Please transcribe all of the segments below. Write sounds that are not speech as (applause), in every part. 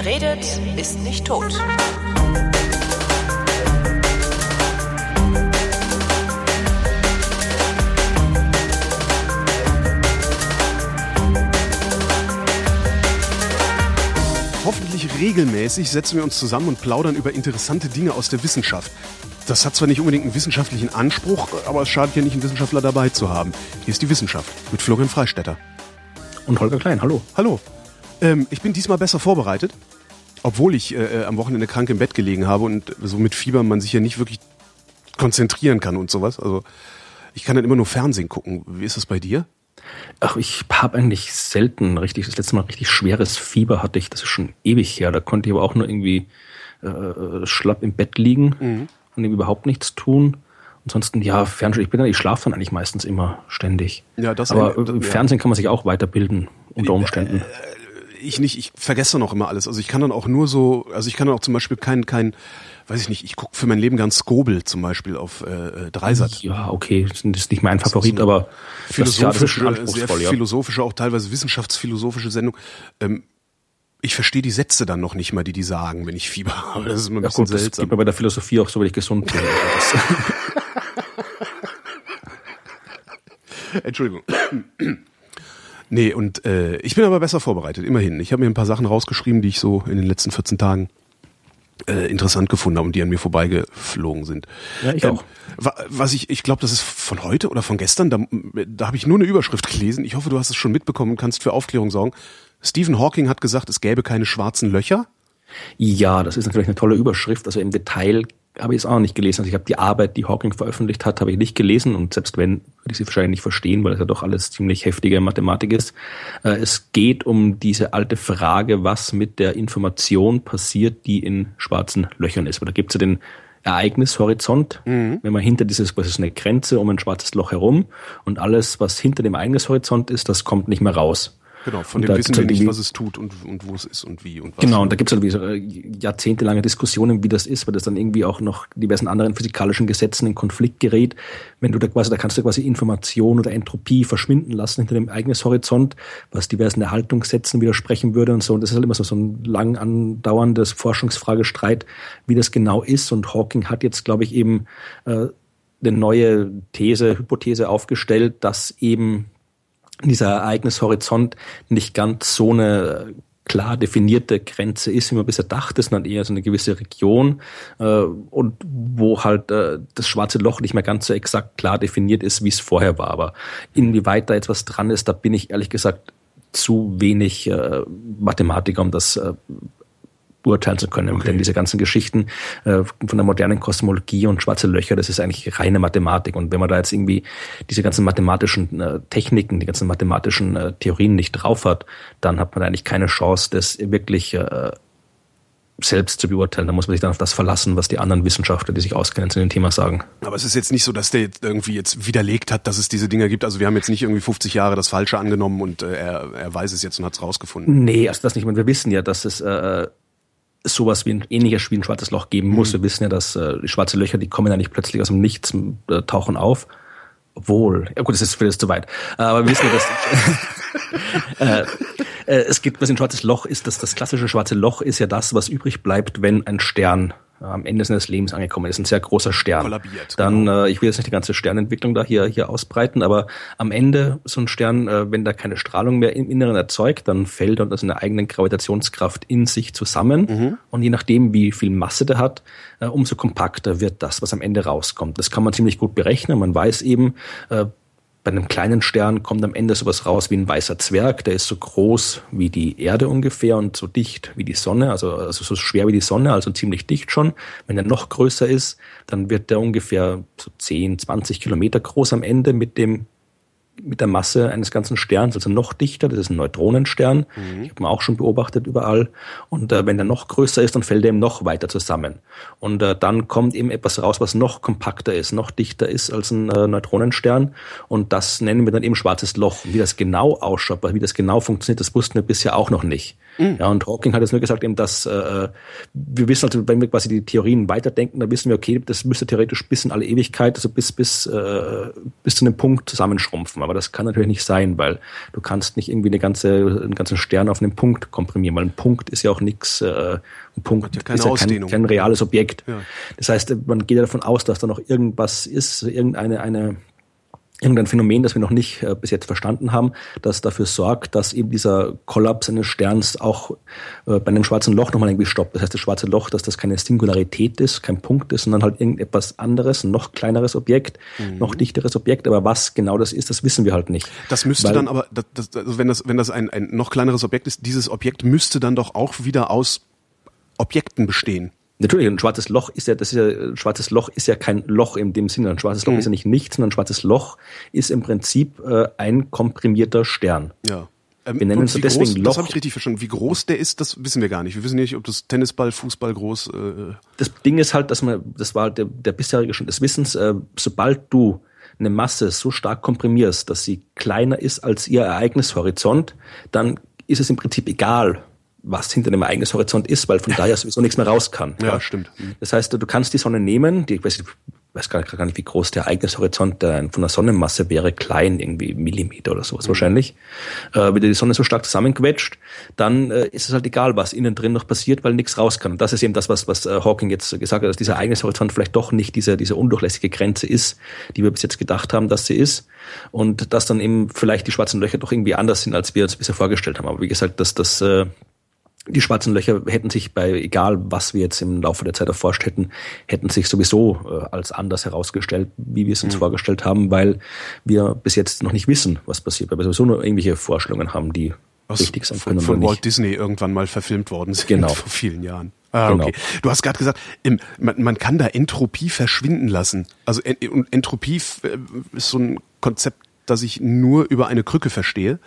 Wer redet, ist nicht tot. Hoffentlich regelmäßig setzen wir uns zusammen und plaudern über interessante Dinge aus der Wissenschaft. Das hat zwar nicht unbedingt einen wissenschaftlichen Anspruch, aber es schadet ja nicht, einen Wissenschaftler dabei zu haben. Hier ist die Wissenschaft mit Florian Freistetter. Und Holger Klein, hallo. Hallo. Ähm, ich bin diesmal besser vorbereitet, obwohl ich äh, am Wochenende krank im Bett gelegen habe und so mit Fieber man sich ja nicht wirklich konzentrieren kann und sowas. Also ich kann dann immer nur Fernsehen gucken. Wie ist das bei dir? Ach, ich habe eigentlich selten richtig, das letzte Mal richtig schweres Fieber hatte ich, das ist schon ewig her. Da konnte ich aber auch nur irgendwie äh, schlapp im Bett liegen mhm. und überhaupt nichts tun. Ansonsten, ja, Fernsehen, ich bin ich schlafe dann eigentlich meistens immer ständig. Ja, das Aber äh, Fernsehen kann man sich auch weiterbilden unter Umständen. Ich nicht, ich vergesse noch immer alles. Also ich kann dann auch nur so, also ich kann dann auch zum Beispiel kein, kein, weiß ich nicht, ich gucke für mein Leben ganz Skobel zum Beispiel auf äh, äh Dreisat. Ja, okay, das ist nicht mein Favorit, aber philosophische, ja, sehr ja. philosophische, auch teilweise wissenschaftsphilosophische Sendung. Ähm, ich verstehe die Sätze dann noch nicht mal, die die sagen, wenn ich Fieber (laughs) habe. Das ist immer ein ja, bisschen gut, seltsam. Das geht mir bei der Philosophie auch so, weil ich gesund bin. (laughs) Entschuldigung. (laughs) Nee, und äh, ich bin aber besser vorbereitet, immerhin. Ich habe mir ein paar Sachen rausgeschrieben, die ich so in den letzten 14 Tagen äh, interessant gefunden habe und die an mir vorbeigeflogen sind. Ja, ich ähm, auch. Was ich, ich glaube, das ist von heute oder von gestern, da, da habe ich nur eine Überschrift gelesen. Ich hoffe, du hast es schon mitbekommen und kannst für Aufklärung sorgen. Stephen Hawking hat gesagt, es gäbe keine schwarzen Löcher. Ja, das ist natürlich eine tolle Überschrift. Also im Detail habe ich es auch noch nicht gelesen. Also ich habe die Arbeit, die Hawking veröffentlicht hat, habe ich nicht gelesen und selbst wenn, würde ich sie wahrscheinlich nicht verstehen, weil es ja doch alles ziemlich heftige Mathematik ist. Äh, es geht um diese alte Frage, was mit der Information passiert, die in schwarzen Löchern ist. Weil da gibt es ja den Ereignishorizont, mhm. wenn man hinter dieses, was ist eine Grenze um ein schwarzes Loch herum und alles, was hinter dem Ereignishorizont ist, das kommt nicht mehr raus. Genau, von dem wissen wir nicht, was es tut und, und wo es ist und wie und was. Genau, und da gibt es halt so jahrzehntelange Diskussionen, wie das ist, weil das dann irgendwie auch noch diversen anderen physikalischen Gesetzen in Konflikt gerät. Wenn du da quasi, da kannst du quasi Information oder Entropie verschwinden lassen hinter dem eigenes Horizont, was diversen Erhaltungssätzen widersprechen würde und so. Und das ist halt immer so, so ein lang andauerndes Forschungsfragestreit, wie das genau ist. Und Hawking hat jetzt, glaube ich, eben äh, eine neue These, Hypothese aufgestellt, dass eben dieser Ereignishorizont nicht ganz so eine klar definierte Grenze ist, wie man bisher dachte, sondern eher so eine gewisse Region äh, und wo halt äh, das schwarze Loch nicht mehr ganz so exakt klar definiert ist, wie es vorher war. Aber inwieweit da jetzt was dran ist, da bin ich ehrlich gesagt zu wenig äh, Mathematiker, um das äh, beurteilen zu können. Okay. Denn diese ganzen Geschichten äh, von der modernen Kosmologie und schwarze Löcher, das ist eigentlich reine Mathematik. Und wenn man da jetzt irgendwie diese ganzen mathematischen äh, Techniken, die ganzen mathematischen äh, Theorien nicht drauf hat, dann hat man eigentlich keine Chance, das wirklich selbst zu beurteilen. Da muss man sich dann auf das verlassen, was die anderen Wissenschaftler, die sich auskennen, zu dem Thema sagen. Aber es ist jetzt nicht so, dass der jetzt irgendwie jetzt widerlegt hat, dass es diese Dinger gibt. Also wir haben jetzt nicht irgendwie 50 Jahre das Falsche angenommen und äh, er, er weiß es jetzt und hat es rausgefunden. Nee, also das nicht. Wir wissen ja, dass es äh, sowas wie ein ähnliches wie ein schwarzes Loch geben muss. Mhm. Wir wissen ja, dass äh, die schwarze Löcher, die kommen ja nicht plötzlich aus dem Nichts, äh, tauchen auf. Obwohl, ja gut, das ist vielleicht zu weit. Aber wir wissen ja, dass (laughs) äh, äh, es gibt, was ein schwarzes Loch ist, dass das klassische schwarze Loch ist ja das, was übrig bleibt, wenn ein Stern am Ende seines Lebens angekommen ist. Ein sehr großer Stern. Kollabiert. Dann, genau. äh, ich will jetzt nicht die ganze Sternentwicklung da hier, hier ausbreiten, aber am Ende so ein Stern, äh, wenn da keine Strahlung mehr im Inneren erzeugt, dann fällt er unter seiner eigenen Gravitationskraft in sich zusammen. Mhm. Und je nachdem, wie viel Masse der hat, äh, umso kompakter wird das, was am Ende rauskommt. Das kann man ziemlich gut berechnen. Man weiß eben, äh, bei einem kleinen Stern kommt am Ende sowas raus wie ein weißer Zwerg, der ist so groß wie die Erde ungefähr und so dicht wie die Sonne, also, also so schwer wie die Sonne, also ziemlich dicht schon. Wenn er noch größer ist, dann wird der ungefähr so 10, 20 Kilometer groß am Ende mit dem mit der Masse eines ganzen Sterns, also noch dichter, das ist ein Neutronenstern, mhm. ich habe man auch schon beobachtet überall. Und äh, wenn der noch größer ist, dann fällt er eben noch weiter zusammen. Und äh, dann kommt eben etwas raus, was noch kompakter ist, noch dichter ist als ein äh, Neutronenstern. Und das nennen wir dann eben schwarzes Loch. wie das genau ausschaut, wie das genau funktioniert, das wussten wir bisher auch noch nicht. Mhm. Ja, und Hawking hat jetzt nur gesagt, eben, dass äh, wir wissen also, wenn wir quasi die Theorien weiterdenken, dann wissen wir, okay, das müsste theoretisch bis in alle Ewigkeit, also bis bis äh, bis zu einem Punkt zusammenschrumpfen. Aber das kann natürlich nicht sein, weil du kannst nicht irgendwie eine ganze einen ganzen Stern auf einen Punkt komprimieren, weil ein Punkt ist ja auch nichts. Äh, ein Punkt ja ist ja kein, kein reales Objekt. Ja. Das heißt, man geht ja davon aus, dass da noch irgendwas ist, irgendeine eine irgendein Phänomen, das wir noch nicht äh, bis jetzt verstanden haben, das dafür sorgt, dass eben dieser Kollaps eines Sterns auch äh, bei einem schwarzen Loch nochmal irgendwie stoppt. Das heißt, das schwarze Loch, dass das keine Singularität ist, kein Punkt ist, sondern halt irgendetwas anderes, ein noch kleineres Objekt, Mhm. noch dichteres Objekt. Aber was genau das ist, das wissen wir halt nicht. Das müsste Weil- dann aber, das, das, also wenn das, wenn das ein, ein noch kleineres Objekt ist, dieses Objekt müsste dann doch auch wieder aus Objekten bestehen. Natürlich, ein schwarzes Loch ist ja, das ist ja, ein schwarzes Loch ist ja kein Loch in dem Sinne. Ein schwarzes Loch Mhm. ist ja nicht nichts, sondern ein schwarzes Loch ist im Prinzip äh, ein komprimierter Stern. Ja. Ähm, Wir nennen es wie deswegen groß, Loch. Das habe ich richtig verstanden. Wie groß der ist, das wissen wir gar nicht. Wir wissen nicht, ob das Tennisball, Fußball groß. Äh, das Ding ist halt, dass man, das war der, der bisherige Stand des Wissens, äh, sobald du eine Masse so stark komprimierst, dass sie kleiner ist als ihr Ereignishorizont, dann ist es im Prinzip egal, was hinter dem Ereignishorizont ist, weil von (laughs) daher sowieso nichts mehr raus kann. Ja, stimmt. Das heißt, du kannst die Sonne nehmen, die, ich weiß, weiß gar gar nicht, wie groß der Ereignishorizont der, von der Sonnenmasse wäre, klein, irgendwie Millimeter oder sowas wahrscheinlich. Äh, wenn die Sonne so stark zusammenquetscht, dann äh, ist es halt egal, was innen drin noch passiert, weil nichts raus kann. Und das ist eben das, was, was äh, Hawking jetzt gesagt hat, dass dieser Ereignishorizont vielleicht doch nicht diese, diese undurchlässige Grenze ist, die wir bis jetzt gedacht haben, dass sie ist. Und dass dann eben vielleicht die schwarzen Löcher doch irgendwie anders sind, als wir uns bisher vorgestellt haben. Aber wie gesagt, dass das äh, die schwarzen Löcher hätten sich bei, egal was wir jetzt im Laufe der Zeit erforscht hätten, hätten sich sowieso äh, als anders herausgestellt, wie wir es uns vorgestellt haben, weil wir bis jetzt noch nicht wissen, was passiert, weil wir sowieso nur irgendwelche Vorstellungen haben, die was richtig sein von, können von oder Walt. Disney irgendwann mal verfilmt worden sind Genau. (laughs) vor vielen Jahren. Ah, Genau. okay. Du hast gerade gesagt, im, man, man kann da Entropie verschwinden lassen. Also Entropie äh, ist so ein Konzept, das ich nur über eine Krücke verstehe.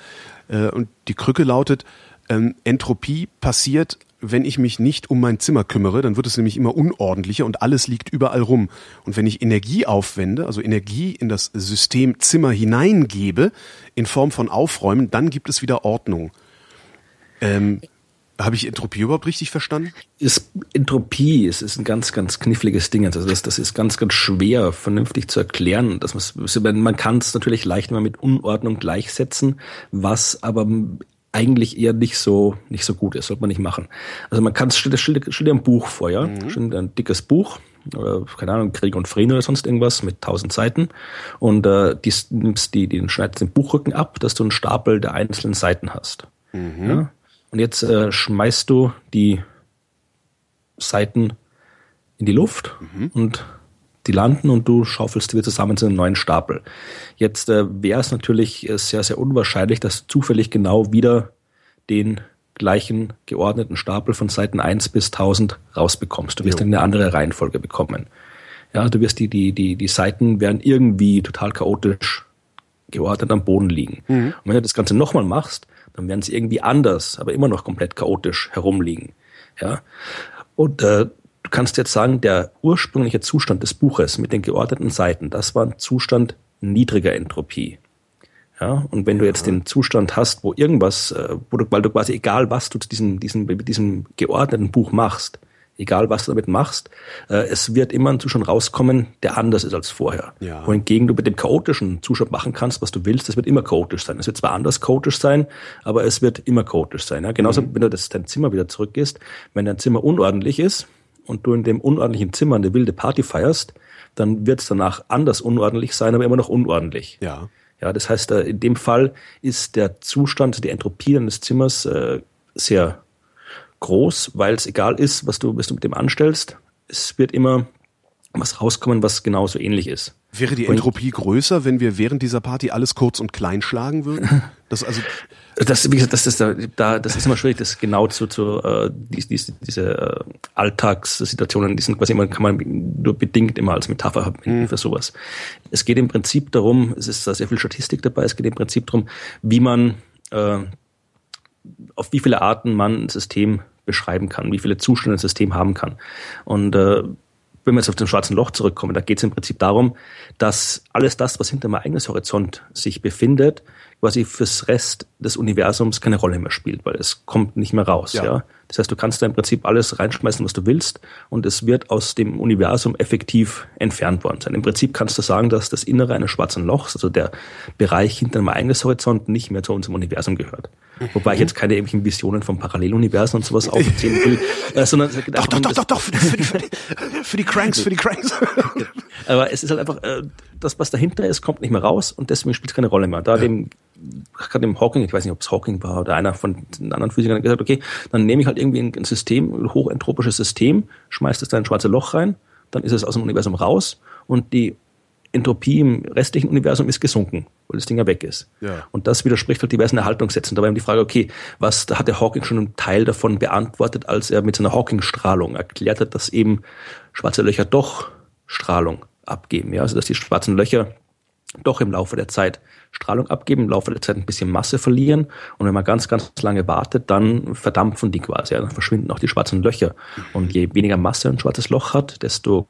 Äh, Und die Krücke lautet, ähm, Entropie passiert, wenn ich mich nicht um mein Zimmer kümmere, dann wird es nämlich immer unordentlicher und alles liegt überall rum. Und wenn ich Energie aufwende, also Energie in das System Zimmer hineingebe, in Form von Aufräumen, dann gibt es wieder Ordnung. Ähm, Habe ich Entropie überhaupt richtig verstanden? ist Entropie, es ist ein ganz, ganz kniffliges Ding. Also das, das ist ganz, ganz schwer vernünftig zu erklären. Man man kann es natürlich leicht immer mit Unordnung gleichsetzen, was aber eigentlich eher nicht so nicht so gut ist, sollte man nicht machen. Also man kann es stell, stell, stell dir ein Buch vor, ja, stell dir ein dickes Buch, oder, keine Ahnung, Krieg und Frieden oder sonst irgendwas mit tausend Seiten und äh, die nimmst die, die schneidest den Buchrücken ab, dass du einen Stapel der einzelnen Seiten hast. Ja? Und jetzt äh, schmeißt du die Seiten in die Luft und die landen und du schaufelst die wieder zusammen zu einem neuen Stapel. Jetzt äh, wäre es natürlich äh, sehr, sehr unwahrscheinlich, dass du zufällig genau wieder den gleichen geordneten Stapel von Seiten 1 bis 1000 rausbekommst. Du wirst Jo. dann eine andere Reihenfolge bekommen. Ja, du wirst die, die, die, die Seiten werden irgendwie total chaotisch geordnet am Boden liegen. Und wenn du das Ganze nochmal machst, dann werden sie irgendwie anders, aber immer noch komplett chaotisch herumliegen. Ja. Und äh, kannst jetzt sagen, der ursprüngliche Zustand des Buches mit den geordneten Seiten, das war ein Zustand niedriger Entropie. Ja, und wenn du jetzt den Zustand hast, wo irgendwas, äh, wo du, weil du quasi egal was du zu diesem, diesem, mit diesem geordneten Buch machst, egal was du damit machst, äh, es wird immer ein Zustand rauskommen, der anders ist als vorher. Ja. Wohingegen du mit dem chaotischen Zustand machen kannst, was du willst, das wird immer chaotisch sein. Es wird zwar anders chaotisch sein, aber es wird immer chaotisch sein. Ja? Genauso, wenn du das dein Zimmer wieder zurückgehst, wenn dein Zimmer unordentlich ist und du in dem unordentlichen Zimmer eine wilde Party feierst, dann wird es danach anders unordentlich sein, aber immer noch unordentlich. Ja. Ja, das heißt, äh, in dem Fall ist der Zustand, die Entropie deines Zimmers äh, sehr groß, weil es egal ist, was du, was du mit dem anstellst. Es wird immer was rauskommen, was genauso ähnlich ist. Wäre die Entropie größer, wenn wir während dieser Party alles kurz und klein schlagen würden? (laughs) Das also Das, wie gesagt, das ist da, da das ist immer schwierig, das genau zu, zu äh, diese, diese, diese äh, Alltagssituationen, die sind quasi immer, kann man nur bedingt immer als Metapher verwenden für sowas. Es geht im Prinzip darum, es ist da sehr viel Statistik dabei, es geht im Prinzip darum, wie man äh, auf wie viele Arten man ein System beschreiben kann, wie viele Zustände ein System haben kann. Und äh, wenn wir jetzt auf den schwarzen Loch zurückkommen, da geht es im Prinzip darum, dass alles das, was hinter meinem eigenen Horizont sich befindet, quasi fürs Rest des Universums keine Rolle mehr spielt, weil es kommt nicht mehr raus. Ja. ja. Das heißt, du kannst da im Prinzip alles reinschmeißen, was du willst, und es wird aus dem Universum effektiv entfernt worden sein. Im Prinzip kannst du sagen, dass das Innere eines schwarzen Lochs, also der Bereich hinter meinem eigenen Horizont, nicht mehr zu unserem Universum gehört. Wobei ich jetzt keine irgendwelchen Visionen vom Paralleluniversen und sowas aufzählen will, (laughs) äh, sondern doch, doch, doch, doch, doch, für, für, für, für, die Cranks, für die Cranks. (laughs) Aber es ist halt einfach, äh, das, was dahinter ist, kommt nicht mehr raus und deswegen spielt es keine Rolle mehr. Da ja. dem, gerade dem Hawking, ich weiß nicht, ob es Hawking war oder einer von den anderen Physikern gesagt, okay, dann nehme ich halt irgendwie ein, ein System, ein hochentropisches System, schmeißt es da in ein schwarzes Loch rein, dann ist es aus dem Universum raus und die Entropie im restlichen Universum ist gesunken, weil das Ding ja weg ist. Ja. Und das widerspricht halt diversen Erhaltungssätzen. Dabei haben die Frage, okay, was da hat der Hawking schon einen Teil davon beantwortet, als er mit seiner Hawking-Strahlung erklärt hat, dass eben schwarze Löcher doch Strahlung abgeben. Ja, also dass die schwarzen Löcher doch im Laufe der Zeit Strahlung abgeben, im Laufe der Zeit ein bisschen Masse verlieren und wenn man ganz, ganz lange wartet, dann verdampfen die quasi, ja, dann verschwinden auch die schwarzen Löcher. Und je weniger Masse ein schwarzes Loch hat, desto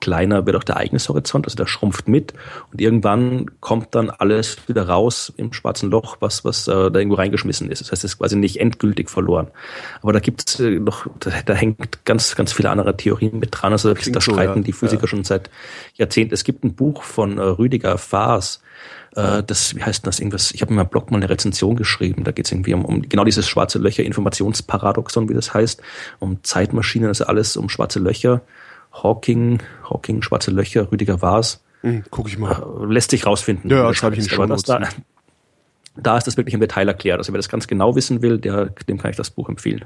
kleiner wird auch der Ereignishorizont, also der schrumpft mit und irgendwann kommt dann alles wieder raus im schwarzen Loch, was, was äh, da irgendwo reingeschmissen ist. Das heißt, es ist quasi nicht endgültig verloren. Aber da gibt es äh, noch, da, da, hängt ganz, ganz viele andere Theorien mit dran. Also Klingt da streiten so, ja. die Physiker ja. schon seit Jahrzehnten. Es gibt ein Buch von äh, Rüdiger Faas, äh, das, wie heißt das, irgendwas, ich habe in meinem Blog mal eine Rezension geschrieben, da geht es irgendwie um, um genau dieses schwarze Löcher, Informationsparadoxon, wie das heißt, um Zeitmaschinen, also alles um schwarze Löcher. Hawking, Hawking, Schwarze Löcher, Rüdiger Waas. Mhm, guck ich mal. Äh, lässt sich rausfinden. Ja, schreibe ich in die Show da, da ist das wirklich im Detail erklärt. Also wer das ganz genau wissen will, der, dem kann ich das Buch empfehlen.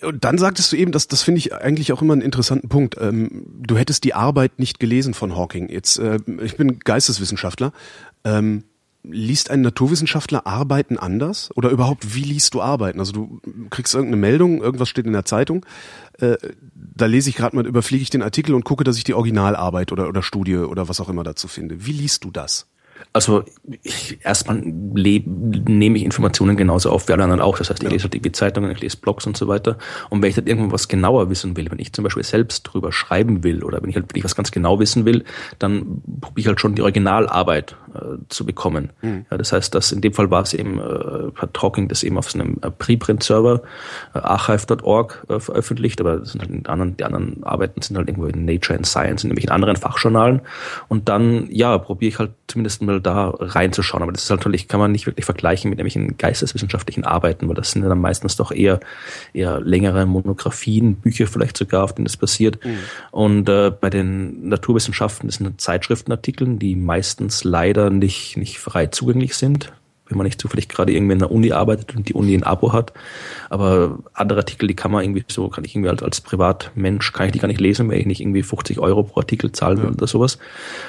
Und dann sagtest du eben, dass das finde ich eigentlich auch immer einen interessanten Punkt. Ähm, du hättest die Arbeit nicht gelesen von Hawking. Jetzt, äh, ich bin Geisteswissenschaftler. Ähm, liest ein Naturwissenschaftler Arbeiten anders? Oder überhaupt, wie liest du Arbeiten? Also du kriegst irgendeine Meldung, irgendwas steht in der Zeitung, äh, da lese ich gerade mal, überfliege ich den Artikel und gucke, dass ich die Originalarbeit oder, oder Studie oder was auch immer dazu finde. Wie liest du das? Also ich, erstmal nehme ich Informationen genauso auf wie alle anderen auch. Das heißt, ich lese halt die Zeitungen, ich lese Blogs und so weiter. Und wenn ich dann irgendwo was genauer wissen will, wenn ich zum Beispiel selbst drüber schreiben will oder wenn ich halt wirklich was ganz genau wissen will, dann probiere ich halt schon die Originalarbeit zu bekommen. Mhm. Ja, das heißt, dass in dem Fall war es eben, äh, hat Talking das eben auf so einem äh, Preprint-Server, äh, archive.org äh, veröffentlicht, aber das sind halt die anderen, die anderen Arbeiten sind halt irgendwo in Nature and Science, in nämlich in anderen Fachjournalen. Und dann, ja, probiere ich halt zumindest mal da reinzuschauen. Aber das ist halt natürlich, kann man nicht wirklich vergleichen mit nämlich geisteswissenschaftlichen Arbeiten, weil das sind dann meistens doch eher, eher längere Monographien, Bücher vielleicht sogar, auf denen das passiert. Mhm. Und äh, bei den Naturwissenschaften, das sind Zeitschriftenartikeln, die meistens leider nicht, nicht frei zugänglich sind wenn man nicht zufällig gerade irgendwie in der Uni arbeitet und die Uni ein Abo hat. Aber andere Artikel, die kann man irgendwie so, kann ich irgendwie als, als Privatmensch, kann ich die gar nicht lesen, weil ich nicht irgendwie 50 Euro pro Artikel zahlen will ja. oder sowas.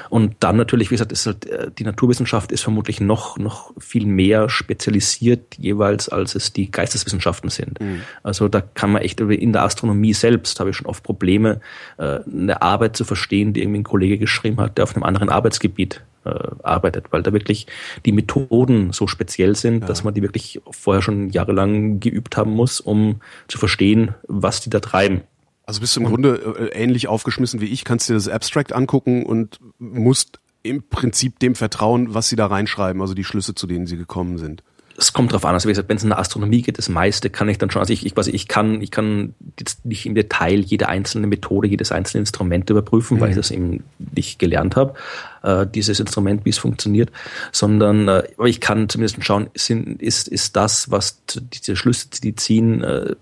Und dann natürlich, wie gesagt, ist halt, äh, die Naturwissenschaft ist vermutlich noch, noch viel mehr spezialisiert jeweils, als es die Geisteswissenschaften sind. Mhm. Also da kann man echt, in der Astronomie selbst habe ich schon oft Probleme, äh, eine Arbeit zu verstehen, die irgendwie ein Kollege geschrieben hat, der auf einem anderen Arbeitsgebiet äh, arbeitet, weil da wirklich die Methoden so speziell sind, ja. dass man die wirklich vorher schon jahrelang geübt haben muss, um zu verstehen, was die da treiben. Also bist du im und, Grunde äh, ähnlich aufgeschmissen wie ich, kannst dir das Abstract angucken und musst im Prinzip dem vertrauen, was sie da reinschreiben, also die Schlüsse, zu denen sie gekommen sind es kommt drauf an. Also wie gesagt, wenn es in der Astronomie geht, das meiste kann ich dann schon. Also ich, ich, quasi, ich kann, ich kann jetzt nicht im Detail jede einzelne Methode, jedes einzelne Instrument überprüfen, mhm. weil ich mhm. das eben nicht gelernt habe, äh, dieses Instrument, wie es funktioniert, sondern äh, aber ich kann zumindest schauen, sind, ist, ist das, was diese Schlüsse, die ziehen, äh,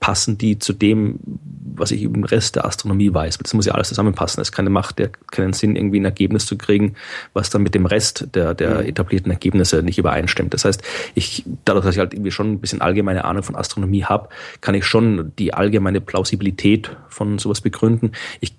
passen die zu dem, was ich im Rest der Astronomie weiß. Das muss ja alles zusammenpassen. Es keine Macht, der keinen Sinn, irgendwie ein Ergebnis zu kriegen, was dann mit dem Rest der, der mhm. etablierten Ergebnisse nicht übereinstimmt. Das heißt, ich, dadurch, dass ich halt irgendwie schon ein bisschen allgemeine Ahnung von Astronomie habe, kann ich schon die allgemeine Plausibilität von sowas begründen. Ich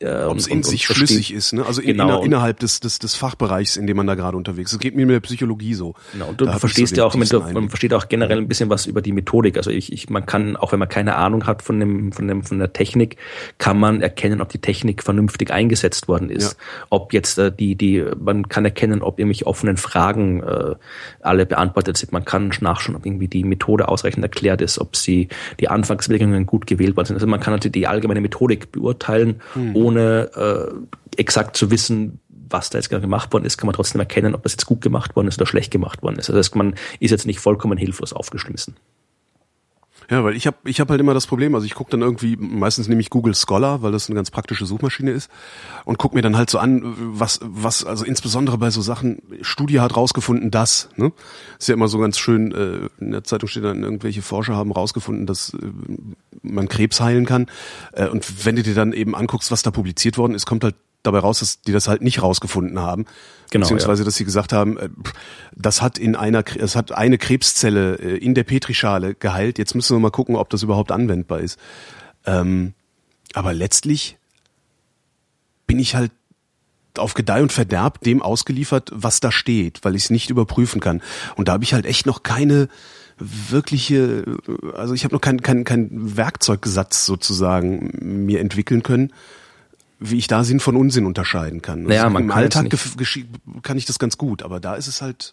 Äh, Ob es in sich schlüssig ist, ne? also in, genau. inner, innerhalb des, des, des Fachbereichs, in dem man da gerade unterwegs ist. Es geht mir mit der Psychologie so. Genau, und du verstehst so ja auch, du, man versteht auch generell ein bisschen was über die Methodik. Also ich, ich, man kann, auch wenn man keine Ahnung hat von dem, von dem, von der Technik, kann man erkennen, ob die Technik vernünftig eingesetzt worden ist. Ja. Ob jetzt äh, die, die, man kann erkennen, ob irgendwelche offenen Fragen äh, alle beantwortet sind. Man kann nachschauen, ob irgendwie die Methode ausreichend erklärt ist, ob sie die Anfangsbedingungen gut gewählt worden sind. Also man kann natürlich die allgemeine Methodik beurteilen, hm ohne äh, exakt zu wissen, was da jetzt gerade gemacht worden ist, kann man trotzdem erkennen, ob das jetzt gut gemacht worden ist oder schlecht gemacht worden ist. Also man ist jetzt nicht vollkommen hilflos aufgeschmissen. Ja, weil ich habe ich hab halt immer das Problem, also ich gucke dann irgendwie, meistens nehme ich Google Scholar, weil das eine ganz praktische Suchmaschine ist und gucke mir dann halt so an, was, was, also insbesondere bei so Sachen, Studie hat rausgefunden, dass, ne? Ist ja immer so ganz schön, äh, in der Zeitung steht dann, irgendwelche Forscher haben rausgefunden, dass äh, man Krebs heilen kann. Äh, und wenn du dir dann eben anguckst, was da publiziert worden ist, kommt halt dabei raus, dass die das halt nicht rausgefunden haben. Genau, beziehungsweise, ja. dass sie gesagt haben, äh, das hat in einer, es hat eine Krebszelle äh, in der Petrischale geheilt. Jetzt müssen wir mal gucken, ob das überhaupt anwendbar ist. Ähm, aber letztlich bin ich halt auf Gedeih und Verderb dem ausgeliefert, was da steht, weil ich es nicht überprüfen kann. Und da habe ich halt echt noch keine wirkliche, also ich habe noch keinen kein, kein Werkzeugsatz sozusagen mir entwickeln können, wie ich da Sinn von Unsinn unterscheiden kann. Naja, also man Im kann Alltag kann ich das ganz gut, aber da ist es halt.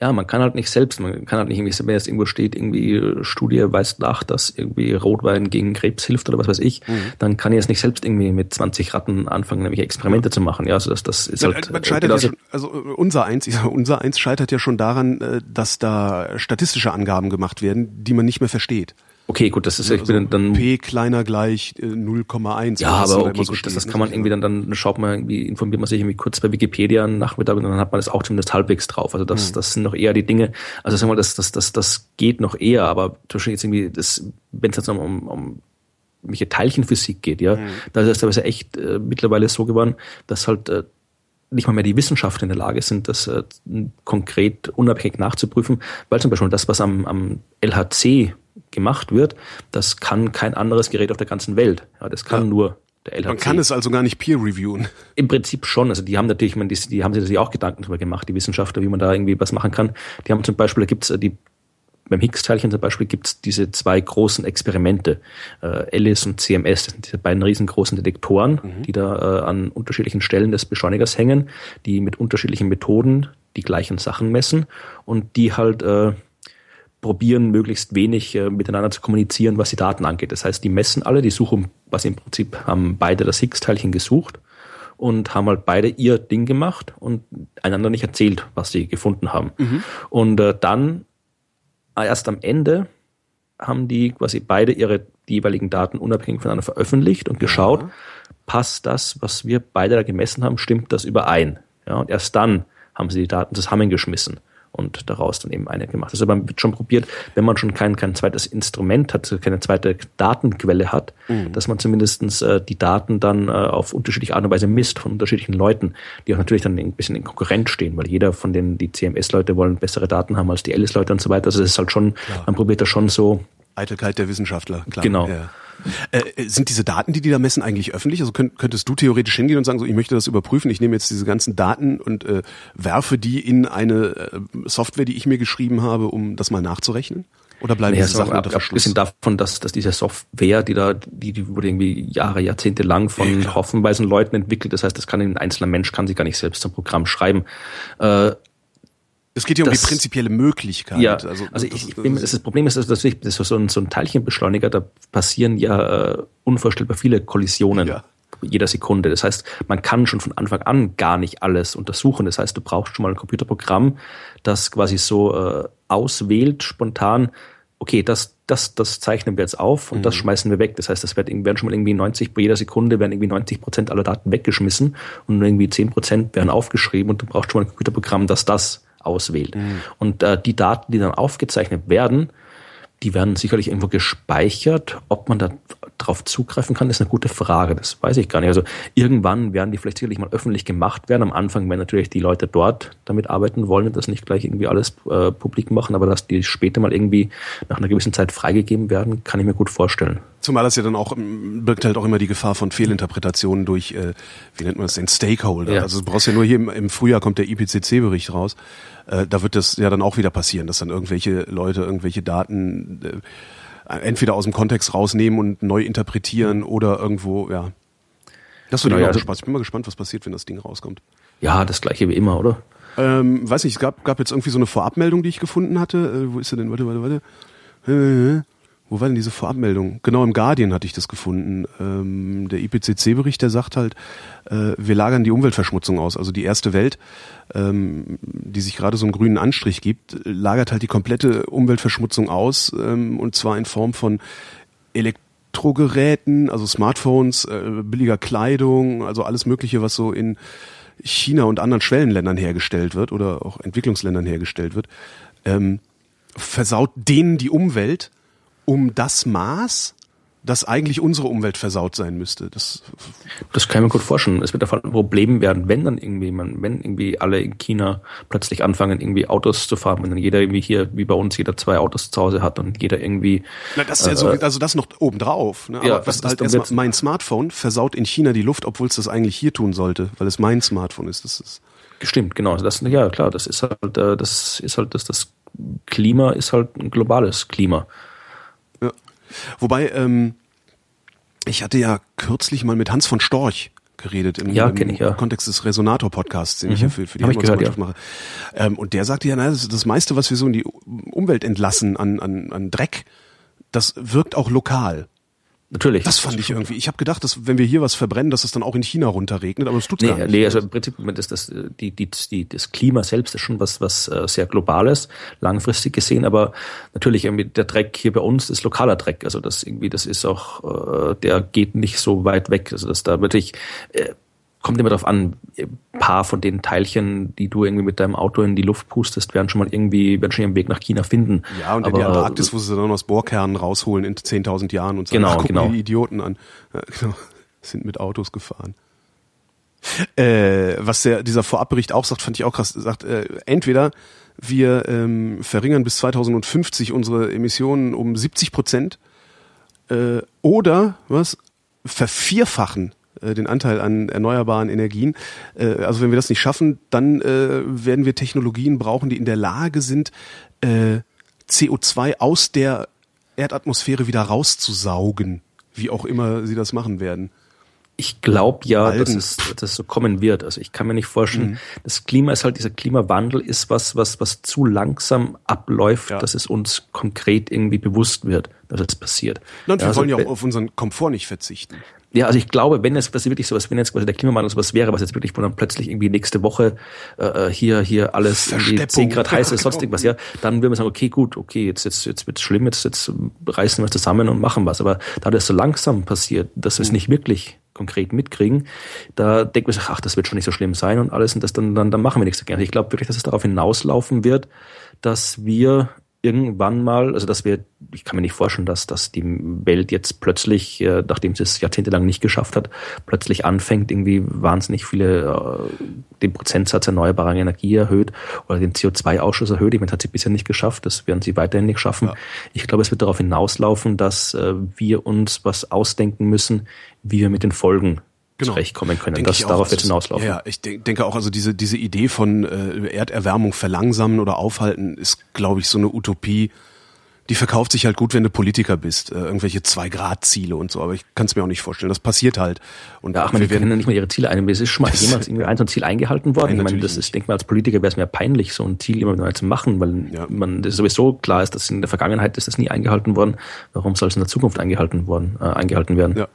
Ja, man kann halt nicht selbst, man kann halt nicht irgendwie, wenn jetzt irgendwo steht, irgendwie Studie weist nach, dass irgendwie Rotwein gegen Krebs hilft oder was weiß ich, mhm. dann kann ich jetzt nicht selbst irgendwie mit 20 Ratten anfangen, nämlich Experimente zu machen. Ja, also das, das ist halt. Man scheitert ja schon, also unser eins, unser eins scheitert ja schon daran, äh, dass da statistische Angaben gemacht werden, die man nicht mehr versteht. Okay, gut, das ist, ich also bin dann. P kleiner gleich 0,1. Äh, ja, aber okay, so gut, das, das kann man irgendwie dann, dann schaut man irgendwie, informiert man sich irgendwie kurz bei Wikipedia am Nachmittag und dann hat man das auch zumindest halbwegs drauf. Also das, hm. das sind noch eher die Dinge, also sagen wir mal, das, das, das, das geht noch eher, aber zum Beispiel jetzt irgendwie, das, wenn es jetzt um, um, um welche Teilchenphysik geht, ja, mhm. da ist es teilweise echt äh, mittlerweile so geworden, dass halt äh, nicht mal mehr die Wissenschaftler in der Lage sind, das äh, konkret unabhängig nachzuprüfen, weil zum Beispiel das, was am, am LHC gemacht wird, das kann kein anderes Gerät auf der ganzen Welt. Ja, das kann ja. nur der LHC. Man kann es also gar nicht peer reviewen. Im Prinzip schon. Also die haben natürlich, man, die, die haben sich natürlich auch Gedanken darüber gemacht, die Wissenschaftler, wie man da irgendwie was machen kann. Die haben zum Beispiel, da gibt's äh, die beim Higgs-Teilchen zum Beispiel gibt es diese zwei großen Experimente, äh, Alice und CMS, das sind diese beiden riesengroßen Detektoren, mhm. die da äh, an unterschiedlichen Stellen des Beschleunigers hängen, die mit unterschiedlichen Methoden die gleichen Sachen messen und die halt äh, probieren, möglichst wenig äh, miteinander zu kommunizieren, was die Daten angeht. Das heißt, die messen alle, die suchen, was im Prinzip haben beide das Higgs-Teilchen gesucht und haben halt beide ihr Ding gemacht und einander nicht erzählt, was sie gefunden haben. Mhm. Und äh, dann erst am Ende haben die quasi beide ihre jeweiligen Daten unabhängig voneinander veröffentlicht und geschaut, ja. passt das, was wir beide da gemessen haben, stimmt das überein? Ja, und erst dann haben sie die Daten zusammengeschmissen und daraus dann eben eine gemacht. Also man wird schon probiert, wenn man schon kein, kein zweites Instrument hat, keine zweite Datenquelle hat, mhm. dass man zumindestens äh, die Daten dann äh, auf unterschiedliche Art und Weise misst von unterschiedlichen Leuten, die auch natürlich dann ein bisschen in Konkurrenz stehen, weil jeder von den, die CMS-Leute wollen bessere Daten haben als die LS-Leute und so weiter. Also es ist halt schon, klar. man probiert das schon so. Eitelkeit der Wissenschaftler, klar. Genau. Ja. Äh, äh, sind diese Daten, die die da messen, eigentlich öffentlich? Also könnt, könntest du theoretisch hingehen und sagen, so ich möchte das überprüfen, ich nehme jetzt diese ganzen Daten und äh, werfe die in eine äh, Software, die ich mir geschrieben habe, um das mal nachzurechnen? Oder bleiben naja, diese Sachen unter Verschluss? Abgesehen davon, dass, dass diese Software, die da, die, die wurde irgendwie Jahre, Jahrzehnte lang von ja, hoffenweise Leuten entwickelt. Das heißt, das kann ein einzelner Mensch kann sich gar nicht selbst zum Programm schreiben. Äh, es geht ja um das, die prinzipielle Möglichkeit. Ja, also, also ich, ich bin, das, das Problem ist, dass das ist so ein, so ein Teilchenbeschleuniger, da passieren ja äh, unvorstellbar viele Kollisionen. Ja. Jeder Sekunde. Das heißt, man kann schon von Anfang an gar nicht alles untersuchen. Das heißt, du brauchst schon mal ein Computerprogramm, das quasi so äh, auswählt, spontan, okay, das, das, das zeichnen wir jetzt auf und mhm. das schmeißen wir weg. Das heißt, das werden, werden schon mal irgendwie 90, bei jeder Sekunde werden irgendwie 90 Prozent aller Daten weggeschmissen und nur irgendwie 10 Prozent werden aufgeschrieben und du brauchst schon mal ein Computerprogramm, das das auswählt. Mhm. Und äh, die Daten, die dann aufgezeichnet werden, die werden sicherlich irgendwo gespeichert. Ob man da darauf zugreifen kann, ist eine gute Frage. Das weiß ich gar nicht. Also irgendwann werden die vielleicht sicherlich mal öffentlich gemacht werden. Am Anfang werden natürlich die Leute dort damit arbeiten wollen und das nicht gleich irgendwie alles äh, publik machen, aber dass die später mal irgendwie nach einer gewissen Zeit freigegeben werden, kann ich mir gut vorstellen. Zumal das ja dann auch birgt halt auch immer die Gefahr von Fehlinterpretationen durch, äh, wie nennt man das, den Stakeholder. Ja. Also du brauchst ja nur hier im, im Frühjahr kommt der IPCC-Bericht raus. Äh, da wird das ja dann auch wieder passieren, dass dann irgendwelche Leute irgendwelche Daten äh, entweder aus dem Kontext rausnehmen und neu interpretieren oder irgendwo, ja. Das wird genau, ja, Spaß. Ich bin mal gespannt, was passiert, wenn das Ding rauskommt. Ja, das gleiche wie immer, oder? Ähm, weiß nicht, es gab, gab jetzt irgendwie so eine Vorabmeldung, die ich gefunden hatte. Äh, wo ist sie denn? Warte, warte, warte. Wo war denn diese Vorabmeldung? Genau im Guardian hatte ich das gefunden. Ähm, der IPCC-Bericht, der sagt halt, äh, wir lagern die Umweltverschmutzung aus. Also die erste Welt, ähm, die sich gerade so einen grünen Anstrich gibt, lagert halt die komplette Umweltverschmutzung aus. Ähm, und zwar in Form von Elektrogeräten, also Smartphones, äh, billiger Kleidung, also alles Mögliche, was so in China und anderen Schwellenländern hergestellt wird oder auch Entwicklungsländern hergestellt wird. Ähm, versaut denen die Umwelt um das Maß, dass eigentlich unsere Umwelt versaut sein müsste. Das, das kann ich mir gut vorstellen. Es wird davon ein Problem werden, wenn dann irgendwie man, wenn irgendwie alle in China plötzlich anfangen, irgendwie Autos zu fahren, wenn dann jeder irgendwie hier, wie bei uns, jeder zwei Autos zu Hause hat und jeder irgendwie. Na, das ist ja so, äh, also das noch obendrauf. Ne? Aber ja, was halt erstmal, mein Smartphone versaut in China die Luft, obwohl es das eigentlich hier tun sollte, weil es mein Smartphone ist. Das ist Stimmt, genau. Das, ja, klar, das ist halt, äh, das ist halt, das, das Klima ist halt ein globales Klima. Wobei, ähm, ich hatte ja kürzlich mal mit Hans von Storch geredet im, ja, im ich, ja. Kontext des Resonator-Podcasts, den mhm. ich ja für, für die gehört, ja. mache. Ähm, und der sagte ja, na, das, das meiste, was wir so in die Umwelt entlassen an, an, an Dreck, das wirkt auch lokal. Natürlich. Das fand ich irgendwie. Ich habe gedacht, dass wenn wir hier was verbrennen, dass es dann auch in China runterregnet, aber es tut nee, gar nicht. Nee, also im Prinzip das, das, die, die, die, das Klima selbst ist schon was, was äh, sehr globales, langfristig gesehen, aber natürlich irgendwie der Dreck hier bei uns ist lokaler Dreck. Also das irgendwie, das ist auch, äh, der geht nicht so weit weg. Also das da wirklich äh, kommt immer darauf an, ein paar von den Teilchen, die du irgendwie mit deinem Auto in die Luft pustest, werden schon mal irgendwie, werden schon ihren Weg nach China finden. Ja, und Aber, in der Antarktis, wo sie dann aus Bohrkernen rausholen in 10.000 Jahren und sagen, genau, ach, genau. die Idioten an. (laughs) Ja, genau. Sind mit Autos gefahren. Äh, was der, dieser Vorabbericht auch sagt, fand ich auch krass, sagt, äh, entweder wir ähm, verringern bis 2050 unsere Emissionen um 70 Prozent äh, oder was vervierfachen äh, den Anteil an erneuerbaren Energien. Äh, also wenn wir das nicht schaffen, dann äh, werden wir Technologien brauchen, die in der Lage sind, CO2 aus der Erdatmosphäre wieder rauszusaugen, wie auch immer sie das machen werden. Ich glaube ja, dass es, dass es so kommen wird. Also ich kann mir nicht vorstellen, mhm. das Klima ist halt, dieser Klimawandel ist was, was, was zu langsam abläuft, ja. dass es uns konkret irgendwie bewusst wird, dass es passiert. Und wir also, wollen ja auch auf unseren Komfort nicht verzichten. Ja, also ich glaube, wenn es das wirklich sowas, wenn jetzt quasi der Klimawandel sowas wäre, was jetzt wirklich wo dann plötzlich irgendwie nächste Woche äh, hier hier alles irgendwie 10 Grad heiß ist, sonst irgendwas, ja, dann würden wir sagen, okay, gut, okay, jetzt jetzt jetzt wird's schlimm, jetzt jetzt reißen wir zusammen und machen was. Aber da das so langsam passiert, dass wir es mhm. nicht wirklich konkret mitkriegen, da denken wir sich, ach, das wird schon nicht so schlimm sein und alles und das dann dann, dann machen wir nichts dagegen. Also ich glaube wirklich, dass es darauf hinauslaufen wird, dass wir irgendwann mal, also dass wir, ich kann mir nicht vorstellen, dass, dass die Welt jetzt plötzlich, äh, nachdem sie es jahrzehntelang nicht geschafft hat, plötzlich anfängt, irgendwie wahnsinnig viele, äh, den Prozentsatz erneuerbarer Energie erhöht oder den CO2-Ausschuss erhöht. Ich meine, das hat sie bisher nicht geschafft, das werden sie weiterhin nicht schaffen. Ja. Ich glaube, es wird darauf hinauslaufen, dass äh, wir uns was ausdenken müssen, wie wir mit den Folgen genau. zurechtkommen können. Denke das darauf wird hinauslaufen. Ja, ich denke auch, also diese, diese Idee von äh, Erderwärmung verlangsamen oder aufhalten ist, glaube ich, so eine Utopie. Die verkauft sich halt gut, wenn du Politiker bist, äh, irgendwelche Zwei-Grad-Ziele und so, aber ich kann es mir auch nicht vorstellen. Das passiert halt. Und ja, ach man, wir werden ja nicht mal ihre Ziele ein. Es ist schon mal jemals irgendwie ein so ein Ziel eingehalten worden. Nein, ich meine, das ist, denke mal, als Politiker wäre es mir peinlich, so ein Ziel immer mal zu machen, weil ja. man das sowieso klar ist, dass in der Vergangenheit ist das nie eingehalten worden. Warum soll es in der Zukunft eingehalten worden, äh, eingehalten werden? Ja.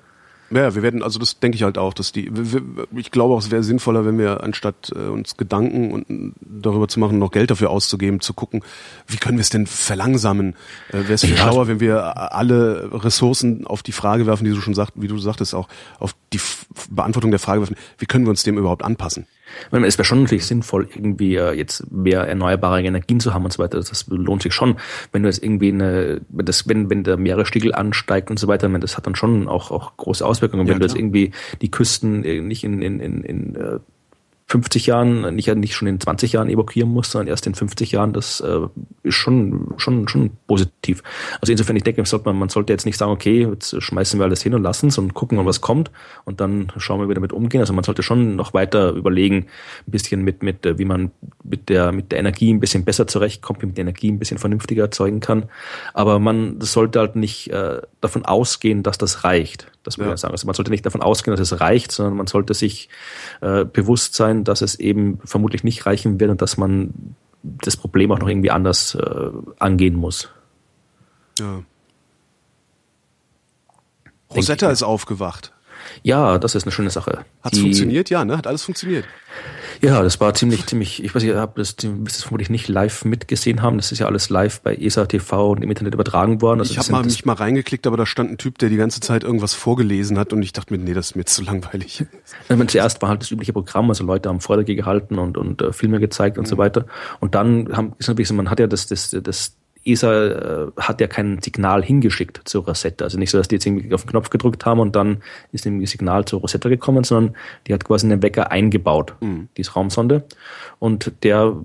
Ja, wir werden, also das denke ich halt auch, dass die, ich glaube auch, es wäre sinnvoller, wenn wir anstatt äh, uns Gedanken und darüber zu machen, noch Geld dafür auszugeben, zu gucken, wie können wir es denn verlangsamen? Äh, wäre es viel schlauer, wenn wir alle Ressourcen auf die Frage werfen, die du schon sagt, wie du sagtest, auch auf die Beantwortung der Frage werfen, wie können wir uns dem überhaupt anpassen? Meine, es wäre schon natürlich sinnvoll, irgendwie äh, jetzt mehr erneuerbare Energien zu haben und so weiter. Das lohnt sich schon. Wenn du jetzt irgendwie eine, wenn das, wenn, wenn der Meeresspiegel ansteigt und so weiter, meine, das hat dann schon auch, auch große Auswirkungen. Ja, wenn klar. du jetzt irgendwie die Küsten äh, nicht in, in, in, in äh, 50 Jahren, nicht, nicht schon in 20 Jahren evakuieren muss, sondern erst in 50 Jahren, das äh, ist schon, schon, schon positiv. Also insofern, ich denke, sollte man, man sollte jetzt nicht sagen, okay, jetzt schmeißen wir alles hin und lassen es und gucken, was kommt und dann schauen wir, wie wir damit umgehen. Also man sollte schon noch weiter überlegen, ein bisschen mit, mit äh, wie man mit der, mit der Energie ein bisschen besser zurechtkommt, wie man die Energie ein bisschen vernünftiger erzeugen kann. Aber man sollte halt nicht äh, davon ausgehen, dass das reicht. Das würde ja. ich sagen. Also man sollte nicht davon ausgehen, dass es reicht, sondern man sollte sich äh, bewusst sein, dass es eben vermutlich nicht reichen wird und dass man das Problem auch noch irgendwie anders äh, angehen muss. Ja. Rosetta ist aufgewacht. Ja, das ist eine schöne Sache. Hat es funktioniert? Ja, ne? Hat alles funktioniert. Ja, das war ziemlich, ziemlich, ich weiß nicht, ihr habt das, das vermutlich nicht live mitgesehen haben. Das ist ja alles live bei ESA TV und im Internet übertragen worden. Also ich habe mal mich mal reingeklickt, aber da stand ein Typ, der die ganze Zeit irgendwas vorgelesen hat und ich dachte mir, nee, das ist mir zu langweilig. (laughs) meine, zuerst war halt das übliche Programm, also Leute haben Vorträge gehalten und, und äh, Filme gezeigt und mhm. so weiter. Und dann haben, ist natürlich so, man hat ja das, das, das ESA äh, hat ja kein Signal hingeschickt zur Rosetta. Also nicht so, dass die jetzt irgendwie auf den Knopf gedrückt haben und dann ist ein Signal zur Rosetta gekommen, sondern die hat quasi einen Wecker eingebaut, mhm. diese Raumsonde. Und der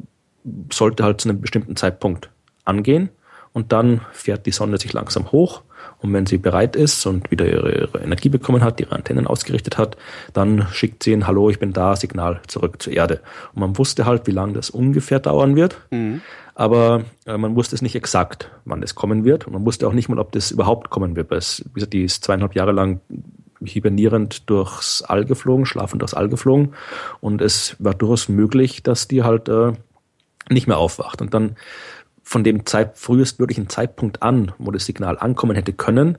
sollte halt zu einem bestimmten Zeitpunkt angehen und dann fährt die Sonde sich langsam hoch und wenn sie bereit ist und wieder ihre, ihre, Energie bekommen hat, ihre Antennen ausgerichtet hat, dann schickt sie ein Hallo, ich bin da, Signal zurück zur Erde. Und man wusste halt, wie lange das ungefähr dauern wird. Mhm. Aber äh, man wusste es nicht exakt, wann das kommen wird. Und man wusste auch nicht mal, ob das überhaupt kommen wird. Weil es, wie gesagt, die ist zweieinhalb Jahre lang hibernierend durchs All geflogen, schlafend durchs All geflogen. Und es war durchaus möglich, dass die halt äh, nicht mehr aufwacht. Und dann von dem Zeit, frühestmöglichen Zeitpunkt an, wo das Signal ankommen hätte können,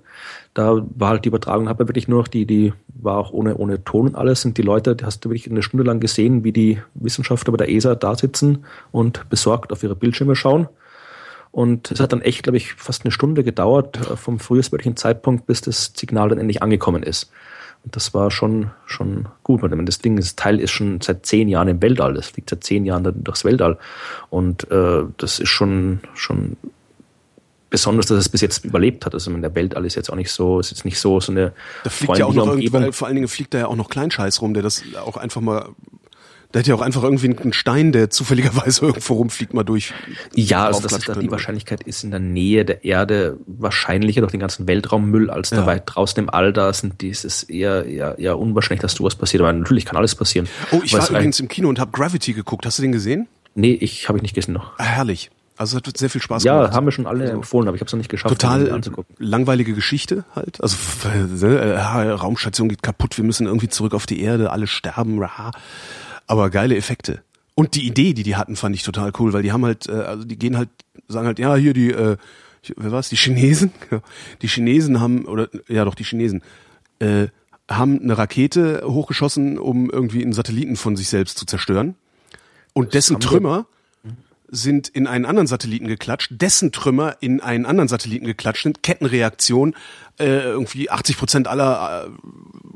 da war halt die Übertragung, man wirklich nur noch die, die war auch ohne, ohne Ton und alles, sind die Leute, die hast du wirklich eine Stunde lang gesehen, wie die Wissenschaftler bei der ESA da sitzen und besorgt auf ihre Bildschirme schauen. Und es hat dann echt, glaube ich, fast eine Stunde gedauert, äh, vom frühestmöglichen Zeitpunkt, bis das Signal dann endlich angekommen ist. Und das war schon, schon gut. Weil das Ding, das Teil ist schon seit zehn Jahren im Weltall. Das fliegt seit zehn Jahren durchs Weltall. Und äh, das ist schon, schon besonders, dass es bis jetzt überlebt hat. Also in der Weltall ist jetzt auch nicht so, ist jetzt nicht so so eine. Da fliegt ja auch noch vor allen Dingen fliegt da ja auch noch Kleinscheiß rum, der das auch einfach mal da hätte ja auch einfach irgendwie ein Stein, der zufälligerweise (laughs) irgendwo rumfliegt, mal durch. Ja, also das ist, die Wahrscheinlichkeit ist in der Nähe der Erde wahrscheinlicher durch den ganzen Weltraummüll als ja. da weit draußen im All da sind. Die ist eher, eher, eher unwahrscheinlich, dass sowas passiert. Aber natürlich kann alles passieren. Oh, ich war übrigens im Kino und habe Gravity geguckt. Hast du den gesehen? Nee, ich habe ich nicht gesehen noch. Ah, herrlich. Also es hat sehr viel Spaß ja, gemacht. Ja, haben wir schon alle also, empfohlen, aber ich habe es noch nicht geschafft, total anzugucken. Langweilige Geschichte halt. Also (laughs) äh, Raumstation geht kaputt, wir müssen irgendwie zurück auf die Erde, alle sterben. Rah aber geile Effekte. Und die Idee, die die hatten, fand ich total cool, weil die haben halt, äh, also die gehen halt, sagen halt, ja, hier die, äh, wer war's, die Chinesen? (laughs) Die Chinesen haben, oder ja doch, die Chinesen, äh, haben eine Rakete hochgeschossen, um irgendwie einen Satelliten von sich selbst zu zerstören. Und dessen Trümmer sind in einen anderen Satelliten geklatscht, dessen Trümmer in einen anderen Satelliten geklatscht sind, Kettenreaktion, äh, irgendwie 80 Prozent aller äh,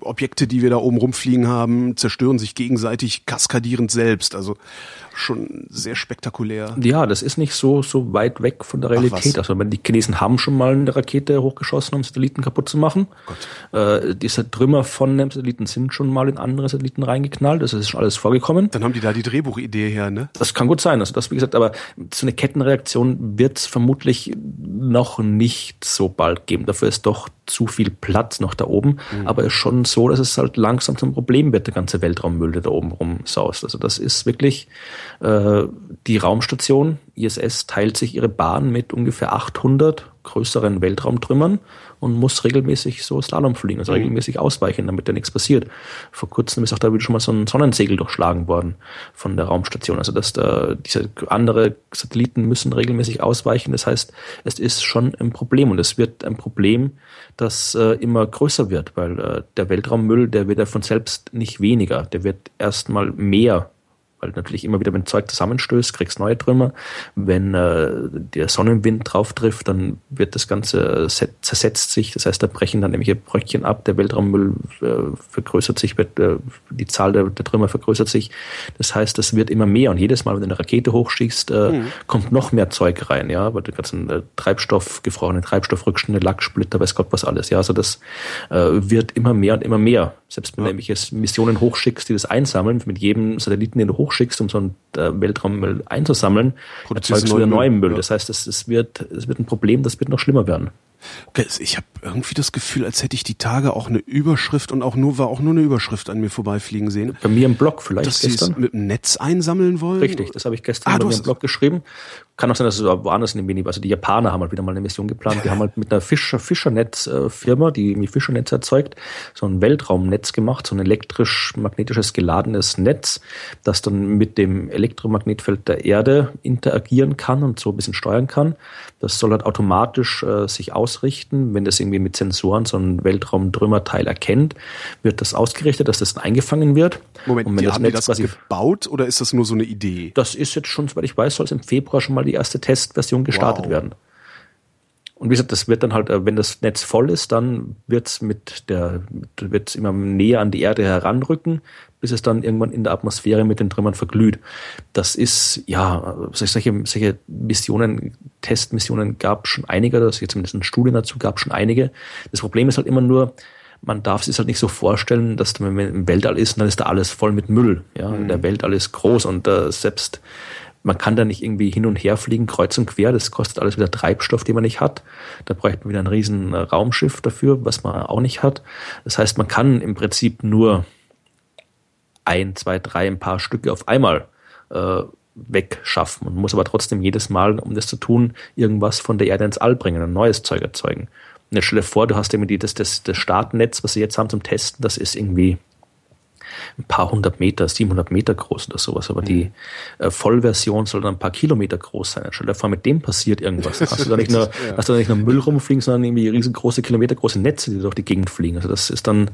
Objekte, die wir da oben rumfliegen haben, zerstören sich gegenseitig kaskadierend selbst. Also schon sehr spektakulär. Ja, das ist nicht so so weit weg von der Realität. Also die Chinesen haben schon mal eine Rakete hochgeschossen, um Satelliten kaputt zu machen. Gott. Äh, diese Trümmer von einem Satelliten sind schon mal in andere Satelliten reingeknallt. Das ist schon alles vorgekommen. Dann haben die da die Drehbuchidee her, ne? Das kann gut sein. Also das, wie gesagt, aber so eine Kettenreaktion wird es vermutlich noch nicht so bald geben. Dafür ist doch zu viel Platz noch da oben. Mhm. Aber es ist schon so, dass es halt langsam zum Problem wird, der ganze Weltraummüll, der da oben rumsaust. Also das ist wirklich die Raumstation ISS teilt sich ihre Bahn mit ungefähr 800 größeren Weltraumtrümmern und muss regelmäßig so Slalom fliegen, also mhm. regelmäßig ausweichen, damit da nichts passiert. Vor kurzem ist auch da wieder schon mal so ein Sonnensegel durchschlagen worden von der Raumstation. Also dass da diese andere Satelliten müssen regelmäßig ausweichen. Das heißt, es ist schon ein Problem und es wird ein Problem, das äh, immer größer wird, weil äh, der Weltraummüll, der wird ja von selbst nicht weniger, der wird erstmal mehr weil natürlich immer wieder, wenn Zeug zusammenstößt, kriegst neue Trümmer. Wenn äh, der Sonnenwind drauf trifft, dann wird das Ganze äh, zersetzt sich. Das heißt, da brechen dann irgendwelche Bröckchen ab. Der Weltraummüll äh, vergrößert sich, wird, äh, die Zahl der, der, Trümmer vergrößert sich. Das heißt, das wird immer mehr. Und jedes Mal, wenn du eine Rakete hochschießt, äh, mhm. kommt noch mehr Zeug rein. Ja, weil du ganzen Treibstoff, gefrorene Treibstoffrückstände, Lacksplitter, weiß Gott was alles. Ja, also das äh, wird immer mehr und immer mehr. Selbst wenn ja. du irgendwelche Missionen hochschickst, die das einsammeln, mit jedem Satelliten, den du hochschickst, um so einen äh, Weltraummüll einzusammeln, erzeugst du wieder neuen Müll. Ja. Das heißt, es, es, wird, es wird ein Problem, das wird noch schlimmer werden. Ich habe irgendwie das Gefühl, als hätte ich die Tage auch eine Überschrift und auch nur war auch nur eine Überschrift an mir vorbeifliegen sehen. Bei mir im Blog vielleicht dass gestern. mit dem Netz einsammeln wollen. Richtig, das habe ich gestern ah, bei mir im Blog geschrieben. Kann auch sein, dass es woanders in dem Mini, also die Japaner haben halt wieder mal eine Mission geplant. Die haben halt mit einer Fischer Fischernetz-Firma, die irgendwie Fischernetz erzeugt, so ein Weltraumnetz gemacht, so ein elektrisch-magnetisches geladenes Netz, das dann mit dem Elektromagnetfeld der Erde interagieren kann und so ein bisschen steuern kann. Das soll halt automatisch äh, sich ausrichten, wenn das irgendwie mit Sensoren so ein Weltraumtrümmerteil erkennt, wird das ausgerichtet, dass das dann eingefangen wird. Moment, und wenn die das haben Netz die das gebaut oder ist das nur so eine Idee? Das ist jetzt schon, soweit ich weiß, soll es im Februar schon mal mal die erste Testversion gestartet wow. werden. Und wie gesagt, das wird dann halt, äh, wenn das Netz voll ist, dann wird es mit der, wird immer näher an die Erde heranrücken, bis es dann irgendwann in der Atmosphäre mit den Trümmern verglüht. Das ist, ja, solche, solche Missionen, Testmissionen gab schon einige, das jetzt zumindest eine Studie dazu gab schon einige. Das Problem ist halt immer nur, man darf sich halt nicht so vorstellen, dass wenn man im Weltall ist, dann ist da alles voll mit Müll. Ja, mhm. der Weltall ist groß und äh, selbst man kann da nicht irgendwie hin und her fliegen, kreuz und quer. Das kostet alles wieder Treibstoff, den man nicht hat. Da bräuchte man wieder ein riesen äh, Raumschiff dafür, was man auch nicht hat. Das heißt, man kann im Prinzip nur ein, zwei, drei, ein paar Stücke auf einmal äh, wegschaffen. Man muss aber trotzdem jedes Mal, um das zu tun, irgendwas von der Erde ins All bringen, ein neues Zeug erzeugen. Und jetzt stell dir vor, du hast irgendwie das, das, das Startnetz, was sie jetzt haben zum Testen, das ist irgendwie ein paar hundert Meter, 700 Meter groß oder sowas. Aber mhm. die äh, Vollversion soll dann ein paar Kilometer groß sein. Stell dir vor, mit dem passiert irgendwas. (laughs) Hast du da nicht nur, ja. hast du da nicht nur Müll rumfliegen, sondern irgendwie riesengroße, kilometergroße Netze, die durch die Gegend fliegen. Also das ist dann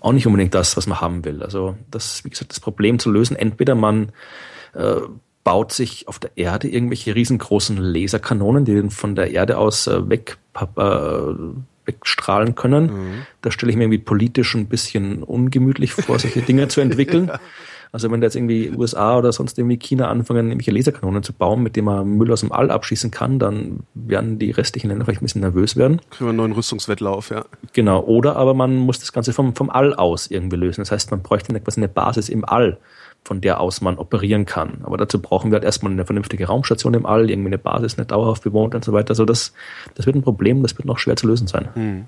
auch nicht unbedingt das, was man haben will. Also das wie gesagt, das Problem zu lösen. Entweder man äh, baut sich auf der Erde irgendwelche riesengroßen Laserkanonen, die von der Erde aus äh, weg äh, wegstrahlen können. Mhm. Da stelle ich mir irgendwie politisch ein bisschen ungemütlich vor, solche Dinge zu entwickeln. (laughs) Also wenn da jetzt irgendwie USA oder sonst irgendwie China anfangen, nämlich Laserkanonen zu bauen, mit denen man Müll aus dem All abschießen kann, dann werden die restlichen Länder vielleicht ein bisschen nervös werden. Kriegen wir einen neuen Rüstungswettlauf, ja. Genau. Oder aber man muss das Ganze vom, vom All aus irgendwie lösen. Das heißt, man bräuchte quasi eine Basis im All, von der aus man operieren kann. Aber dazu brauchen wir halt erstmal eine vernünftige Raumstation im All, irgendwie eine Basis nicht dauerhaft bewohnt und so weiter. Also das, das wird ein Problem, das wird noch schwer zu lösen sein. Hm.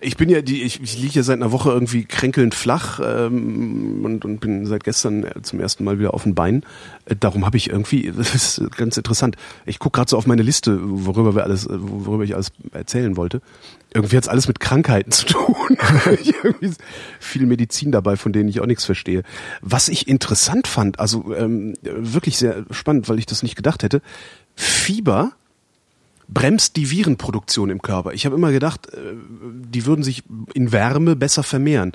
Ich bin ja die, ich, ich liege ja seit einer Woche irgendwie kränkelnd flach ähm, und, und bin seit gestern äh, zum ersten Mal wieder auf den Beinen. Äh, darum habe ich irgendwie, (laughs) das ist ganz interessant. Ich gucke gerade so auf meine Liste, worüber wir alles, worüber ich alles erzählen wollte. Irgendwie hat's alles mit Krankheiten (laughs) zu tun. irgendwie viel Medizin dabei, von denen ich auch nichts verstehe. Was ich interessant fand, also ähm, wirklich sehr spannend, weil ich das nicht gedacht hätte. Fieber bremst die Virenproduktion im Körper. Ich habe immer gedacht, äh, die würden sich in Wärme besser vermehren.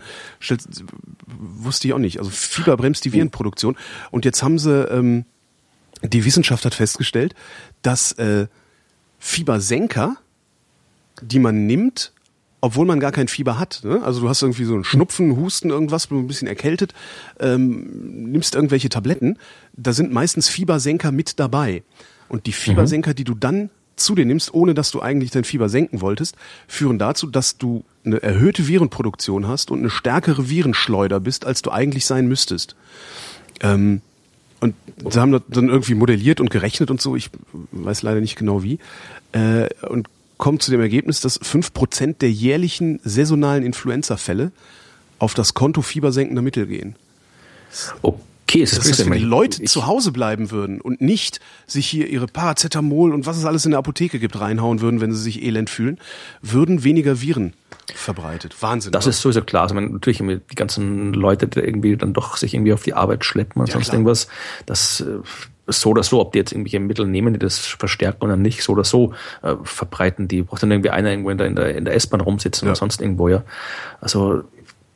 Wusste ich auch nicht. Also Fieber bremst die Virenproduktion. Und jetzt haben sie, ähm, die Wissenschaft hat festgestellt, dass äh, Fiebersenker, die man nimmt, obwohl man gar kein Fieber hat. Ne? Also du hast irgendwie so einen Schnupfen, Husten, irgendwas, ein bisschen erkältet, ähm, nimmst irgendwelche Tabletten, da sind meistens Fiebersenker mit dabei. Und die Fiebersenker, mhm. die du dann zu dir nimmst, ohne dass du eigentlich dein Fieber senken wolltest, führen dazu, dass du eine erhöhte Virenproduktion hast und eine stärkere Virenschleuder bist, als du eigentlich sein müsstest. Ähm, und sie haben das dann irgendwie modelliert und gerechnet und so, ich weiß leider nicht genau wie, äh, und kommt zu dem Ergebnis, dass fünf Prozent der jährlichen saisonalen Influenza-Fälle auf das Konto fiebersenkender Mittel gehen. Oh okay, ist das, wenn die Leute ich, zu Hause bleiben würden und nicht sich hier ihre Paracetamol und was es alles in der Apotheke gibt reinhauen würden, wenn sie sich elend fühlen, würden weniger Viren verbreitet. Wahnsinn. Das oder? ist sowieso klar. Also natürlich die ganzen Leute, die irgendwie dann doch sich irgendwie auf die Arbeit schleppen und ja, sonst klar. irgendwas, das äh, so oder so, ob die jetzt irgendwelche Mittel nehmen, die das verstärken oder nicht, so oder so äh, verbreiten die. Braucht dann irgendwie einer irgendwo in der, in der, in der S-Bahn rumsitzen ja. oder sonst irgendwo, ja. Also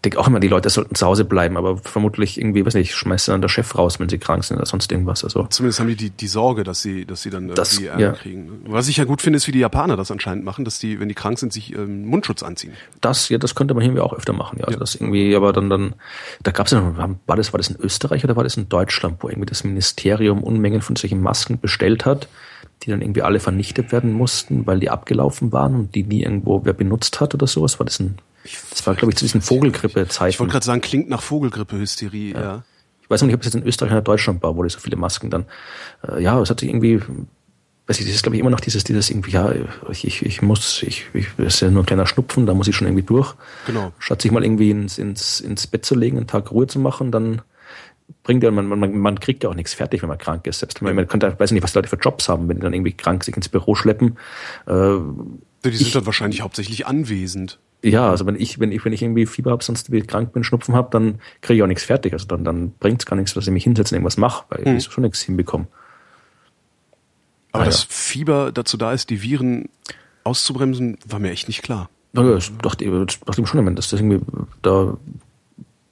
denke auch immer, die Leute sollten zu Hause bleiben, aber vermutlich irgendwie, weiß nicht, schmeißt dann der Chef raus, wenn sie krank sind oder sonst irgendwas. Also Zumindest haben die die, die Sorge, dass sie, dass sie dann Das- irgendwie Ärger ja. kriegen. Was ich ja gut finde, ist, wie die Japaner das anscheinend machen, dass die, wenn die krank sind, sich ähm, Mundschutz anziehen. das, ja, das könnte man hier auch öfter machen. Ja, also das irgendwie, aber dann, dann, da gab es ja noch, war das, war das in Österreich oder war das in Deutschland, wo irgendwie das Ministerium Unmengen von solchen Masken bestellt hat, die dann irgendwie alle vernichtet werden mussten, weil die abgelaufen waren und die nie irgendwo wer benutzt hat oder sowas. War das ein, das war, glaube ich, zu diesen Vogelgrippe-Zeiten. Ich wollte gerade sagen, klingt nach Vogelgrippe-Hysterie, ja. Ich weiß noch nicht, ob es jetzt in Österreich oder Deutschland war, wo die so viele Masken dann, äh, ja, es hat sich irgendwie, weiß ich, das ist glaube ich immer noch dieses, dieses irgendwie, ja, ich, ich, ich muss, ich, ich, das ist ja nur ein kleiner Schnupfen, da muss ich schon irgendwie durch. Genau. Statt sich mal irgendwie ins, ins, ins Bett zu legen, einen Tag Ruhe zu machen, dann bringt ja, man, man, man kriegt ja auch nichts fertig, wenn man krank ist. Selbst wenn man, man könnte, ich weiß nicht, was die Leute für Jobs haben, wenn die dann irgendwie krank sich ins Büro schleppen. Äh, Die sind dann wahrscheinlich hauptsächlich anwesend. Ja, also wenn ich, wenn ich, wenn ich irgendwie Fieber habe, sonst wie krank bin, Schnupfen habe, dann kriege ich auch nichts fertig. Also dann, dann bringt es gar nichts, dass ich mich hinsetze und irgendwas mache, weil ich schon nichts hinbekomme. Aber Ah, ja. dass Fieber dazu da ist, die Viren auszubremsen, war mir echt nicht klar. Ja, ja, das dachte ich, dachte ich schon, wenn das, das irgendwie da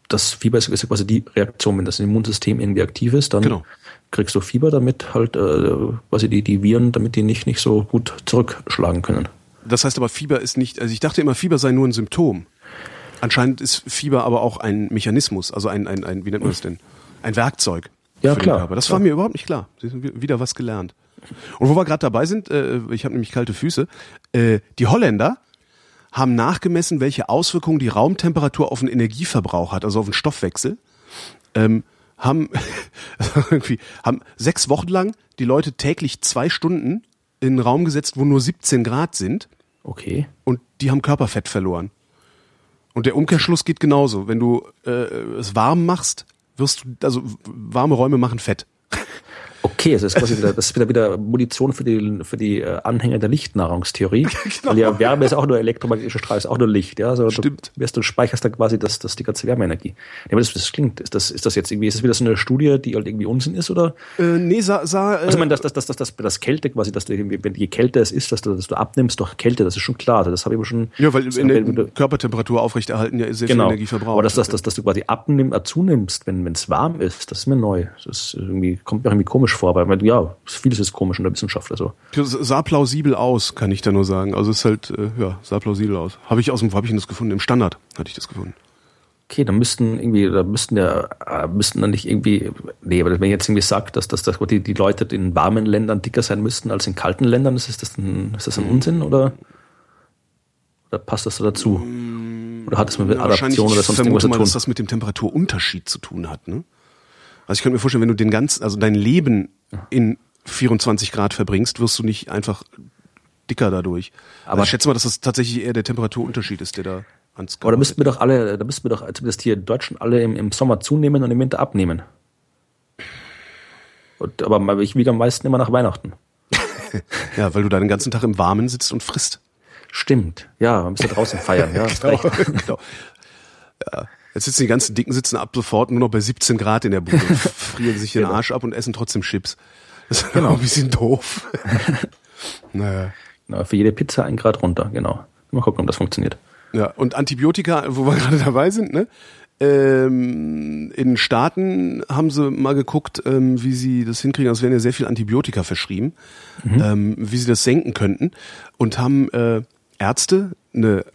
das Fieber ist, ist ja quasi die Reaktion, wenn das Immunsystem irgendwie aktiv ist, dann Genau. kriegst du Fieber, damit halt äh, quasi die, die Viren, damit die nicht, nicht so gut zurückschlagen können. Das heißt aber, Fieber ist nicht, also ich dachte immer, Fieber sei nur ein Symptom. Anscheinend ist Fieber aber auch ein Mechanismus, also ein, ein, ein wie nennt man das denn? Ein Werkzeug. Ja, für den klar. Körper. Das war mir überhaupt nicht klar. Sie haben wieder was gelernt. Und wo wir gerade dabei sind, äh, ich habe nämlich kalte Füße, äh, die Holländer haben nachgemessen, welche Auswirkungen die Raumtemperatur auf den Energieverbrauch hat, also auf den Stoffwechsel. Ähm, haben (laughs) irgendwie haben sechs Wochen lang die Leute täglich zwei Stunden in einen Raum gesetzt, wo nur 17 Grad sind Okay. und die haben Körperfett verloren. Und der Umkehrschluss geht genauso. Wenn du äh, es warm machst, wirst du, also warme Räume machen Fett. Okay, also das ist quasi wieder, das ist wieder, wieder Munition für die, für die äh, Anhänger der Lichtnahrungstheorie. (laughs) Weil ja Wärme ist auch nur elektromagnetischer Strahl, ist auch nur Licht. Ja? Also Stimmt. Du, wirst, du speicherst da quasi das, das, die ganze Wärmeenergie. Ja, aber das, das klingt, ist das, ist das jetzt irgendwie, ist das wieder so eine Studie, die halt irgendwie Unsinn ist? Oder? Äh, nee, sah, sah äh, Also ich meine, dass das, das, das, das, das Kälte quasi, dass du irgendwie, wenn je kälter es ist, dass du, dass du abnimmst durch Kälte, das ist schon klar. Also Das habe ich aber schon. ja, weil in der Körpertemperatur aufrechterhalten ja sehr genau. viel Energie verbraucht. Aber dass, dass, dass, dass du quasi abnimmst, äh, zunimmst, wenn es warm ist, das ist mir neu. Das ist irgendwie, kommt mir irgendwie komisch vor, weil ja, vieles ist komisch in der Wissenschaft. Also. Das sah plausibel aus, kann ich da nur sagen. Also es ist halt, äh, ja, sah plausibel aus. Habe ich aus dem, wo habe ich denn das gefunden? Im Standard hatte ich das gefunden. Okay, dann müssten irgendwie, da müssten ja, äh, müssten dann nicht irgendwie, nee, aber wenn ich jetzt irgendwie sage, dass, dass, dass die, die Leute in warmen Ländern dicker sein müssten als in kalten Ländern, ist das ein, ist das ein Unsinn oder, oder passt das so dazu? Oder hat es mit Adaption oder ich sonst irgendwas zu mal, tun? dass das mit dem Temperaturunterschied zu tun hat. Ne? Also ich könnte mir vorstellen, wenn du den ganzen, also dein Leben in 24 Grad verbringst, wirst du nicht einfach dicker dadurch. Aber Aber- ich schätze mal, dass das tatsächlich eher der Temperaturunterschied ist, der da ans Aber da müssten wir doch alle, da müssten wir doch zumindest hier in Deutschland alle im, im Sommer zunehmen und im Winter abnehmen. Und, aber ich wiege am meisten immer nach Weihnachten. (laughs) Ja, weil du da den ganzen Tag im Warmen sitzt und frisst. Stimmt. Ja, man müsste draußen feiern. Ja, (laughs) hast recht. genau. Ja. (laughs) Jetzt sitzen die ganzen Dicken sitzen ab sofort nur noch bei 17 Grad in der Bude (laughs) frieren sich den Genau. Arsch ab und essen trotzdem Chips. Das ist genau. (laughs) ein bisschen doof. (laughs) naja. Genau, für jede Pizza ein Grad runter, genau. Mal gucken, ob das funktioniert. Ja, und Antibiotika, wo wir gerade dabei sind, ne? Ähm, in den Staaten haben sie mal geguckt, ähm, wie sie das hinkriegen. Es werden ja sehr viel Antibiotika verschrieben, ähm, wie sie das senken könnten und haben äh, Ärzte eine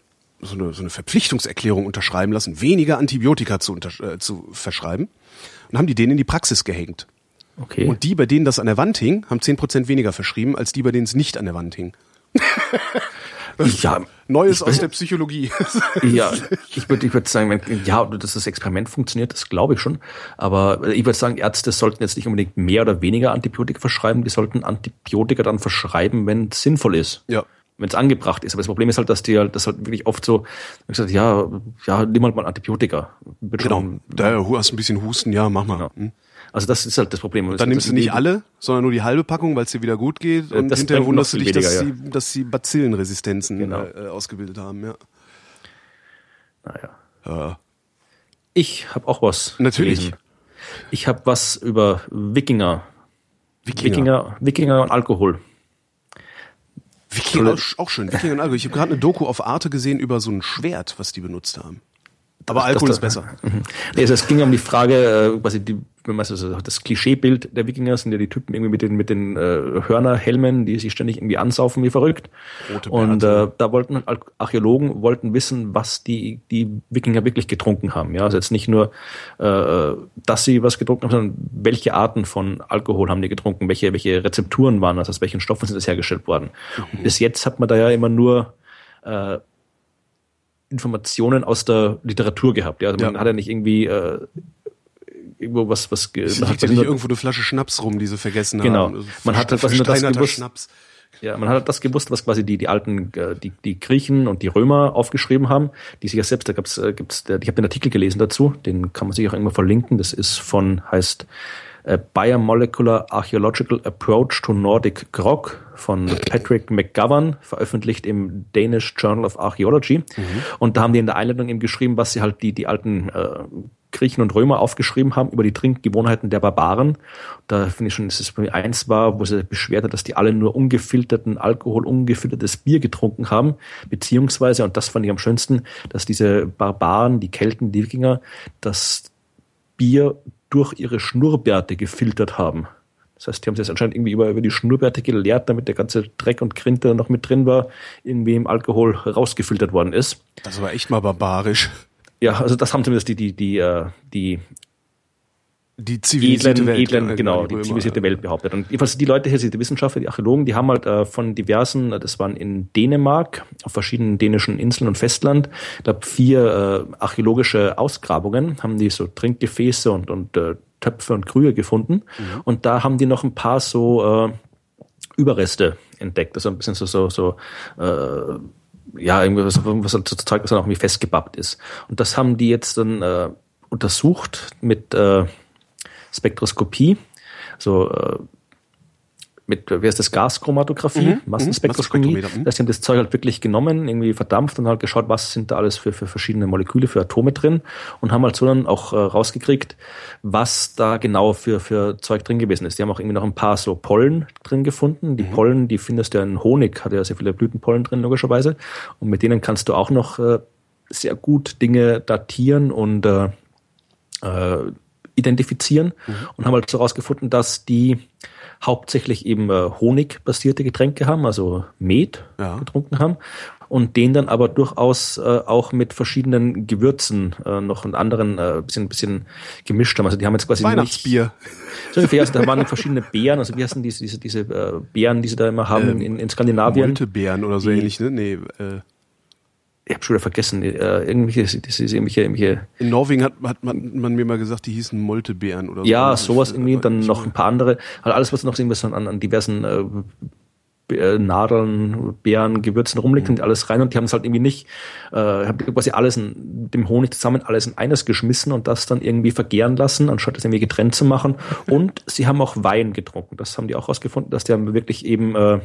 so, eine so eine Verpflichtungserklärung unterschreiben lassen, weniger Antibiotika zu, äh, zu verschreiben und haben die denen in die Praxis gehängt. Okay. Und die, bei denen das an der Wand hing, haben 10% weniger verschrieben, als die, bei denen es nicht an der Wand hing. (laughs) ja, Neues aus der Psychologie. (laughs) Ja, ich würde ich würd sagen, wenn, ja, dass das Experiment funktioniert, das glaube ich schon. Aber ich würde sagen, Ärzte sollten jetzt nicht unbedingt mehr oder weniger Antibiotika verschreiben, die sollten Antibiotika dann verschreiben, wenn es sinnvoll ist. ja. Wenn es angebracht ist. Aber das Problem ist halt, dass die halt, das halt wirklich oft so, ich gesagt, ja, ja, nimm halt mal Antibiotika. Wird Genau. schon- Da hast du ein bisschen Husten, ja, mach mal. Genau. Hm. Also das ist halt das Problem. Dann nimmst du nicht alle, sondern nur die halbe Packung, weil es dir wieder gut geht. Und das hinterher wunderst du dich, viel dass, weniger, sie, dass sie Bazillenresistenzen Genau. äh, ausgebildet haben. Ja. Naja. Ja. Ich habe auch was. Natürlich. gelesen. Ich habe was über Wikinger. Wikinger. Wikinger, Wikinger und Alkohol. Wikinger, auch, auch schön. Wikinger und Alkohol. Ich habe gerade eine Doku auf Arte gesehen über so ein Schwert, was die benutzt haben. Aber Alkohol ist besser. Mhm. Nee, also es ging um die Frage, äh, quasi die, wenn man so das Klischeebild der Wikinger sind ja die Typen irgendwie mit den mit den äh, Hörnerhelmen, die sich ständig irgendwie ansaufen wie verrückt. Rote und äh, da wollten Archäologen wollten wissen, was die die Wikinger wirklich getrunken haben. Ja, also jetzt nicht nur, äh, dass sie was getrunken haben, sondern welche Arten von Alkohol haben die getrunken, welche welche Rezepturen waren das, aus welchen Stoffen sind das hergestellt worden. Mhm. Und bis jetzt hat man da ja immer nur äh, Informationen aus der Literatur gehabt. Ja, also man ja. hat ja nicht irgendwie äh, irgendwo was was ge liegt ja nicht irgendwo eine Flasche Schnaps rum, die sie vergessen genau. haben. Genau. Man hat halt was das gewusst. Schnaps. Ja, man hat das gewusst, was quasi die die alten äh, die die Griechen und die Römer aufgeschrieben haben, die sich ja selbst da gab's äh, gibt's ich habe den Artikel gelesen dazu, den kann man sich auch irgendwo verlinken, das ist von heißt äh, Biomolecular Archaeological Approach to Nordic Grog von Patrick McGovern, veröffentlicht im Danish Journal of Archaeology. Mhm. Und da haben die in der Einleitung eben geschrieben, was sie halt die, die alten äh, Griechen und Römer aufgeschrieben haben über die Trinkgewohnheiten der Barbaren. Da finde ich schon, dass es bei eins war, wo sie beschwert hat, dass die alle nur ungefilterten Alkohol, ungefiltertes Bier getrunken haben, beziehungsweise, und das fand ich am schönsten, dass diese Barbaren, die Kelten, die Wikinger, das Bier durch ihre Schnurrbärte gefiltert haben. Das heißt, die haben sich anscheinend irgendwie über, über die Schnurrbärte geleert, damit der ganze Dreck und Grint, der noch mit drin war, irgendwie im Alkohol rausgefiltert worden ist. Das war echt mal barbarisch. Ja, also das haben zumindest die, die, die, äh, die die zivilisierte edlen, Welt. Edlen, genau, die, die zivilisierte Welt behauptet. Und jedenfalls die Leute hier, die Wissenschaftler, die Archäologen, die haben halt äh, von diversen, das waren in Dänemark, auf verschiedenen dänischen Inseln und Festland, ich glaube vier äh, archäologische Ausgrabungen, haben die so Trinkgefäße und, und äh, Töpfe und Krühe gefunden. Mhm. Und da haben die noch ein paar so äh, Überreste entdeckt. Also ein bisschen so, so, so äh, ja, irgendwas, was halt Zeug, was dann auch irgendwie festgebappt ist. Und das haben die jetzt dann äh, untersucht mit äh, Spektroskopie, so äh, mit, wie heißt das, Gaschromatographie, mhm, Massenspektroskopie. Mhm. Das haben das Zeug halt wirklich genommen, irgendwie verdampft und halt geschaut, was sind da alles für, für verschiedene Moleküle, für Atome drin und haben halt so dann auch äh, rausgekriegt, was da genau für, für Zeug drin gewesen ist. Die haben auch irgendwie noch ein paar so Pollen drin gefunden. Die mhm. Pollen, die findest du ja in Honig, hat ja sehr viele Blütenpollen drin, logischerweise. Und mit denen kannst du auch noch äh, sehr gut Dinge datieren und äh, äh, identifizieren mhm. und haben halt so herausgefunden, dass die hauptsächlich eben äh, Honigbasierte Getränke haben, also Met ja. getrunken haben und den dann aber durchaus äh, auch mit verschiedenen Gewürzen äh, noch einen anderen äh, bisschen bisschen gemischt haben. Also die haben jetzt quasi Weihnachtsbier. Nicht, so ungefähr, also da waren verschiedene Beeren, also wie heißen diese diese diese äh, Beeren, die sie da immer haben ähm, in, in Skandinavien? Moltebeeren oder so ähnlich, ne? Nee, äh ich habe schon wieder vergessen, äh, irgendwelche, das ist irgendwelche, irgendwelche. In Norwegen hat, hat man, man, mir mal gesagt, die hießen Moltebeeren oder so. Ja, sowas irgendwie, dann noch ein paar andere. Also alles, was noch irgendwas an, an diversen äh, äh, Nadeln, Beeren, Gewürzen rumliegt, mhm. und alles rein und die haben es halt irgendwie nicht, äh, haben quasi alles in dem Honig zusammen alles in eines geschmissen und das dann irgendwie vergären lassen, anstatt das irgendwie getrennt zu machen. Und sie haben auch Wein getrunken. Das haben die auch rausgefunden, dass die haben wirklich eben äh,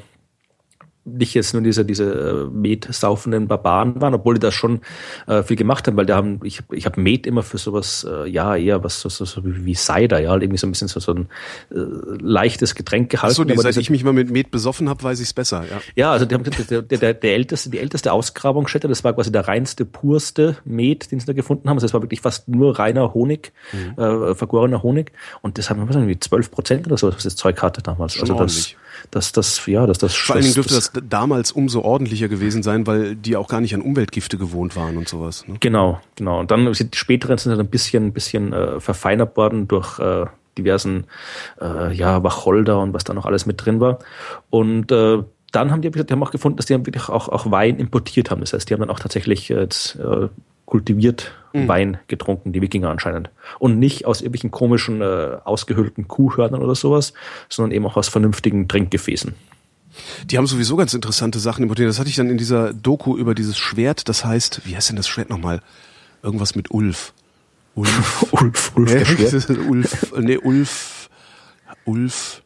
nicht jetzt nur diese, diese äh, Met-saufenden Barbaren waren, obwohl die das schon äh, viel gemacht haben, weil da haben, ich, ich habe Met immer für sowas, äh, ja, eher was so, so, so wie Cider, ja, halt irgendwie so ein bisschen so, so ein äh, leichtes Getränk gehalten. Ach so, nee, seit ich mich mal mit Met besoffen habe, weiß ich es besser, ja. Ja, also der, der, der, der älteste, die älteste Ausgrabungsstätte, das war quasi der reinste, purste Met, den sie da gefunden haben. Also es war wirklich fast nur reiner Honig, mhm. äh, vergorener Honig. Und das haben wir irgendwie 12 Prozent oder so, was das Zeug hatte damals. Schon also das, das, das, ja, das, das Vor allen Dingen dürfte das, das damals umso ordentlicher gewesen sein, weil die auch gar nicht an Umweltgifte gewohnt waren und sowas. Ne? Genau, genau. Und dann sind die späteren sind dann ein bisschen, ein bisschen äh, verfeinert worden durch äh, diversen äh, ja, Wacholder und was da noch alles mit drin war. Und äh, dann haben die, die haben auch gefunden, dass die wirklich auch, auch Wein importiert haben. Das heißt, die haben dann auch tatsächlich jetzt äh, kultiviert mhm. Wein getrunken, die Wikinger anscheinend. Und nicht aus irgendwelchen komischen, äh, ausgehöhlten Kuhhörnern oder sowas, sondern eben auch aus vernünftigen Trinkgefäßen. Die haben sowieso ganz interessante Sachen importiert. Das hatte ich dann in dieser Doku über dieses Schwert, das heißt, wie heißt denn das Schwert nochmal? Irgendwas mit Ulf. Ulf. (laughs) Ulf, Ulf, (laughs) Schwert. Ulf, nee, Ulf, Ulf.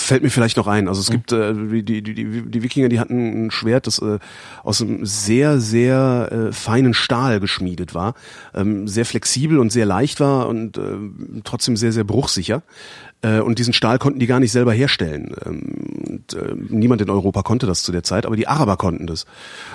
Fällt mir vielleicht noch ein. Also es mhm. gibt äh, die, die, die, die Wikinger, die hatten ein Schwert, das äh, aus einem sehr, sehr äh, feinen Stahl geschmiedet war, ähm, sehr flexibel und sehr leicht war und äh, trotzdem sehr, sehr bruchsicher. Äh, und diesen Stahl konnten die gar nicht selber herstellen. Ähm, und, äh, niemand in Europa konnte das zu der Zeit, aber die Araber konnten das.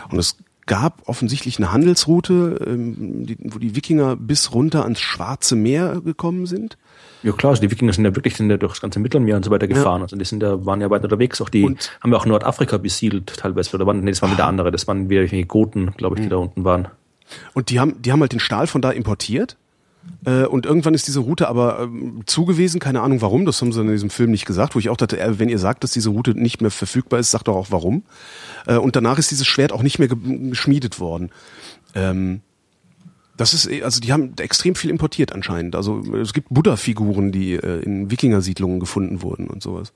Und es gab offensichtlich eine Handelsroute, ähm, die, wo die Wikinger bis runter ans Schwarze Meer gekommen sind. Ja klar, also die Wikinger sind ja wirklich sind ja durch das ganze Mittelmeer und so weiter gefahren. Ja. Also die sind ja, waren ja weit unterwegs. Auch die und haben ja auch Nordafrika besiedelt teilweise. Oder waren, nee, das waren wieder andere. Das waren wie Goten, glaube ich, die mhm. da unten waren. Und die haben, die haben halt den Stahl von da importiert äh, und irgendwann ist diese Route aber ähm, zugewiesen, keine Ahnung warum, das haben sie in diesem Film nicht gesagt, wo ich auch dachte, äh, wenn ihr sagt, dass diese Route nicht mehr verfügbar ist, sagt doch auch warum. Äh, und danach ist dieses Schwert auch nicht mehr geschmiedet worden. Ähm, das ist, also die haben extrem viel importiert anscheinend. Also es gibt Buddha-Figuren, die in Wikinger-Siedlungen gefunden wurden und sowas.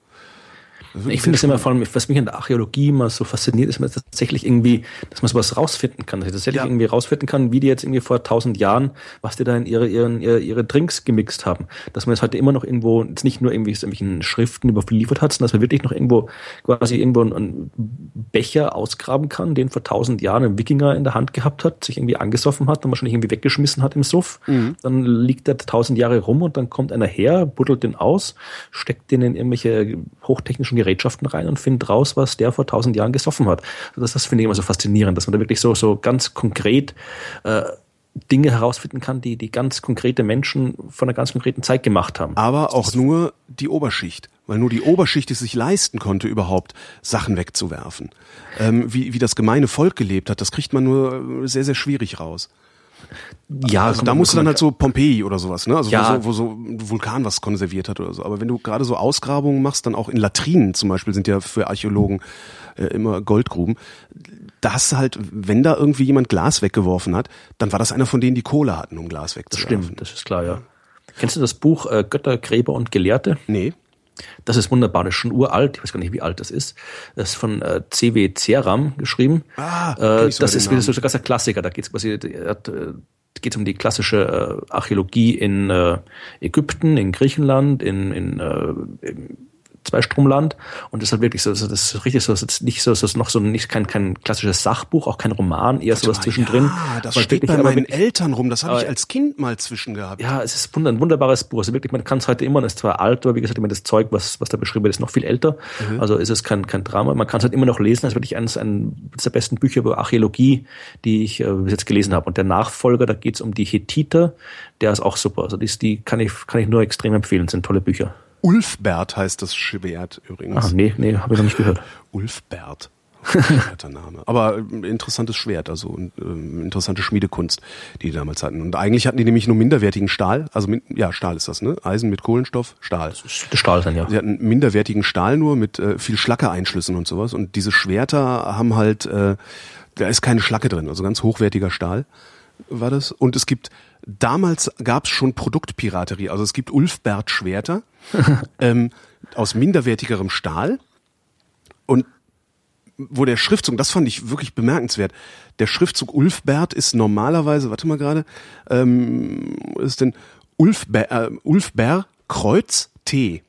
Ich finde es immer vor allem, was mich in der Archäologie immer so fasziniert, ist man tatsächlich irgendwie, dass man sowas rausfinden kann, dass ich tatsächlich ja. irgendwie rausfinden kann, wie die jetzt irgendwie vor tausend Jahren, was die da in ihre, ihren, ihre, ihre Drinks gemixt haben. Dass man es heute immer noch irgendwo, jetzt nicht nur irgendwie irgendwelchen Schriften überliefert hat, sondern dass man wirklich noch irgendwo quasi irgendwo einen Becher ausgraben kann, den vor tausend Jahren ein Wikinger in der Hand gehabt hat, sich irgendwie angesoffen hat und wahrscheinlich irgendwie weggeschmissen hat im Suff. Mhm. Dann liegt der tausend Jahre rum und dann kommt einer her, buddelt den aus, steckt den in irgendwelche hochtechnischen Gerätschaften rein und findet raus, was der vor tausend Jahren gesoffen hat. Also das, das finde ich immer so faszinierend, dass man da wirklich so, so ganz konkret äh, Dinge herausfinden kann, die die ganz konkrete Menschen von einer ganz konkreten Zeit gemacht haben. Aber auch nur die Oberschicht, weil nur die Oberschicht es sich leisten konnte, überhaupt Sachen wegzuwerfen. Ähm, wie, wie das gemeine Volk gelebt hat, das kriegt man nur sehr, sehr schwierig raus. Ja, also da musst du dann halt so Pompeji oder sowas, ne? Also ja. wo, so, wo so ein Vulkan was konserviert hat oder so. Aber wenn du gerade so Ausgrabungen machst, dann auch in Latrinen zum Beispiel sind ja für Archäologen äh, immer Goldgruben. Da hast du halt, wenn da irgendwie jemand Glas weggeworfen hat, dann war das einer von denen, die Kohle hatten, um Glas wegzuwerfen. Das stimmt, das ist klar, ja. Kennst du das Buch äh, Götter, Gräber und Gelehrte? Nee. Das ist wunderbar, das ist schon uralt, ich weiß gar nicht, wie alt das ist. Das ist von äh, C.W. Ceram geschrieben. Ah, äh, das ist wieder so ein ganzer Klassiker, da geht es quasi, äh, geht um die klassische äh, Archäologie in äh, Ägypten, in Griechenland, in, in, äh, in Zweistromland und das ist halt wirklich so, das ist richtig so, das ist nicht so, das ist noch so nicht kein kein klassisches Sachbuch, auch kein Roman, eher sowas zwischendrin. Ja, das steht bei meinen Eltern rum, das habe ich als Kind mal zwischen gehabt. Ja, es ist ein wunderbares Buch, also wirklich, man kann es heute immer, es ist zwar alt, aber wie gesagt, immer das Zeug, was was da beschrieben wird, ist noch viel älter, mhm. also ist es kein kein Drama, man kann es halt immer noch lesen, das ist wirklich eines ein, der besten Bücher über Archäologie, die ich äh, bis jetzt gelesen habe und der Nachfolger, da geht es um die Hethiter, der ist auch super, also die, die kann ich kann ich nur extrem empfehlen, sind tolle Bücher. Ulfbert heißt das Schwert übrigens. Ah, nee, nee, habe ich noch nicht gehört. (laughs) Ulfbert. Name. Aber äh, interessantes Schwert, also äh, interessante Schmiedekunst, die die damals hatten. Und eigentlich hatten die nämlich nur minderwertigen Stahl, also mit, ja, Stahl ist das, ne? Eisen mit Kohlenstoff, Stahl. Das ist Stahl dann, ja. Sie hatten minderwertigen Stahl nur mit äh, viel Schlacke-Einschlüssen und sowas. Und diese Schwerter haben halt, äh, da ist keine Schlacke drin, also ganz hochwertiger Stahl war das. Und es gibt, damals gab es schon Produktpiraterie, also es gibt Ulfbert-Schwerter (laughs) ähm, aus minderwertigerem Stahl und wo der Schriftzug, das fand ich wirklich bemerkenswert. Der Schriftzug Ulfbert ist normalerweise, warte mal gerade, ähm, ist denn Ulfber, äh, Ulfber Kreuz T.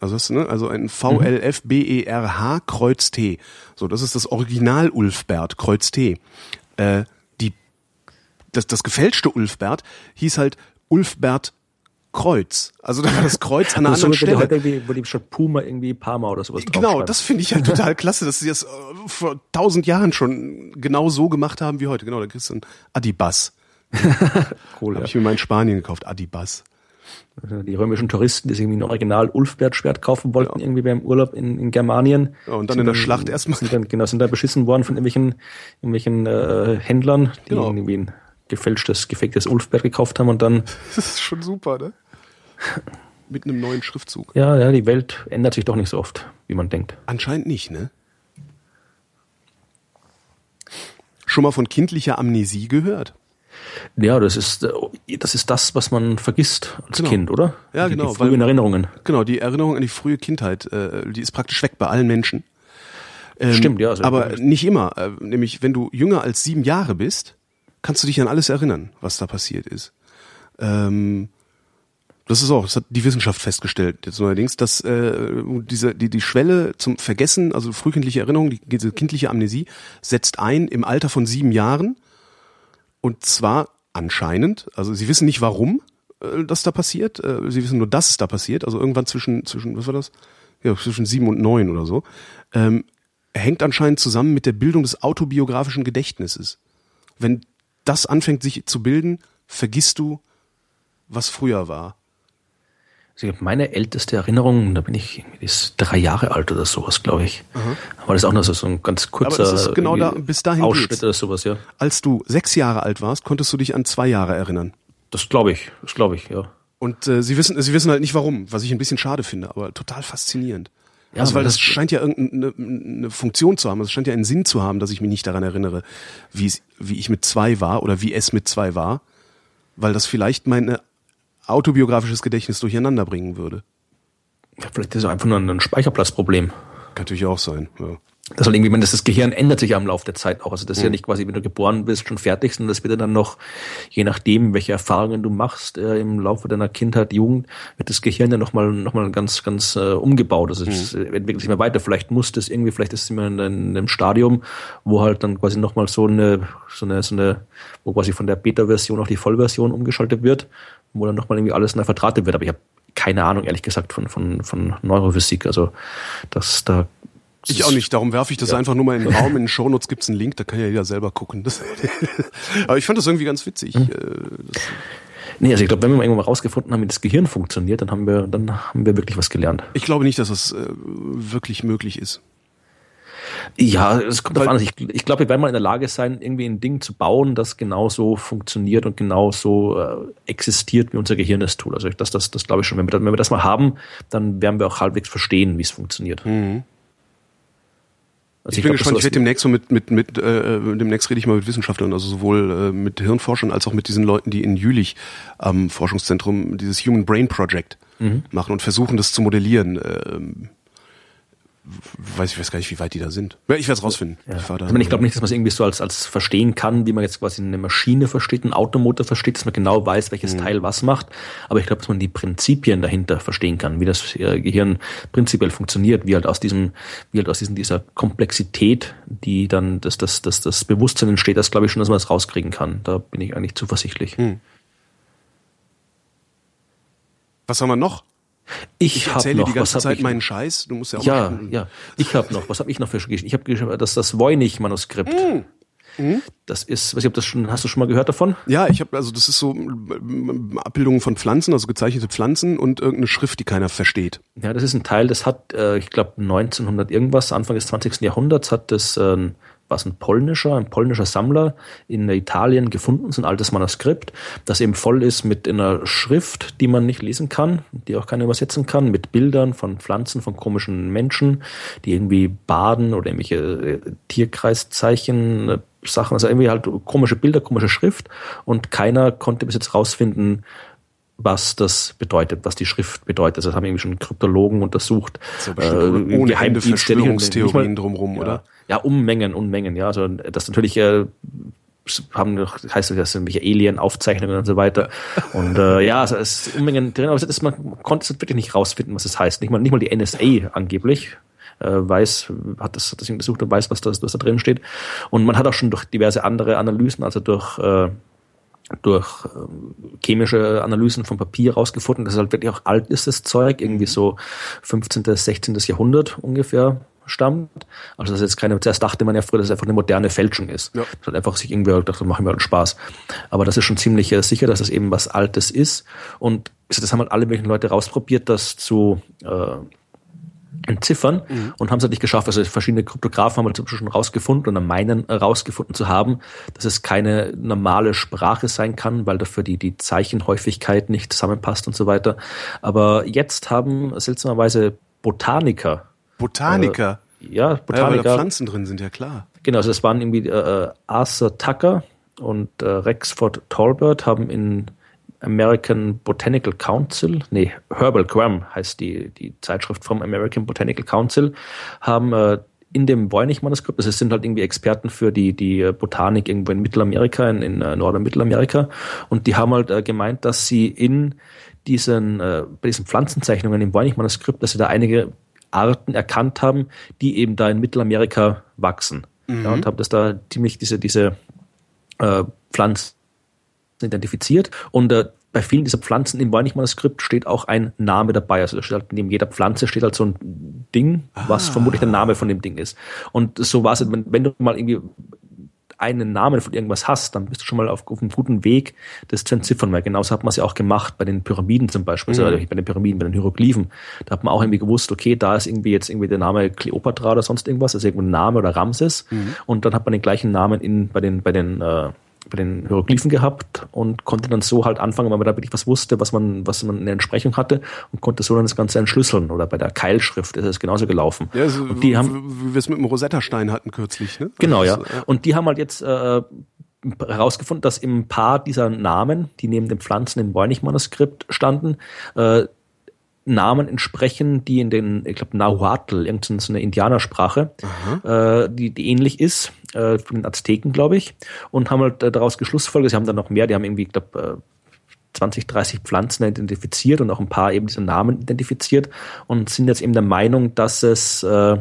Also das, ne, also ein V L F B E R H Kreuz T. So, das ist das Original Ulfbert Kreuz T. Äh, das das gefälschte Ulfbert hieß halt Ulfbert Kreuz. Also da war das Kreuz an einer (laughs) anderen Stelle. Heute irgendwie, wo die statt Puma irgendwie Parma oder sowas Genau, das finde ich halt total klasse, dass sie das äh, vor tausend Jahren schon genau so gemacht haben wie heute. Genau, da kriegst du ein Adibas. (laughs) cool, Habe ja. ich mir mal in Spanien gekauft, Adibas. Die römischen Touristen, die sich irgendwie ein Original Ulfbert-Schwert kaufen wollten, ja. irgendwie beim Urlaub in, in Germanien. Ja, und dann in der Schlacht erstmal. Sind dann, genau, sind da beschissen worden von irgendwelchen, irgendwelchen äh, Händlern, die genau. irgendwie ein gefälschtes, gefaktes Ulfbert gekauft haben und dann. (laughs) Das ist schon super, ne? (laughs) Mit einem neuen Schriftzug. Ja, ja, die Welt ändert sich doch nicht so oft, wie man denkt. Anscheinend nicht, ne? Schon mal von kindlicher Amnesie gehört? Ja, das ist, das ist das, was man vergisst als genau. Kind, oder? Ja, die, genau. Die frühen weil, Erinnerungen. Genau, die Erinnerung an die frühe Kindheit, äh, die ist praktisch weg bei allen Menschen. Ähm, Stimmt, ja. Also aber nicht immer. Äh, nämlich, wenn du jünger als sieben Jahre bist, kannst du dich an alles erinnern, was da passiert ist. Ähm, das ist auch, das hat die Wissenschaft festgestellt jetzt neuerdings, dass äh, diese die die Schwelle zum Vergessen, also frühkindliche Erinnerung, die, diese kindliche Amnesie setzt ein im Alter von sieben Jahren und zwar anscheinend, also sie wissen nicht warum äh, das da passiert, äh, sie wissen nur, dass es da passiert, also irgendwann zwischen zwischen was war das, ja zwischen sieben und neun oder so, ähm, hängt anscheinend zusammen mit der Bildung des autobiografischen Gedächtnisses. wenn das anfängt sich zu bilden, vergisst du, was früher war. Also ich habe meine älteste Erinnerung, da bin ich ist drei Jahre alt oder sowas, glaube ich. Aber das ist auch nur so, so ein ganz kurzer Aber das ist genau da, bis dahin Ausschnitt geht's. oder sowas, ja. Als du sechs Jahre alt warst, konntest du dich an zwei Jahre erinnern. Das glaube ich, das glaube ich, ja. Und äh, sie wissen, sie wissen halt nicht warum, was ich ein bisschen schade finde, aber total faszinierend. Ja, also weil das das- scheint ja irgendeine eine Funktion zu haben, es scheint ja einen Sinn zu haben, dass ich mich nicht daran erinnere, wie es, wie ich mit zwei war oder wie es mit zwei war, weil das vielleicht mein autobiografisches Gedächtnis durcheinander bringen würde. Ja, Vielleicht ist es einfach nur ein Speicherplatzproblem. Kann natürlich auch sein. Ja. Das halt irgendwie, das, das Gehirn ändert sich ja im Laufe der Zeit auch. Also das ist Mhm. ja nicht quasi, wenn du geboren bist, schon fertig, sondern das wird ja dann noch, je nachdem, welche Erfahrungen du machst äh, im Laufe deiner Kindheit, Jugend, wird das Gehirn ja nochmal noch mal ganz, ganz äh, umgebaut. Also es Mhm. entwickelt sich immer weiter. Vielleicht muss das irgendwie, vielleicht ist es immer in, in einem Stadium, wo halt dann quasi nochmal so eine, so eine, so eine, wo quasi von der Beta-Version auf die Vollversion umgeschaltet wird, wo dann nochmal irgendwie alles neu verdrahtet wird. Aber ich habe keine Ahnung, ehrlich gesagt, von, von, von Neurophysik. Also das da Ich auch nicht, darum werfe ich das Ja. einfach nur mal in den Raum. In den (laughs) Shownotes gibt's einen Link, da kann ja jeder selber gucken. Das, (laughs) aber ich fand das irgendwie ganz witzig. Mhm. Das, Nee, also ich glaube, wenn wir mal irgendwann mal rausgefunden haben, wie das Gehirn funktioniert, dann haben wir, dann haben wir wirklich was gelernt. ich glaube nicht, dass das äh, wirklich möglich ist. Ja, es kommt darauf an. Ich, ich glaube, wir werden mal in der Lage sein, irgendwie ein Ding zu bauen, das genauso funktioniert und genauso äh, existiert, wie unser Gehirn es tut. Also ich- das, das, das glaube ich schon. Wenn wir, das, wenn wir das mal haben, dann werden wir auch halbwegs verstehen, wie es funktioniert. Mhm. Also Ich, bin glaub, gespannt, ich werde demnächst so mit, mit, mit äh, demnächst rede ich mal mit Wissenschaftlern, also sowohl äh, mit Hirnforschern als auch mit diesen Leuten, die in Jülich am Forschungszentrum dieses Human Brain Project Mhm. machen und versuchen, das zu modellieren. Ähm, weiß ich weiß gar nicht, wie weit die da sind. Ich werde es rausfinden. Ja. Ich fahr da- ich, meine, ich glaube nicht, dass man es irgendwie so als, als verstehen kann, wie man jetzt quasi eine Maschine versteht, einen Automotor versteht, dass man genau weiß, welches Mhm. Teil was macht. Aber ich glaube, dass man die Prinzipien dahinter verstehen kann, wie das äh, Gehirn prinzipiell funktioniert, wie halt aus diesem, wie halt aus diesem, dieser Komplexität, die dann das, das, das, das Bewusstsein entsteht, das glaube ich schon, dass man das rauskriegen kann. Da bin ich eigentlich zuversichtlich. Hm. Was haben wir noch? Ich, Ich erzähle noch, die ganze Zeit ich meinen Scheiß. Du musst ja auch Ja, ja. Ich habe noch, was habe ich noch für Geschichten? Ich habe geschrieben, das das Voynich-Manuskript. Mhm. Das ist, weiß ich, ob das schon, hast du schon mal gehört davon? Ja, ich habe also das ist so Abbildungen von Pflanzen, also gezeichnete Pflanzen und irgendeine Schrift, die keiner versteht. Ja, das ist ein Teil, das hat, äh, ich glaube, 1900 irgendwas, Anfang des 20. Jahrhunderts hat das, ähm, was ein polnischer, ein polnischer Sammler in Italien gefunden, so ein altes Manuskript, das eben voll ist mit einer Schrift, die man nicht lesen kann, die auch keiner übersetzen kann, mit Bildern von Pflanzen, von komischen Menschen, die irgendwie baden oder irgendwelche äh, Tierkreiszeichen, äh, Sachen, also irgendwie halt komische Bilder, komische Schrift und keiner konnte bis jetzt rausfinden, was das bedeutet, was die Schrift bedeutet. Also Das haben irgendwie schon Kryptologen untersucht. So bestimmt ohne Ende Verschwörungstheorien drumrum, oder? Ja, Unmengen, Unmengen, ja. Also das natürlich äh, haben noch, heißt das irgendwelche Alien-Aufzeichnungen und so weiter. Und äh, ja, also es ist Unmengen drin, aber es ist, man konnte es wirklich nicht rausfinden, was es heißt. Nicht mal, nicht mal die NSA angeblich äh, weiß, hat das, hat das untersucht und weiß, was, das, was da drin steht. Und man hat auch schon durch diverse andere Analysen, also durch äh, durch ähm, chemische Analysen vom Papier rausgefunden, dass es halt wirklich auch alt ist, das Zeug, irgendwie so 15., 16. Jahrhundert ungefähr stammt. Also das ist jetzt keine, zuerst dachte man ja früher, dass es einfach eine moderne Fälschung ist. Ja. Das hat einfach sich irgendwie gedacht, das machen wir halt Spaß. Aber das ist schon ziemlich äh, sicher, dass das eben was Altes ist. Und das haben halt alle möglichen Leute rausprobiert, das zu äh, entziffern und haben es halt nicht geschafft. Also verschiedene Kryptografen haben halt zum Beispiel schon rausgefunden oder meinen äh, rausgefunden zu haben, dass es keine normale Sprache sein kann, weil dafür die, die Zeichenhäufigkeit nicht zusammenpasst und so weiter. Aber jetzt haben seltsamerweise Botaniker, Botaniker. ja, ja, weil da Botaniker, Pflanzen drin sind, ja klar. Genau, also es waren irgendwie äh, Arthur Tucker und äh, Rexford Talbot haben in American Botanical Council, nee, Herbal Gram heißt die, die Zeitschrift vom American Botanical Council, haben äh, in dem Voynich-Manuskript, also es sind halt irgendwie Experten für die, die äh, Botanik irgendwo in Mittelamerika, in, in äh, Nord- und Mittelamerika, und die haben halt äh, gemeint, dass sie in diesen, äh, bei diesen Pflanzenzeichnungen im Voynich-Manuskript, dass sie da einige Arten erkannt haben, die eben da in Mittelamerika wachsen. Ja, und haben das da ziemlich diese, diese äh, Pflanzen identifiziert. Und äh, bei vielen dieser Pflanzen im Voynich-Manuskript steht auch ein Name dabei. Also halt, neben jeder Pflanze steht halt so ein Ding, was vermutlich der Name von dem Ding ist. Und so war es, wenn, wenn du mal irgendwie einen Namen von irgendwas hast, dann bist du schon mal auf, auf einem guten Weg, das zu entziffern, weil genauso hat man es ja auch gemacht bei den Pyramiden zum Beispiel, mhm. also bei den Pyramiden, bei den Hieroglyphen. Da hat man auch irgendwie gewusst, okay, da ist irgendwie jetzt irgendwie der Name Kleopatra oder sonst irgendwas, also irgendein Name oder Ramses. Mhm. Und dann hat man den gleichen Namen in, bei den, bei den äh, bei den Hieroglyphen gehabt und konnte dann so halt anfangen, weil man da wirklich was wusste, was man, was man in der Entsprechung hatte und konnte so dann das Ganze entschlüsseln. Oder bei der Keilschrift ist es genauso gelaufen. Ja, so, und die haben, wie wir es mit dem Rosetta-Stein hatten kürzlich. Ne? Genau, ja. Und die haben halt jetzt äh, herausgefunden, dass im Paar dieser Namen, die neben den Pflanzen im Voynich-Manuskript standen, äh, Namen entsprechen, die in den, ich glaube, Nahuatl, irgendeine so eine Indianersprache, äh, die, die ähnlich ist, äh, von den Azteken, glaube ich, und haben halt äh, daraus geschlussfolgert, sie haben dann noch mehr, die haben irgendwie, ich glaube, äh, 20, 30 Pflanzen identifiziert und auch ein paar eben diese Namen identifiziert und sind jetzt eben der Meinung, dass es äh,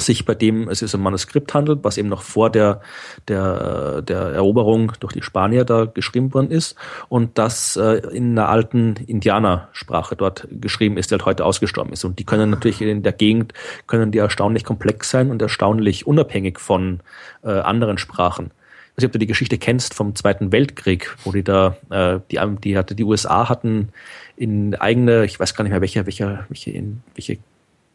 sich bei dem, es ist ein Manuskript handelt, was eben noch vor der, der, der Eroberung durch die Spanier da geschrieben worden ist und das äh, in einer alten Indianersprache dort geschrieben ist, die halt heute ausgestorben ist. Und die können natürlich in der Gegend, können die erstaunlich komplex sein und erstaunlich unabhängig von äh, anderen Sprachen. Ich weiß nicht, ob du die Geschichte kennst vom Zweiten Weltkrieg, wo die da, äh, die, die hatte, die USA hatten in eigene, ich weiß gar nicht mehr welche, welche, welche, in, welche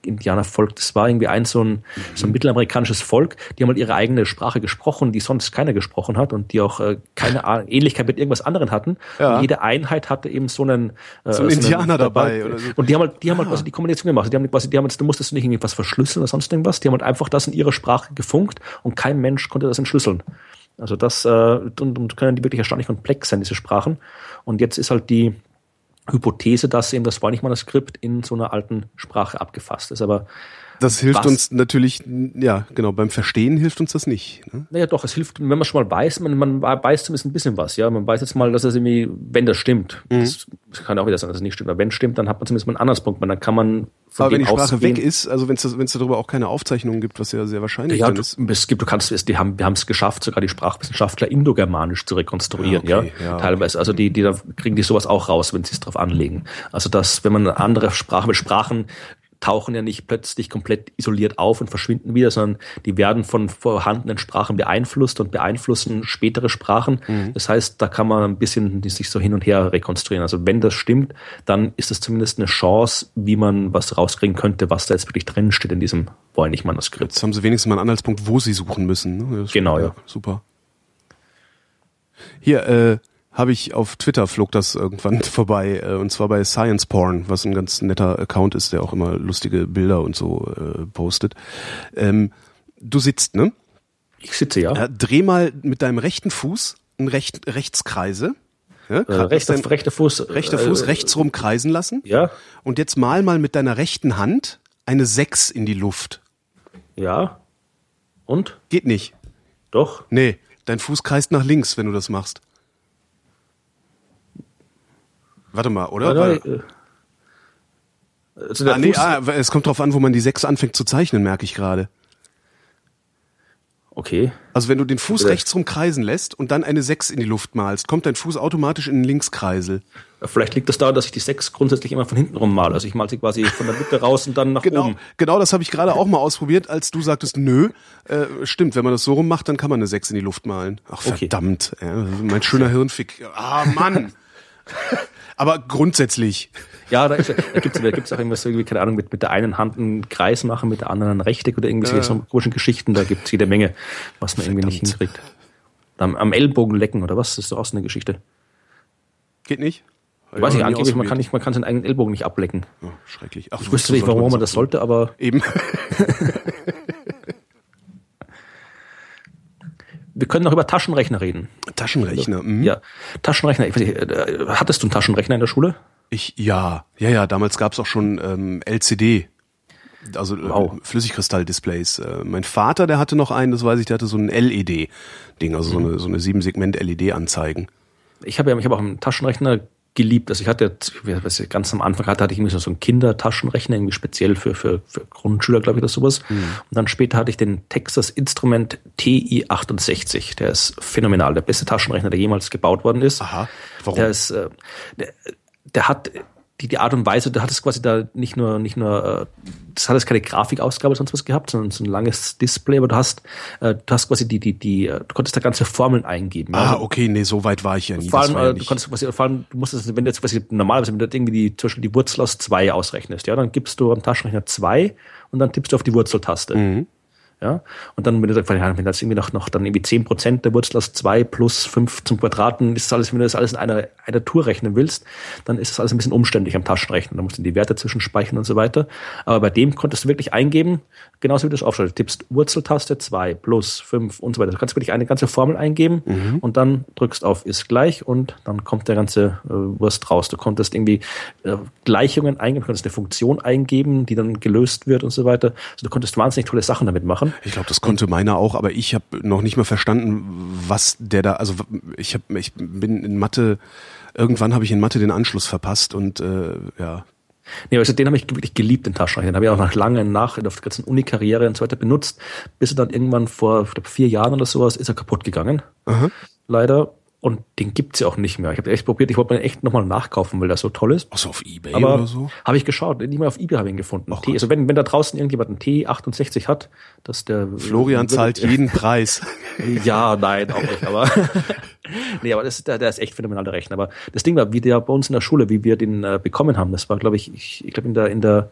Indianervolk, das war irgendwie ein so ein, so ein mittelamerikanisches Volk, die haben halt ihre eigene Sprache gesprochen, die sonst keiner gesprochen hat und die auch äh, keine Ähnlichkeit mit irgendwas anderem hatten. Ja. Jede Einheit hatte eben so einen, äh, so einen so Indianer einen, dabei. Oder so. Und die haben halt, die haben halt ah. quasi die Kommunikation gemacht. Die haben quasi, die haben jetzt, du musstest nicht irgendwas verschlüsseln oder sonst irgendwas. Die haben halt einfach das in ihrer Sprache gefunkt und kein Mensch konnte das entschlüsseln. Also das, äh, und, und können die wirklich erstaunlich komplex sein, diese Sprachen. Und jetzt ist halt die, Hypothese, dass eben das Voynich-Manuskript in so einer alten Sprache abgefasst ist. Aber das hilft was, uns natürlich, ja, genau, beim Verstehen hilft uns das nicht. Ne? Naja, doch, es hilft, wenn man schon mal weiß, man, man weiß zumindest ein bisschen was, ja. Man weiß jetzt mal, dass es irgendwie, wenn das stimmt, mhm. das kann auch wieder sein, dass es nicht stimmt, aber wenn es stimmt, dann hat man zumindest mal einen Anhaltspunkt, dann kann man von Aber wenn die Sprache weg ist, also wenn es darüber auch keine Aufzeichnungen gibt, was ja sehr wahrscheinlich ja, du, ist. Es gibt, du kannst, es, die haben, wir haben es geschafft, sogar die Sprachwissenschaftler indogermanisch zu rekonstruieren, ja, okay, ja, ja, teilweise. Also die, die da kriegen die sowas auch raus, wenn sie es drauf anlegen. Also dass, wenn man eine andere Sprache mit Sprachen tauchen ja nicht plötzlich komplett isoliert auf und verschwinden wieder, sondern die werden von vorhandenen Sprachen beeinflusst und beeinflussen spätere Sprachen. Mhm. Das heißt, da kann man ein bisschen sich so hin und her rekonstruieren. Also wenn das stimmt, dann ist das zumindest eine Chance, wie man was rauskriegen könnte, was da jetzt wirklich drin steht in diesem Voynich-Manuskript. Jetzt haben sie wenigstens mal einen Anhaltspunkt, wo sie suchen müssen. Ne? Genau, ja. Super. Hier, äh, habe ich auf Twitter flog das irgendwann (laughs) vorbei äh, und zwar bei Science Porn, was ein ganz netter Account ist, der auch immer lustige Bilder und so äh, postet. Ähm, du sitzt, ne? Ich sitze ja. ja. Dreh mal mit deinem rechten Fuß einen Recht, Rechtskreise. Ja, äh, rechter, rechter Fuß. Rechter Fuß äh, rechts rum kreisen lassen. Ja. Und jetzt mal mal mit deiner rechten Hand eine 6 in die Luft. Ja. Und? Geht nicht. Doch. Nee, dein Fuß kreist nach links, wenn du das machst. Warte mal, oder? Warte, äh, also ah, nee, ah, es kommt drauf an, wo man die 6 anfängt zu zeichnen, merke ich gerade. Okay. Also wenn du den Fuß rechts rum kreisen lässt und dann eine 6 in die Luft malst, kommt dein Fuß automatisch in den Linkskreisel. Vielleicht liegt das daran, dass ich die 6 grundsätzlich immer von hinten rum male. Also ich male sie quasi von der Mitte raus und dann nach genau, oben. Genau, das habe ich gerade auch mal ausprobiert, als du sagtest, nö, äh, stimmt, wenn man das so rum macht, dann kann man eine 6 in die Luft malen. Ach verdammt, okay. ja, mein schöner Hirnfick. Ah, Mann. (laughs) Aber grundsätzlich. Ja, da, ist, da gibt es auch irgendwas, irgendwie, keine Ahnung, mit, mit der einen Hand einen Kreis machen, mit der anderen ein Rechteck oder irgendwie ja. so komischen Geschichten. Da gibt es jede Menge, was man Verdammt. irgendwie nicht hinkriegt. Am, am Ellbogen lecken oder was? Das ist doch auch so eine Geschichte. Geht nicht? Ich weiß nicht, angeblich, man kann nicht, man kann seinen eigenen Ellbogen nicht ablecken. Oh, schrecklich. Ach, ich wüsste nicht, warum man das sollte, aber. Eben. (laughs) wir können noch über Taschenrechner reden. Taschenrechner, mhm. Ja, Taschenrechner. Ich weiß nicht, äh, hattest du einen Taschenrechner in der Schule? Ich, ja, ja, ja, damals gab's auch schon ähm, LCD, also äh, wow. Flüssigkristall-Displays. Äh, mein Vater, der hatte noch einen, das weiß ich, der hatte so ein LED-Ding, also mhm. so eine, so eine sieben Segment LED-Anzeigen. Ich habe ja, ich habe auch einen Taschenrechner geliebt. Also ich hatte, was ich ganz am Anfang hatte, hatte ich irgendwie so einen Kindertaschenrechner, irgendwie speziell für, für, für Grundschüler, glaube ich, oder sowas. Mhm. Und dann später hatte ich den Texas Instrument TI68. Der ist phänomenal. Der beste Taschenrechner, der jemals gebaut worden ist. Aha. Warum? Der ist, äh, der, der hat die, die Art und Weise, du hattest quasi da nicht nur, nicht nur, äh, das hat jetzt keine Grafikausgabe oder sonst was gehabt, sondern so ein langes Display, aber du hast, äh, du hast quasi die, die, die, äh, du konntest da ganze Formeln eingeben. Ah, okay, nee, so weit war ich ja nie. Vor allem, ja du nicht- konntest quasi, vor allem, du musstest, wenn du jetzt quasi normalerweise, wenn du irgendwie die, zum Beispiel die Wurzel aus zwei ausrechnest, ja, dann gibst du am Taschenrechner zwei und dann tippst du auf die Wurzeltaste. Mhm. Ja, und dann, wenn du, da- wenn das irgendwie noch, noch dann irgendwie 10% der Wurzel aus 2 plus 5 zum Quadraten ist das alles, wenn du das alles in einer, einer Tour rechnen willst, dann ist das alles ein bisschen umständlich am Taschenrechner. Da musst du die Werte zwischenspeichern und so weiter. Aber bei dem konntest du wirklich eingeben, genauso wie du das aufschreibst. Du tippst Wurzeltaste 2 plus 5 und so weiter. Du kannst wirklich eine ganze Formel eingeben Mhm. und dann drückst auf ist gleich und dann kommt der ganze äh, Wurst raus. Du konntest irgendwie äh, Gleichungen eingeben, du konntest eine Funktion eingeben, die dann gelöst wird und so weiter. Also du konntest wahnsinnig tolle Sachen damit machen. Ich glaube, das konnte meiner auch, aber ich habe noch nicht mal verstanden, was der da, also ich hab, ich bin in Mathe, irgendwann habe ich in Mathe den Anschluss verpasst und äh, ja. Nee, also den habe ich wirklich geliebt, den Taschenrechner. Den habe ich auch nach langen, nach, auf der ganzen Uni-Karriere und so weiter benutzt, bis er dann irgendwann vor glaub, vier Jahren oder sowas ist er kaputt gegangen. Leider. Und den gibt's ja auch nicht mehr. Ich habe echt probiert, ich wollte mir den echt nochmal nachkaufen, weil der so toll ist. Außer auf Ebay Aber oder so. habe ich geschaut, nicht mal auf Ebay habe ich ihn gefunden. Gott. also wenn, wenn da draußen irgendjemand einen T68 hat, dass der Florian zahlt jeden Preis. (laughs) Ja, nein, auch nicht, aber (laughs) nee, aber das, der, der ist echt phänomenal, der Rechner. Aber das Ding war, wie der bei uns in der Schule, wie wir den äh, bekommen haben, das war, glaube ich, ich, ich glaube in der, in der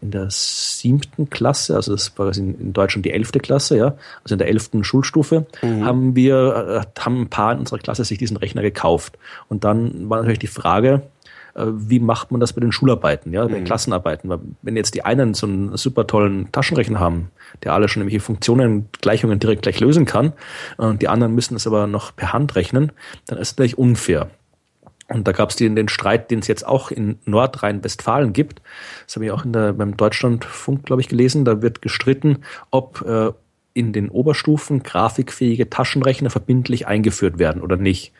in der siebten Klasse, also das war in, in Deutschland die elfte Klasse, ja, also in der elften Schulstufe, haben wir, äh, haben ein paar in unserer Klasse sich diesen Rechner gekauft. Und dann war natürlich die Frage, äh, wie macht man das bei den Schularbeiten, ja, bei den Klassenarbeiten? Weil wenn jetzt die einen so einen super tollen Taschenrechner haben, der alle schon irgendwelche Funktionen, Gleichungen direkt gleich lösen kann, und die anderen müssen es aber noch per Hand rechnen, dann ist es natürlich unfair. Und da gab es den, den Streit, den es jetzt auch in Nordrhein-Westfalen gibt. Das habe ich auch in der, beim Deutschlandfunk, glaube ich, gelesen. Da wird gestritten, ob äh, in den Oberstufen grafikfähige Taschenrechner verbindlich eingeführt werden oder nicht.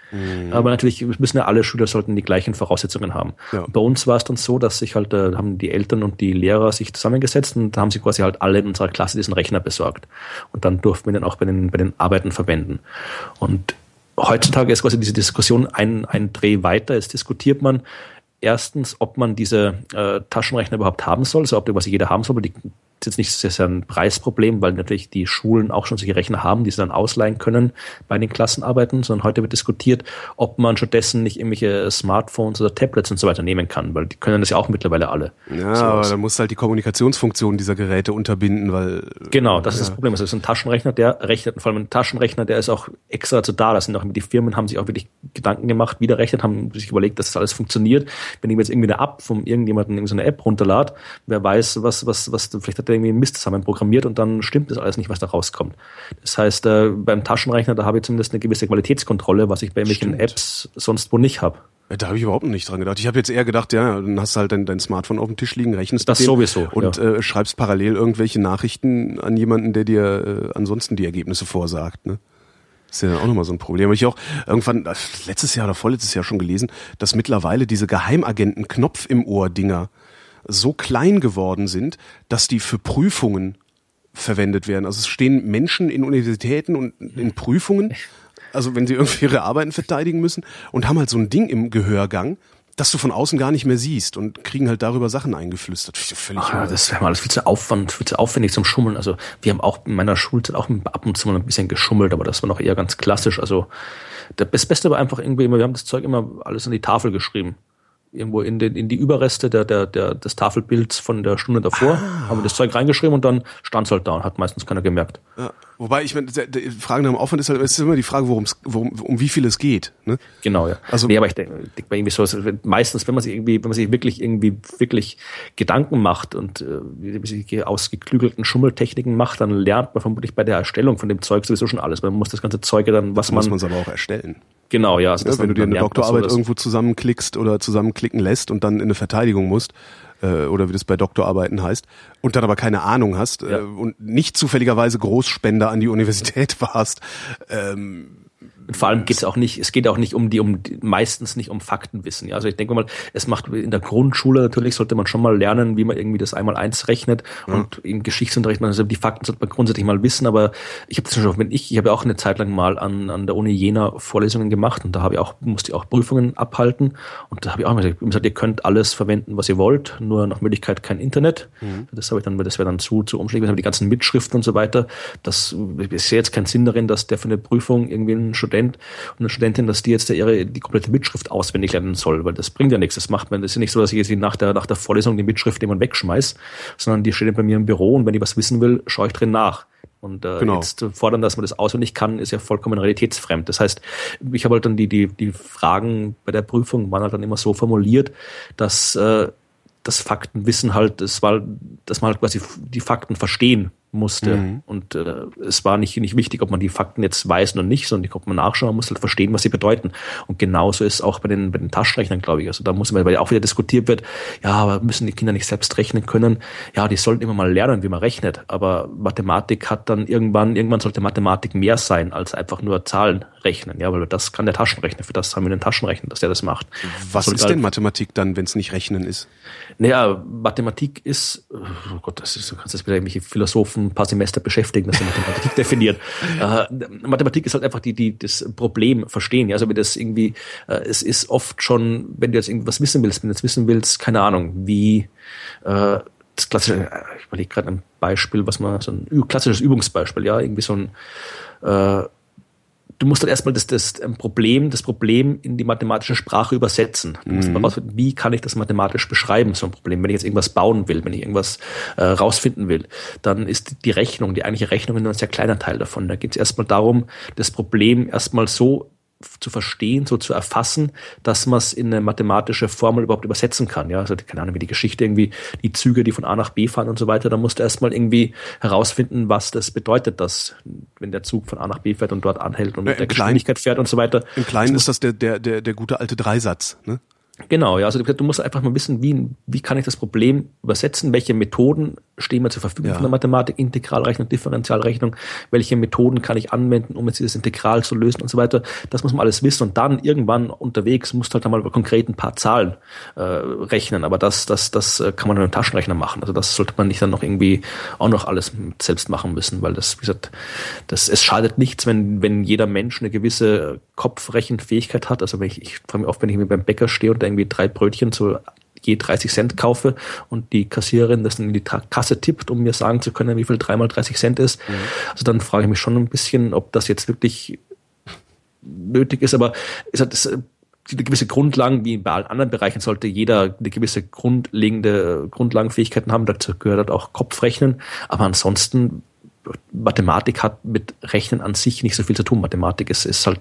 Aber natürlich müssen ja alle Schüler sollten die gleichen Voraussetzungen haben. Ja. Bei uns war es dann so, dass sich halt äh, haben die Eltern und die Lehrer sich zusammengesetzt und haben sie quasi halt alle in unserer Klasse diesen Rechner besorgt. Und dann durften wir den auch bei den, bei den Arbeiten verwenden. Und heutzutage ist quasi diese Diskussion ein, ein Dreh weiter. Jetzt diskutiert man erstens, ob man diese äh, Taschenrechner überhaupt haben soll, also ob die quasi jeder haben soll, aber die ist jetzt nicht sehr, sehr ein Preisproblem, weil natürlich die Schulen auch schon solche Rechner haben, die sie dann ausleihen können bei den Klassenarbeiten, sondern heute wird diskutiert, ob man stattdessen nicht irgendwelche Smartphones oder Tablets und so weiter nehmen kann, weil die können das ja auch mittlerweile alle. Ja, So aber da musst du halt die Kommunikationsfunktion dieser Geräte unterbinden, weil Genau, das ist das Problem. Also es ist ein Taschenrechner, der rechnet, vor allem ein Taschenrechner, der ist auch extra dazu da. Das sind auch die Firmen haben sich auch wirklich Gedanken gemacht, wie der rechnet, haben sich überlegt, dass das alles funktioniert. Wenn ich mir jetzt irgendwie eine App von irgendjemandem so eine App runterlad, wer weiß, was, was, was, vielleicht hat irgendwie Mist zusammen programmiert und dann stimmt das alles nicht, was da rauskommt. Das heißt, äh, beim Taschenrechner, da habe ich zumindest eine gewisse Qualitätskontrolle, was ich bei irgendwelchen Stimmt. Apps sonst wo nicht habe. Da habe ich überhaupt noch nicht dran gedacht. Ich habe jetzt eher gedacht, ja, dann hast du halt dein, dein Smartphone auf dem Tisch liegen, rechnest Das sowieso, und ja. äh, schreibst parallel irgendwelche Nachrichten an jemanden, der dir äh, ansonsten die Ergebnisse vorsagt. Ne? Das ist ja auch nochmal so ein Problem. Hab ich auch irgendwann äh, letztes Jahr oder vorletztes Jahr schon gelesen, dass mittlerweile diese Geheimagenten-Knopf im Ohr-Dinger so klein geworden sind, dass die für Prüfungen verwendet werden. Also es stehen Menschen in Universitäten und in Prüfungen, also wenn sie irgendwie ihre Arbeiten verteidigen müssen und haben halt so ein Ding im Gehörgang, das du von außen gar nicht mehr siehst und kriegen halt darüber Sachen eingeflüstert. Völlig irre. das wäre mal alles viel zu Aufwand, viel zu aufwendig zum Schummeln. Also wir haben auch in meiner Schulzeit auch ab und zu mal ein bisschen geschummelt, aber das war noch eher ganz klassisch. Also das Beste war einfach irgendwie immer, wir haben das Zeug immer alles an die Tafel geschrieben. Irgendwo in, den, in die Überreste der, der, der, des Tafelbilds von der Stunde davor, haben wir das Zeug reingeschrieben und dann stand es halt da und hat meistens keiner gemerkt. Ja. Wobei, ich meine, der- die Frage nach dem Aufwand ist halt, es ist immer die Frage, worum's, worum, um wie viel es geht. Ne? Genau, ja. Also- nee, aber ich denke, bei irgendwie so, meistens, wenn man sich irgendwie, wenn man sich wirklich irgendwie wirklich Gedanken macht und äh, sich ausgeklügelten Schummeltechniken macht, dann lernt man vermutlich bei der Erstellung von dem Zeug sowieso schon alles. Man muss das ganze Zeug dann, was Muss man, man es aber auch erstellen. genau, ja. Also Ja, das wenn du dir dann eine man Doktorarbeit sowas. irgendwo zusammenklickst oder zusammenklicken lässt und dann in eine Verteidigung musst, äh, oder wie das bei Doktorarbeiten heißt, und dann aber keine Ahnung hast Ja. äh, und nicht zufälligerweise Großspender an die Universität warst, ähm, Und vor allem geht es auch nicht, es geht auch nicht um die, um die, meistens nicht um Faktenwissen. Ja? Also ich denke mal, es macht in der Grundschule natürlich sollte man schon mal lernen, wie man irgendwie das einmal eins rechnet. Ja. Und im Geschichtsunterricht, also die Fakten sollte man grundsätzlich mal wissen, aber ich habe das schon, wenn ich, ich habe ja auch eine Zeit lang mal an, an der Uni Jena Vorlesungen gemacht und da habe ich auch, musste ich auch Prüfungen abhalten. Und da habe ich auch immer gesagt, ihr könnt alles verwenden, was ihr wollt, nur nach Möglichkeit kein Internet. Mhm. Das habe ich dann, das wäre dann zu, zu umschlägig, die ganzen Mitschriften und so weiter. Das ich sehe jetzt keinen Sinn darin, dass der für eine Prüfung irgendwie ein Student und eine Studentin, dass die jetzt ihre die komplette Mitschrift auswendig lernen soll, weil das bringt ja nichts. Das macht man, das ist ja nicht so, dass ich jetzt nach der, nach der Vorlesung die Mitschrift jemand wegschmeiß, sondern die steht bei mir im Büro und wenn ich was wissen will, schaue ich drin nach. Und äh, genau. jetzt fordern, dass man das auswendig kann, ist ja vollkommen realitätsfremd. Das heißt, ich habe halt dann die, die, die Fragen bei der Prüfung waren halt dann immer so formuliert, dass äh, das Faktenwissen halt, das war, dass man halt quasi die Fakten verstehen musste. Mhm. Und äh, es war nicht, nicht wichtig, ob man die Fakten jetzt weiß oder nicht, sondern konnte man nachschauen, man muss halt verstehen, was sie bedeuten. Und genauso ist es auch bei den, bei den Taschenrechnern, glaube ich. Also da muss man, weil auch wieder diskutiert wird, ja, aber müssen die Kinder nicht selbst rechnen können? Ja, die sollten immer mal lernen, wie man rechnet. Aber Mathematik hat dann irgendwann, irgendwann sollte Mathematik mehr sein als einfach nur Zahlen rechnen. Ja, weil das kann der Taschenrechner. Für das haben wir einen Taschenrechner, dass der das macht. Was ist halt, denn Mathematik dann, wenn es nicht Rechnen ist? Naja, Mathematik ist, oh Gott, das ist, du kannst jetzt wieder irgendwelche Philosophen ein paar Semester beschäftigen, dass sie Mathematik (laughs) definiert. Äh, Mathematik ist halt einfach die, die, das Problem verstehen. Ja, also wenn das irgendwie, äh, es ist oft schon, wenn du jetzt irgendwas wissen willst, wenn du jetzt wissen willst, keine Ahnung, wie, äh, das klassische, äh, ich überlege gerade ein Beispiel, was man, so ein klassisches Übungsbeispiel, ja, irgendwie so ein, äh, du musst dann erstmal das, das Problem, das Problem in die mathematische Sprache übersetzen. Du musst mhm. mal rausfinden, wie kann ich das mathematisch beschreiben, so ein Problem. Wenn ich jetzt irgendwas bauen will, wenn ich irgendwas äh, rausfinden will, dann ist die Rechnung, die eigentliche Rechnung nur ein sehr kleiner Teil davon. Da geht es erstmal darum, das Problem erstmal so zu verstehen, so zu erfassen, dass man es in eine mathematische Formel überhaupt übersetzen kann. Ja, also keine Ahnung, wie die Geschichte irgendwie, die Züge, die von A nach B fahren und so weiter, da musst du erstmal irgendwie herausfinden, was das bedeutet, dass wenn der Zug von A nach B fährt und dort anhält und mit der Geschwindigkeit fährt und so weiter. Im Kleinen ist das der, der, der, der gute alte Dreisatz, ne? Genau, ja, also du musst einfach mal wissen, wie, wie kann ich das Problem übersetzen, welche Methoden stehen mir zur Verfügung ja. von der Mathematik, Integralrechnung, Differentialrechnung, welche Methoden kann ich anwenden, um jetzt dieses Integral zu lösen und so weiter. Das muss man alles wissen und dann irgendwann unterwegs musst du halt einmal konkret ein paar Zahlen äh, rechnen, aber das, das, das äh, kann man mit einem Taschenrechner machen. Also das sollte man nicht dann noch irgendwie auch noch alles selbst machen müssen, weil das, wie gesagt, das, es schadet nichts, wenn, wenn jeder Mensch eine gewisse Kopfrechenfähigkeit hat. Also wenn ich, ich frage mich oft, wenn ich mir beim Bäcker stehe und irgendwie drei Brötchen zu je 30 Cent kaufe und die Kassiererin das in die Kasse tippt, um mir sagen zu können, wie viel dreimal 30 Cent ist. Mhm. Also dann frage ich mich schon ein bisschen, ob das jetzt wirklich nötig ist, aber halt das, eine gewisse Grundlagen, wie bei allen anderen Bereichen, sollte jeder eine gewisse grundlegende Grundlagenfähigkeiten haben. Dazu gehört halt auch Kopfrechnen. Aber ansonsten Mathematik hat mit Rechnen an sich nicht so viel zu tun. Mathematik ist, ist halt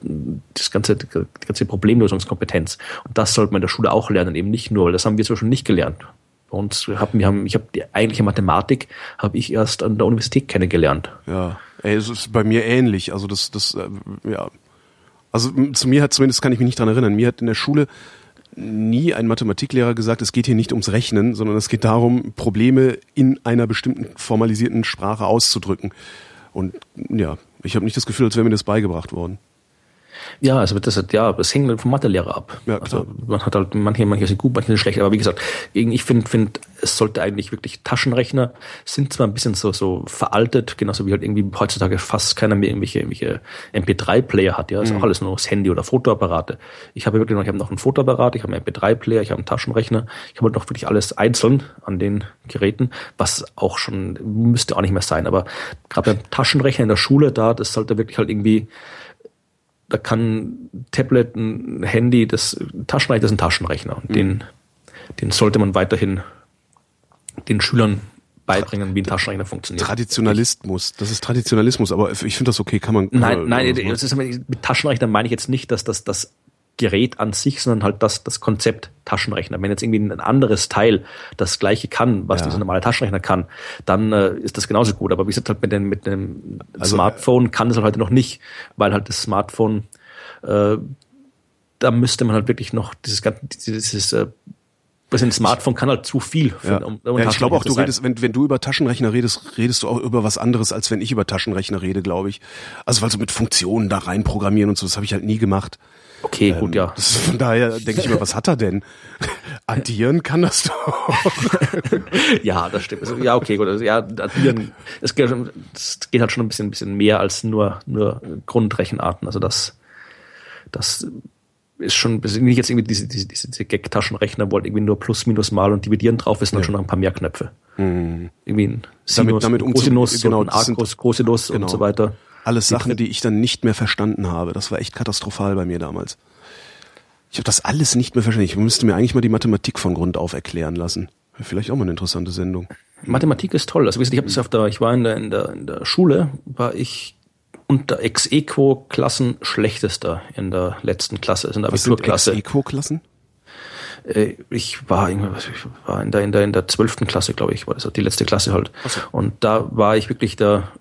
das ganze, die ganze Problemlösungskompetenz. Und das sollte man in der Schule auch lernen, eben nicht nur, weil das haben wir zum Beispiel nicht gelernt. Uns haben, wir haben, ich habe die eigentliche Mathematik habe ich erst an der Universität kennengelernt. Ja, ey, es ist bei mir ähnlich. Also das, das, äh, ja. Also zu mir hat zumindest kann ich mich nicht dran erinnern. Mir hat in der Schule nie ein Mathematiklehrer gesagt, es geht hier nicht ums Rechnen, sondern es geht darum, Probleme in einer bestimmten formalisierten Sprache auszudrücken. Und ja, ich habe nicht das Gefühl, als wäre mir das beigebracht worden. Ja, also das, ja, das hängt vom Mathelehrer ab. Ja, also man hat halt manche, manche sind gut, manche sind schlecht. Aber wie gesagt, ich finde, finde, es sollte eigentlich wirklich Taschenrechner sind zwar ein bisschen so, so veraltet, genauso wie halt irgendwie heutzutage fast keiner mehr irgendwelche, irgendwelche MP3-Player hat. Ja, ist mhm. auch alles nur das Handy oder Fotoapparate. Ich habe wirklich noch, ich habe noch einen Fotoapparat, ich habe einen MP3-Player, ich habe einen Taschenrechner. Ich habe halt noch wirklich alles einzeln an den Geräten, was auch schon müsste auch nicht mehr sein. Aber gerade beim Taschenrechner in der Schule, da, das sollte wirklich halt irgendwie da kann ein Tablet, ein Handy, das Taschenrechner ist ein Taschenrechner. Und mhm. den, den sollte man weiterhin den Schülern beibringen, wie ein Taschenrechner funktioniert. Traditionalismus, das ist Traditionalismus, aber ich finde das okay, kann man. Kann nein, man, nein, das ist, mit Taschenrechner meine ich jetzt nicht, dass das, das Gerät an sich, sondern halt das, das Konzept Taschenrechner. Wenn jetzt irgendwie ein anderes Teil das gleiche kann, was ja. dieser normale Taschenrechner kann, dann äh, ist das genauso gut. Aber wie gesagt, halt mit, dem, mit einem also, Smartphone kann das halt heute noch nicht, weil halt das Smartphone, äh, da müsste man halt wirklich noch dieses ganze, dieses äh, ein Smartphone kann halt zu viel. Für, ja. Um, um ja, ich glaube auch, du redest, wenn, wenn du über Taschenrechner redest, redest du auch über was anderes, als wenn ich über Taschenrechner rede, glaube ich. Also weil so mit Funktionen da rein programmieren und so, das habe ich halt nie gemacht. Okay, ähm, gut, ja. Von daher denke ich mir, was hat er denn? (laughs) addieren kann das doch. (laughs) ja, das stimmt. Ja, okay, gut. Also, ja, addieren, es geht, es geht halt schon ein bisschen, ein bisschen mehr als nur, nur Grundrechenarten. Also das, das ist schon, nicht jetzt irgendwie diese, diese, diese Gag-Taschenrechner, wo halt irgendwie nur Plus, Minus, Mal und Dividieren drauf ist, dann ja. schon noch ein paar mehr Knöpfe. Mhm. Irgendwie ein Sinus, damit, damit Cosinus genau, und Arcus, Cosinus genau. und so weiter. Alles Sachen, die ich dann nicht mehr verstanden habe. Das war echt katastrophal bei mir damals. Ich habe das alles nicht mehr verstanden. Ich müsste mir eigentlich mal die Mathematik von Grund auf erklären lassen. Vielleicht auch mal eine interessante Sendung. Mathematik ist toll. Also ich habe das auf der, ich war in der, in der, in der Schule, war ich unter Ex-Equo-Klassen schlechtester in der letzten Klasse, also in der Abiturklasse. Ex-Equo-Klassen? Äh, ich war, ich war in der in der in der zwölften Klasse, glaube ich, war das die letzte Klasse halt. So. Und da war ich wirklich der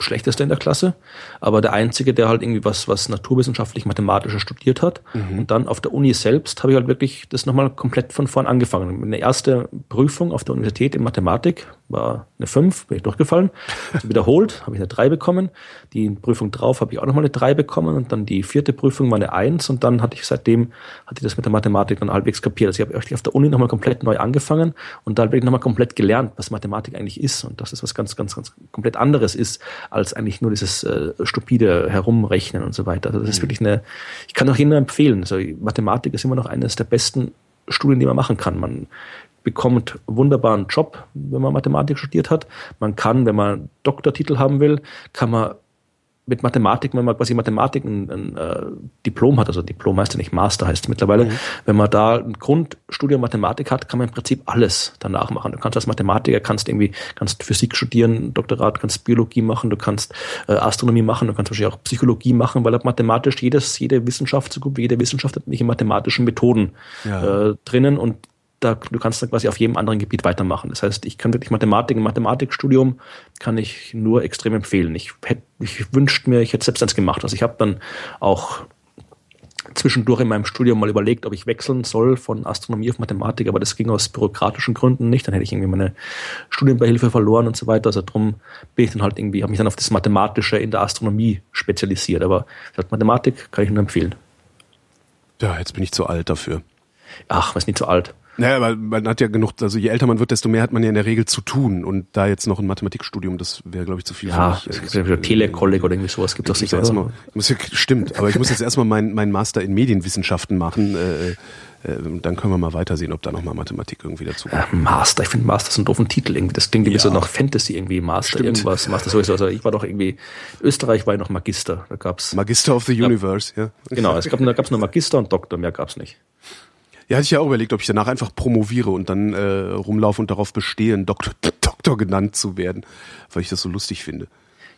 schlechteste in der Klasse, aber der einzige, der halt irgendwie was, was naturwissenschaftlich mathematisches studiert hat. Mhm. Und dann auf der Uni selbst habe ich halt wirklich das nochmal komplett von vorn angefangen. Meine erste Prüfung auf der Universität in Mathematik war eine 5, bin ich durchgefallen. Also wiederholt (laughs) habe ich eine 3 bekommen. Die Prüfung drauf habe ich auch nochmal eine 3 bekommen und dann die vierte Prüfung war eine 1 und dann hatte ich seitdem, hatte ich das mit der Mathematik dann halbwegs kapiert. Also ich habe auf der Uni nochmal komplett neu angefangen und da habe ich nochmal komplett gelernt, was Mathematik eigentlich ist und dass es was ganz, ganz, ganz komplett anderes ist als eigentlich nur dieses äh, stupide Herumrechnen und so weiter. Also das ist mhm. wirklich eine, ich kann auch jedem empfehlen. Also Mathematik ist immer noch eines der besten Studien, die man machen kann. Man bekommt wunderbaren Job, wenn man Mathematik studiert hat. Man kann, wenn man Doktortitel haben will, kann man mit Mathematik, wenn man quasi Mathematik ein, ein äh, Diplom hat, also Diplom heißt ja nicht Master, heißt mittlerweile, mhm. wenn man da ein Grundstudium Mathematik hat, kann man im Prinzip alles danach machen. Du kannst als Mathematiker, kannst irgendwie, kannst Physik studieren, Doktorat, kannst Biologie machen, du kannst äh, Astronomie machen, du kannst wahrscheinlich auch Psychologie machen, weil mathematisch jedes, jede Wissenschaft, so gut wie jede Wissenschaft hat welche mathematischen Methoden ja. äh, drinnen und da, du kannst da quasi auf jedem anderen Gebiet weitermachen. Das heißt, ich kann wirklich Mathematik, Mathematikstudium kann ich nur extrem empfehlen. Ich hätte, ich wünschte mir, ich hätte selbst eins gemacht. Also ich habe dann auch zwischendurch in meinem Studium mal überlegt, ob ich wechseln soll von Astronomie auf Mathematik, aber das ging aus bürokratischen Gründen nicht. Dann hätte ich irgendwie meine Studienbeihilfe verloren und so weiter. Also darum bin ich dann halt irgendwie, habe mich dann auf das Mathematische in der Astronomie spezialisiert. Aber Mathematik kann ich nur empfehlen. Ja, jetzt bin ich zu alt dafür. Ach, was nicht zu alt. Naja, weil man hat ja genug, also je älter man wird, desto mehr hat man ja in der Regel zu tun. Und da jetzt noch ein Mathematikstudium, das wäre, glaube ich, zu viel ja, für mich. Es gibt ja Telekolleg oder irgendwie sowas gibt es sicher. Erstmal, muss ja, stimmt, aber ich muss jetzt erstmal meinen mein Master in Medienwissenschaften machen. Äh, äh, dann können wir mal weitersehen, ob da nochmal Mathematik irgendwie dazu kommt. Ja, Master, ich finde Master ist ein doofen Titel irgendwie. Das klingt wie ja. so nach Fantasy irgendwie, Master, Stimmt. irgendwas, Master sowieso. Also ich war doch irgendwie, Österreich war ich noch Magister. Da gab's. Magister of the Universe, ja. Genau, es gab, da gab's nur Magister und Doktor, mehr gab's nicht. Ja, hatte ich ja auch überlegt, ob ich danach einfach promoviere und dann äh, rumlaufe und darauf bestehe, ein Doktor, (laughs) Doktor genannt zu werden, weil ich das so lustig finde.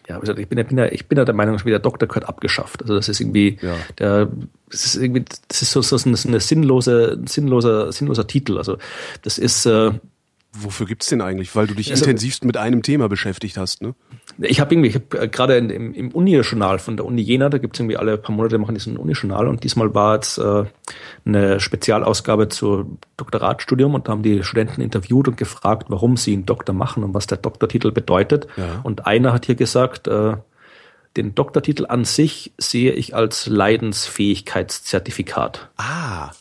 Ja, ich bin, ja, bin ja, ich bin ja der Meinung, der Doktor gehört abgeschafft. Also das ist irgendwie, ja. der, das ist irgendwie, das ist so, so eine sinnlose, sinnloser, sinnloser Titel. Also das ist, äh, Wofür gibt's den eigentlich? Weil du dich also, intensivst mit einem Thema beschäftigt hast, ne? Ich habe irgendwie, ich hab äh, gerade im, im Uni-Journal von der Uni Jena, da gibt's irgendwie alle paar Monate machen diesen Uni-Journal und diesmal war jetzt äh, eine Spezialausgabe zu Doktoratstudium und da haben die Studenten interviewt und gefragt, warum sie einen Doktor machen und was der Doktortitel bedeutet. Ja. Und einer hat hier gesagt, äh, den Doktortitel an sich sehe ich als Leidensfähigkeitszertifikat. Ah.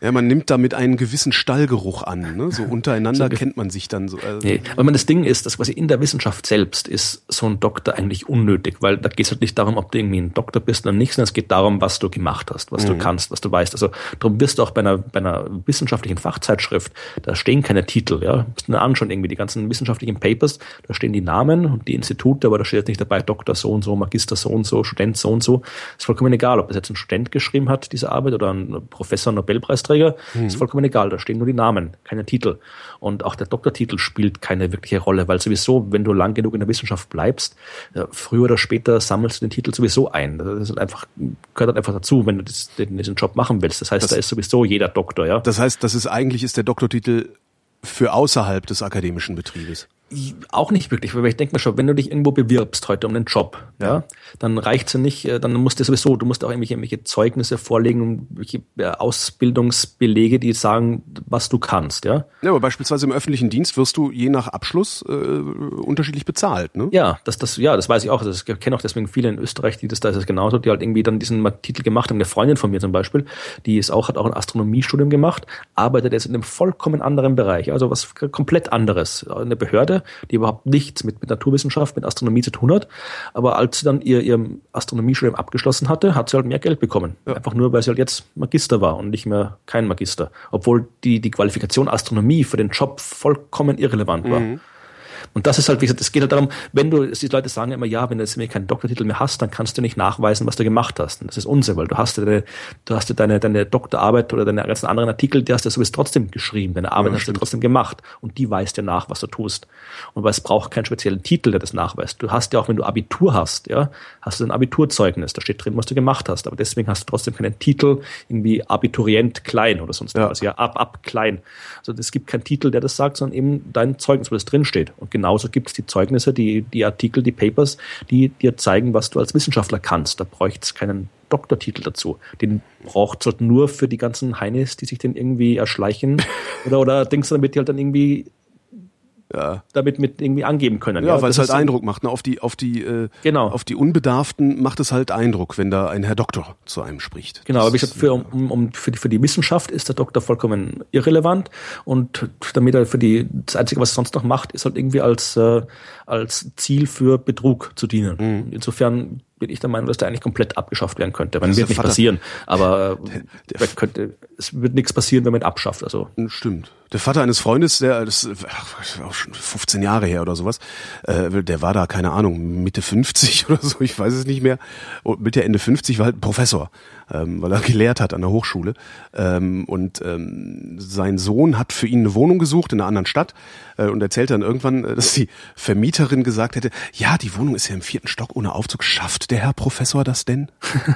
Ja, man nimmt damit einen gewissen Stallgeruch an. Ne? So (laughs) untereinander so, kennt man sich dann so. Also nee, aber man das Ding ist, dass quasi in der Wissenschaft selbst ist so ein Doktor eigentlich unnötig, weil da geht es halt nicht darum, ob du irgendwie ein Doktor bist oder nicht, sondern es geht darum, was du gemacht hast, was mhm. du kannst, was du weißt. Also darum wirst du auch bei einer, bei einer wissenschaftlichen Fachzeitschrift, da stehen keine Titel, ja. Musst du anschauen, irgendwie die ganzen wissenschaftlichen Papers, da stehen die Namen und die Institute, aber da steht jetzt nicht dabei Doktor so und so, Magister so und so, Student so und so. Ist vollkommen egal, ob das jetzt ein Student geschrieben hat, diese Arbeit, oder ein Professor, Nobelpreisträger Preisträger, mhm. ist vollkommen egal. Da stehen nur die Namen, keine Titel. Und auch der Doktortitel spielt keine wirkliche Rolle, weil sowieso, wenn du lang genug in der Wissenschaft bleibst, äh, früher oder später sammelst du den Titel sowieso ein. Das ist einfach, gehört halt einfach dazu, wenn du diesen Job machen willst. Das heißt, das, da ist sowieso jeder Doktor, ja. Das heißt, das ist eigentlich ist der Doktortitel für außerhalb des akademischen Betriebes. Auch nicht wirklich, weil ich denke mir schon, wenn du dich irgendwo bewirbst heute um einen Job, ja, dann reicht's ja nicht, äh, dann musst du sowieso, du musst auch irgendwelche, irgendwelche Zeugnisse vorlegen, welche äh, Ausbildungsbelege, die sagen, was du kannst, ja. Ja, aber beispielsweise im öffentlichen Dienst wirst du je nach Abschluss äh, unterschiedlich bezahlt, ne? Ja, das, das, ja, das weiß ich auch. Also ich kenne auch deswegen viele in Österreich, die das da ist es genauso, die halt irgendwie dann diesen Titel gemacht haben. Eine Freundin von mir zum Beispiel, die ist auch, hat auch ein Astronomiestudium gemacht, arbeitet jetzt in einem vollkommen anderen Bereich, also was komplett anderes. Eine Behörde, die überhaupt nichts mit, mit Naturwissenschaft, mit Astronomie zu tun hat. Aber als sie dann ihr, ihr Astronomiestudium abgeschlossen hatte, hat sie halt mehr Geld bekommen. Ja. Einfach nur, weil sie halt jetzt Magister war und nicht mehr kein Magister. Obwohl die, die Qualifikation Astronomie für den Job vollkommen irrelevant war. Mhm. Und das ist halt, wie gesagt, es geht halt darum, wenn du, die Leute sagen immer, ja, wenn du jetzt keinen Doktortitel mehr hast, dann kannst du nicht nachweisen, was du gemacht hast. Und das ist Unsinn, weil du hast ja deine, du hast ja deine, deine Doktorarbeit oder deine ganzen anderen Artikel, die hast du sowieso trotzdem geschrieben. Deine Arbeit ja, hast du trotzdem gemacht. Und die weist dir nach, was du tust. Und weil es braucht keinen speziellen Titel, der das nachweist. Du hast ja auch, wenn du Abitur hast, ja, hast du ein Abiturzeugnis. Da steht drin, was du gemacht hast. Aber deswegen hast du trotzdem keinen Titel, irgendwie Abiturient klein oder sonst ja. was. Ja, ab, ab klein. Also es gibt keinen Titel, der das sagt, sondern eben dein Zeugnis, wo das drin steht. Und genauso gibt es die Zeugnisse, die, die Artikel, die Papers, die dir zeigen, was du als Wissenschaftler kannst. Da bräuchte es keinen Doktortitel dazu. Den braucht es halt nur für die ganzen Heinis, die sich den irgendwie erschleichen (laughs) oder, oder denkst du, damit die halt dann irgendwie ja. damit mit irgendwie angeben können. Ja, ja weil es halt Eindruck macht. Ne? Auf die, auf die, äh, genau. auf die Unbedarften macht es halt Eindruck, wenn da ein Herr Doktor zu einem spricht. Genau, aber ich gesagt, für, um, um, für, die, für die Wissenschaft ist der Doktor vollkommen irrelevant und damit er für die, das Einzige, was er sonst noch macht, ist halt irgendwie als, äh, als Ziel für Betrug zu dienen. Mhm. Insofern bin ich der Meinung, dass der eigentlich komplett abgeschafft werden könnte. Man wird nicht Vater, passieren, aber der, der, könnte, es wird nichts passieren, wenn man ihn abschafft. Also. Stimmt. Der Vater eines Freundes, der das ach, auch schon 15 Jahre her oder sowas, äh, der war da, keine Ahnung, Mitte 50 (laughs) oder so, ich weiß es nicht mehr. Und Mitte Ende 50 war halt ein Professor ähm, weil er gelehrt hat an der Hochschule. Ähm, und ähm, sein Sohn hat für ihn eine Wohnung gesucht in einer anderen Stadt äh, und erzählt dann irgendwann, äh, dass die Vermieterin gesagt hätte, ja, die Wohnung ist ja im vierten Stock ohne Aufzug. Schafft der Herr Professor das denn?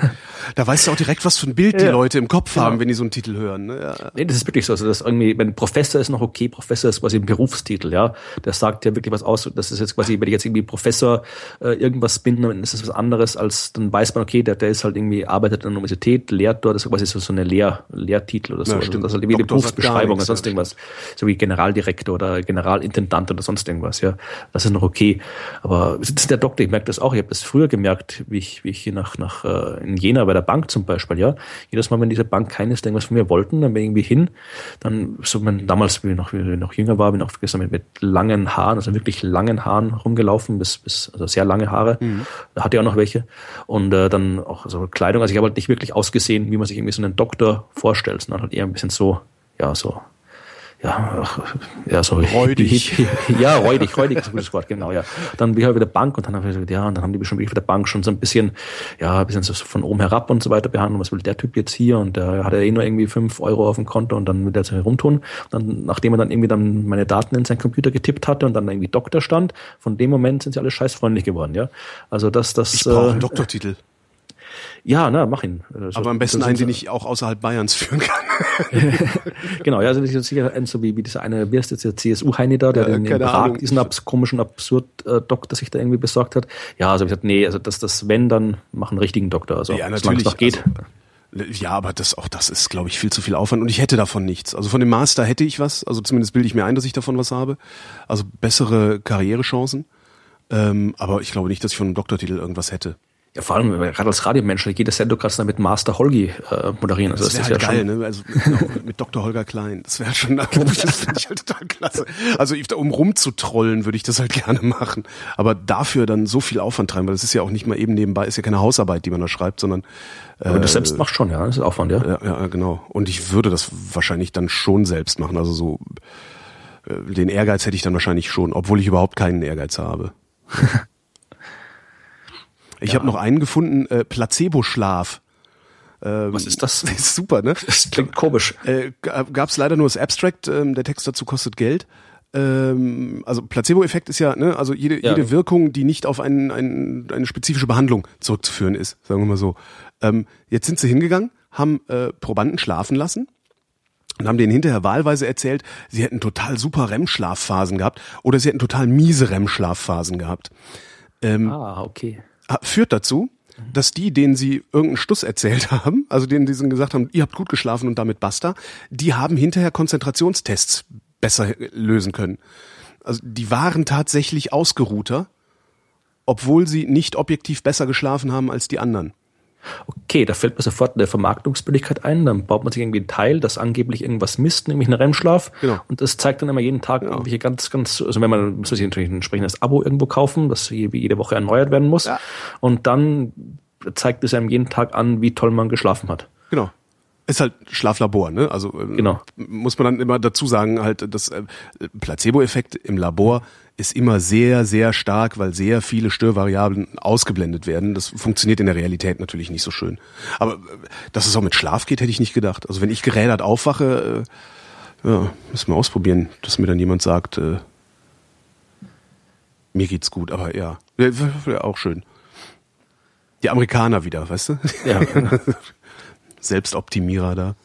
(laughs) da weißt du auch direkt, was für ein Bild die ja, Leute im Kopf genau. haben, wenn die so einen Titel hören. Ne? Ja. Nee, das ist wirklich so. Also das irgendwie, wenn Professor ist noch okay, Professor ist quasi ein Berufstitel, ja. Der sagt ja wirklich was aus. Das ist jetzt quasi, wenn ich jetzt irgendwie Professor äh, irgendwas bin, dann ist das was anderes, als dann weiß man, okay, der, der ist halt irgendwie, arbeitet an der Universität lehrt dort, das ist quasi so, so eine Lehr, Lehrtitel oder so. Ja, stimmt. Also wie eine Berufsbeschreibung oder sonst irgendwas. So wie Generaldirektor oder Generalintendant oder sonst irgendwas, ja. Das ist noch okay. Aber das ist der Doktor, ich merke das auch, ich habe das früher gemerkt, wie ich, wie ich hier nach, nach äh, in Jena bei der Bank zum Beispiel, ja. Jedes Mal, wenn diese Bank keines irgendwas von mir wollten, dann bin ich irgendwie hin, dann so man damals, wie ich noch, wie ich noch jünger war, bin ich auch gestern mit, mit langen Haaren, also wirklich langen Haaren rumgelaufen, bis, bis also sehr lange Haare. Mhm. Da hatte ich auch noch welche. Und äh, dann auch so Kleidung, also ich habe halt nicht wirklich ausgesehen, wie man sich irgendwie so einen Doktor vorstellt, sondern halt eher ein bisschen so, ja, so, ja, ja, so räudig. (laughs) ja, räudig, räudig ist ein gutes Wort, genau, ja. Dann bin ich halt wieder Bank und dann habe ich gesagt, ja, und dann haben die bestimmt wieder Bank schon so ein bisschen, ja, ein bisschen so von oben herab und so weiter behandelt. Was will der Typ jetzt hier? Und der hat ja eh nur irgendwie fünf Euro auf dem Konto und dann will der sich herumtun. Und dann, nachdem er dann irgendwie dann meine Daten in seinen Computer getippt hatte und dann irgendwie Doktor stand, von dem Moment sind sie alle scheißfreundlich geworden, ja. Also das, das. Ich brauche einen äh, Doktortitel. Ja, na, mach ihn. Also, Aber am besten einen, den ich auch außerhalb Bayerns (laughs) führen kann. (laughs) genau, ja, also das ist sicher so wie, wie dieser eine, wie ist jetzt der CSU-Heini da, der ja, den, den Prag, diesen abs komischen Absurd-Doktor sich da irgendwie besorgt hat. Ja, also ich gesagt, nee, also das, das, wenn, dann mach einen richtigen Doktor, also ja, solange es noch geht. Also, ja, aber das auch das ist, glaube ich, viel zu viel Aufwand und ich hätte davon nichts. Also von dem Master hätte ich was, also zumindest bilde ich mir ein, dass ich davon was habe. Also bessere Karrierechancen. Ähm, aber ich glaube nicht, dass ich von einem Doktortitel irgendwas hätte. Ja, vor allem gerade als Radiomensch, jede Sendung kannst du mit Master Holgi äh, moderieren. Also das, das ist halt ja geil, schon ne? Also genau, mit Dr. Holger Klein. Das wäre schon, das finde ich halt total klasse. Also um rumzutrollen, würde ich das halt gerne machen. Aber dafür dann so viel Aufwand treiben, weil das ist ja auch nicht mal eben nebenbei, ist ja keine Hausarbeit, die man da schreibt, sondern äh, Aber du selbst machst schon, ja, das ist Aufwand, ja. ja. Ja, genau. Und ich würde das wahrscheinlich dann schon selbst machen. Also so äh, den Ehrgeiz hätte ich dann wahrscheinlich schon, obwohl ich überhaupt keinen Ehrgeiz habe. (laughs) Ich ja. habe noch einen gefunden, äh, Placebo-Schlaf. Ähm, Was ist das? (laughs) Ist super, ne? Das klingt komisch. Äh, Gab es leider nur das Abstract, ähm, der Text dazu kostet Geld. Ähm, also Placebo-Effekt ist ja, ne, also jede, ja. jede Wirkung, die nicht auf ein, ein, eine spezifische Behandlung zurückzuführen ist, sagen wir mal so. Ähm, jetzt sind sie hingegangen, haben äh, Probanden schlafen lassen und haben denen hinterher wahlweise erzählt, sie hätten total super REM-Schlafphasen gehabt oder sie hätten total miese REM-Schlafphasen gehabt. Ähm, Ah, okay. Führt dazu, dass die, denen sie irgendeinen Stuss erzählt (laughs) haben, also denen, die sie gesagt haben, ihr habt gut geschlafen und damit basta, die haben hinterher Konzentrationstests besser lösen können. Also die waren tatsächlich ausgeruhter, obwohl sie nicht objektiv besser geschlafen haben als die anderen. Okay, da fällt mir sofort eine Vermarktungsmöglichkeit ein. Dann baut man sich irgendwie ein Teil, das angeblich irgendwas misst, nämlich einen REM-Schlaf. Genau. Und das zeigt dann immer jeden Tag irgendwelche ganz, ganz, also wenn man, muss man sich natürlich ein entsprechendes Abo irgendwo kaufen, das je- jede Woche erneuert werden muss. Ja. Und dann zeigt es einem jeden Tag an, wie toll man geschlafen hat. Genau. Ist halt Schlaflabor, ne? Also äh, Genau. muss man dann immer dazu sagen, halt das äh, Placebo-Effekt im Labor ist immer sehr, sehr stark, weil sehr viele Störvariablen ausgeblendet werden. Das funktioniert in der Realität natürlich nicht so schön. Aber äh, dass es auch mit Schlaf geht, hätte ich nicht gedacht. Also wenn ich gerädert aufwache, äh, ja, müssen wir ausprobieren, dass mir dann jemand sagt, äh, mir geht's gut, aber ja, wäre wär auch schön. Die Amerikaner wieder, weißt du? Ja. (laughs) Selbstoptimierer da.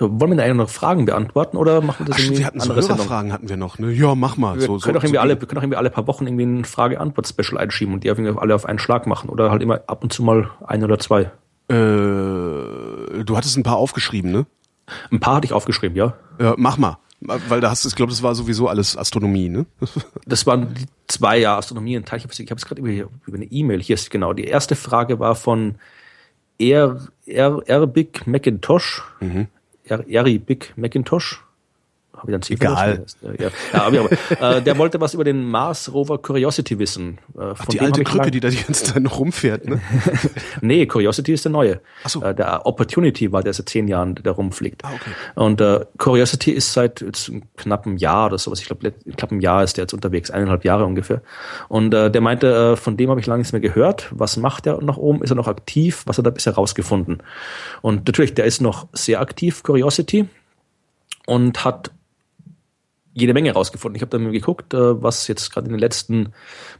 So, wollen wir da eigentlich noch Fragen beantworten oder machen wir das Ach, irgendwie wir hatten so andere Sendung? Hörerfragen hatten wir noch, ne? Ja, mach mal. Wir so, so, können doch irgendwie so alle, wir können doch irgendwie alle paar Wochen irgendwie ein Frage-Antwort-Special einschieben und die auf irgendwie alle auf einen Schlag machen oder halt immer ab und zu mal ein oder zwei. Äh, du hattest ein paar aufgeschrieben, ne? Ein paar hatte ich aufgeschrieben, ja. Ja, mach mal. Weil da hast du, ich glaube, das war sowieso alles Astronomie, ne? (laughs) Das waren die zwei Jahre Astronomie und Teil. Ich habe es gerade über, über eine E-Mail. Hier ist genau. Die erste Frage war von Er, er, Erbig McIntosh. Mhm. Eri Big McIntosh. Habe ich dann Ziffer Egal. vergessen? Ja, ja, aber, aber, äh, der wollte was über den Mars Rover Curiosity wissen. Äh, von Die dem alte Krücke, die da die ganze Zeit noch rumfährt, ne? (laughs) Nee, Curiosity ist der neue. Ach so. Äh, der Opportunity war der seit zehn Jahren, der rumfliegt. Ah, okay. Und äh, Curiosity ist seit jetzt einem knappen Jahr oder sowas, ich glaube, ein knappen Jahr ist der jetzt unterwegs, eineinhalb Jahre ungefähr. Und äh, der meinte, äh, von dem habe ich lange nichts mehr gehört. Was macht er noch oben? Ist er noch aktiv? Was hat er bisher rausgefunden? Und natürlich, der ist noch sehr aktiv, Curiosity, und hat jede Menge rausgefunden. Ich habe dann geguckt, äh, was jetzt gerade in den letzten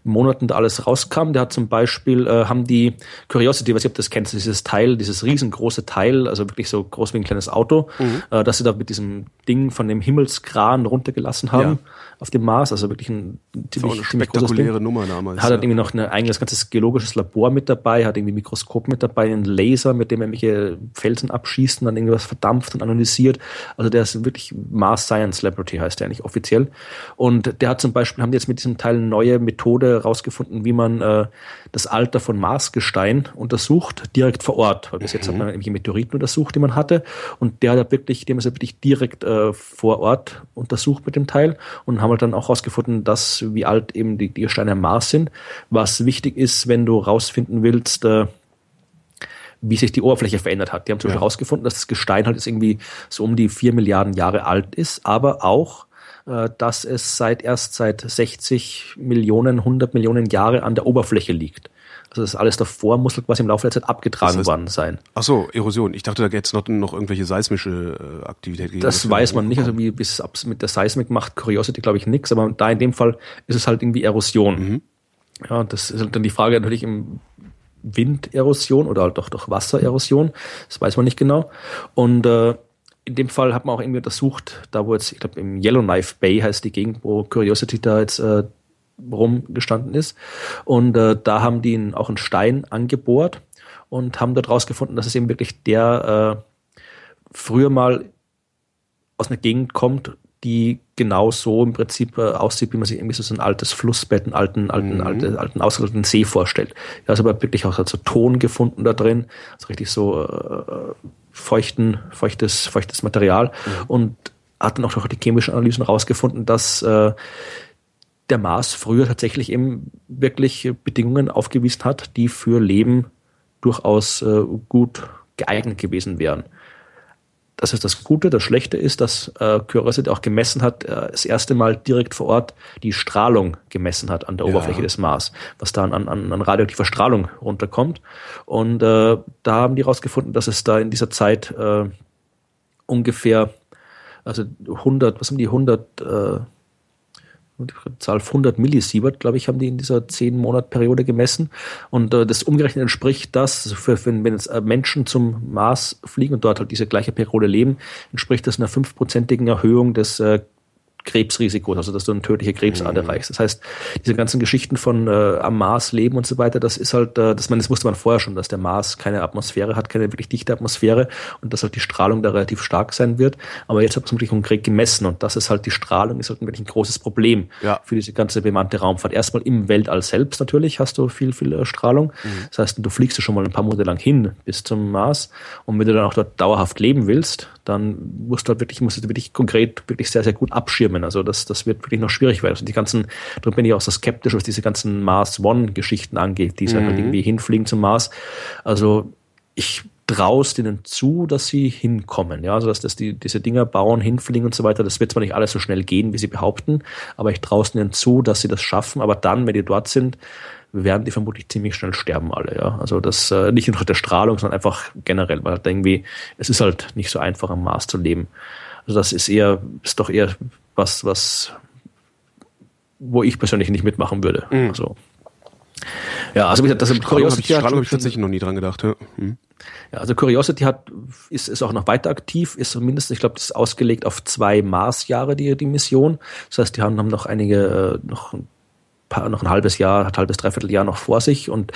Monaten da alles rauskam. Der hat zum Beispiel, äh, haben die Curiosity, was ich ob das kennst, dieses Teil, dieses riesengroße Teil, also wirklich so groß wie ein kleines Auto, äh, das sie da mit diesem Ding von dem Himmelskran runtergelassen haben Ja. auf dem Mars, also wirklich ein ziemlich, eine ziemlich spektakuläre Nummer damals. Hat ja. halt irgendwie noch ein eigenes ganzes geologisches Labor mit dabei, hat irgendwie ein Mikroskop mit dabei, einen Laser, mit dem er irgendwelche Felsen abschießt und dann irgendwas verdampft und analysiert. Also der ist wirklich Mars Science Laboratory, heißt der eigentlich offiziell. Und der hat zum Beispiel, haben die jetzt mit diesem Teil eine neue Methode herausgefunden, wie man äh, das Alter von Marsgestein untersucht, direkt vor Ort. Weil bis jetzt hat man irgendwelche Meteoriten untersucht, die man hatte. Und der hat wirklich, dem ist er wirklich direkt äh, vor Ort untersucht mit dem Teil und haben halt dann auch herausgefunden, dass wie alt eben die, die Gesteine am Mars sind. Was wichtig ist, wenn du rausfinden willst, äh, wie sich die Oberfläche verändert hat. Die haben zum Beispiel herausgefunden, dass das Gestein halt jetzt irgendwie so um die vier Milliarden Jahre alt ist, aber auch, dass es seit erst seit 60 Millionen, 100 Millionen Jahre an der Oberfläche liegt. Also das alles davor muss quasi im Laufe der Zeit abgetragen Das heißt- worden sein. Ach so, Erosion. Ich dachte, da gäbe es noch, noch irgendwelche seismische äh, Aktivität. gegeben. Das weiß man nicht, also wie bis es mit der Seismik macht Curiosity, glaube ich, nichts, aber da in dem Fall ist es halt irgendwie Erosion. Ja, das ist halt dann die Frage natürlich im Winderosion oder halt doch durch Wassererosion, das weiß man nicht genau. Und äh, in dem Fall hat man auch irgendwie untersucht, da wo jetzt, ich glaube, im Yellowknife Bay heißt die Gegend, wo Curiosity da jetzt äh, rumgestanden ist. Und äh, da haben die auch einen Stein angebohrt und haben dort rausgefunden, dass es eben wirklich der äh, früher mal aus einer Gegend kommt, die genau so im Prinzip äh, aussieht, wie man sich irgendwie so ein altes Flussbett, einen alten, alten, Mhm. alten, alten ausgerotteten See vorstellt. Da ist aber wirklich auch so Ton gefunden da drin, also richtig so äh, feuchten, feuchtes, feuchtes Material Mhm. und hat dann auch durch die chemischen Analysen rausgefunden, dass äh, der Mars früher tatsächlich eben wirklich Bedingungen aufgewiesen hat, die für Leben durchaus äh, gut geeignet gewesen wären. Das ist das Gute. Das Schlechte ist, dass äh, Curiosity auch gemessen hat, äh, das erste Mal direkt vor Ort die Strahlung gemessen hat an der Ja. Oberfläche des Mars, was da an, an, an radioaktiver Strahlung runterkommt. Und äh, da haben die herausgefunden, dass es da in dieser Zeit äh, ungefähr, also 100, was haben die 100, äh, Zahl auf 100 Millisievert, glaube ich, haben die in dieser 10-Monat-Periode gemessen. Und äh, das umgerechnet entspricht das, also für, für, wenn jetzt äh, Menschen zum Mars fliegen und dort halt diese gleiche Periode leben, entspricht das einer fünfprozentigen Erhöhung des äh, Krebsrisikos, also dass du eine tödliche Krebsart mhm. erreichst. Das heißt, diese ganzen Geschichten von äh, am Mars leben und so weiter, das ist halt, äh, das, man, das wusste man vorher schon, dass der Mars keine Atmosphäre hat, keine wirklich dichte Atmosphäre und dass halt die Strahlung da relativ stark sein wird. Aber jetzt hat man es wirklich konkret gemessen und das ist halt die Strahlung, ist halt wirklich ein großes Problem ja. für diese ganze bemannte Raumfahrt. Erstmal im Weltall selbst natürlich hast du viel, viel äh, Strahlung. Mhm. Das heißt, du fliegst du schon mal ein paar Monate lang hin bis zum Mars und wenn du dann auch dort dauerhaft leben willst, dann musst du halt wirklich, musst du wirklich konkret, wirklich sehr, sehr gut abschirmen. Also das, das wird wirklich noch schwierig werden. Also die ganzen, darum bin ich auch so skeptisch, was diese ganzen Mars One-Geschichten angeht, die halt mhm. halt irgendwie hinfliegen zum Mars. Also ich traust denen zu, dass sie hinkommen. Ja, also dass, dass die diese Dinger bauen, hinfliegen und so weiter. Das wird zwar nicht alles so schnell gehen, wie sie behaupten, aber ich traue ihnen zu, dass sie das schaffen. Aber dann, wenn die dort sind, werden die vermutlich ziemlich schnell sterben alle, ja. Also das äh, nicht nur der Strahlung, sondern einfach generell, weil halt irgendwie, es ist halt nicht so einfach am Mars zu leben. Also das ist eher, ist doch eher was, was, wo ich persönlich nicht mitmachen würde. Mhm. Also, ja, also wie gesagt, das Curiosity Strahlung habe ich, ich tatsächlich noch nie dran gedacht. Ja. Mhm. ja, also Curiosity hat ist, ist auch noch weiter aktiv, ist zumindest, ich glaube, das ist ausgelegt auf zwei Marsjahre die die Mission. Das heißt, die haben, haben noch einige äh, noch paar, noch ein halbes Jahr, ein halbes, dreiviertel Jahr noch vor sich und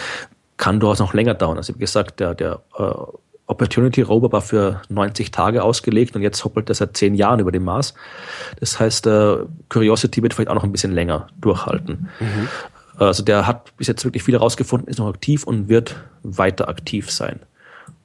kann durchaus noch länger dauern. Also wie gesagt, der, der äh, Opportunity Rover war für 90 Tage ausgelegt und jetzt hoppelt er seit zehn Jahren über dem Mars. Das heißt, äh, Curiosity wird vielleicht auch noch ein bisschen länger durchhalten. Mhm. Also der hat bis jetzt wirklich viel herausgefunden, ist noch aktiv und wird weiter aktiv sein.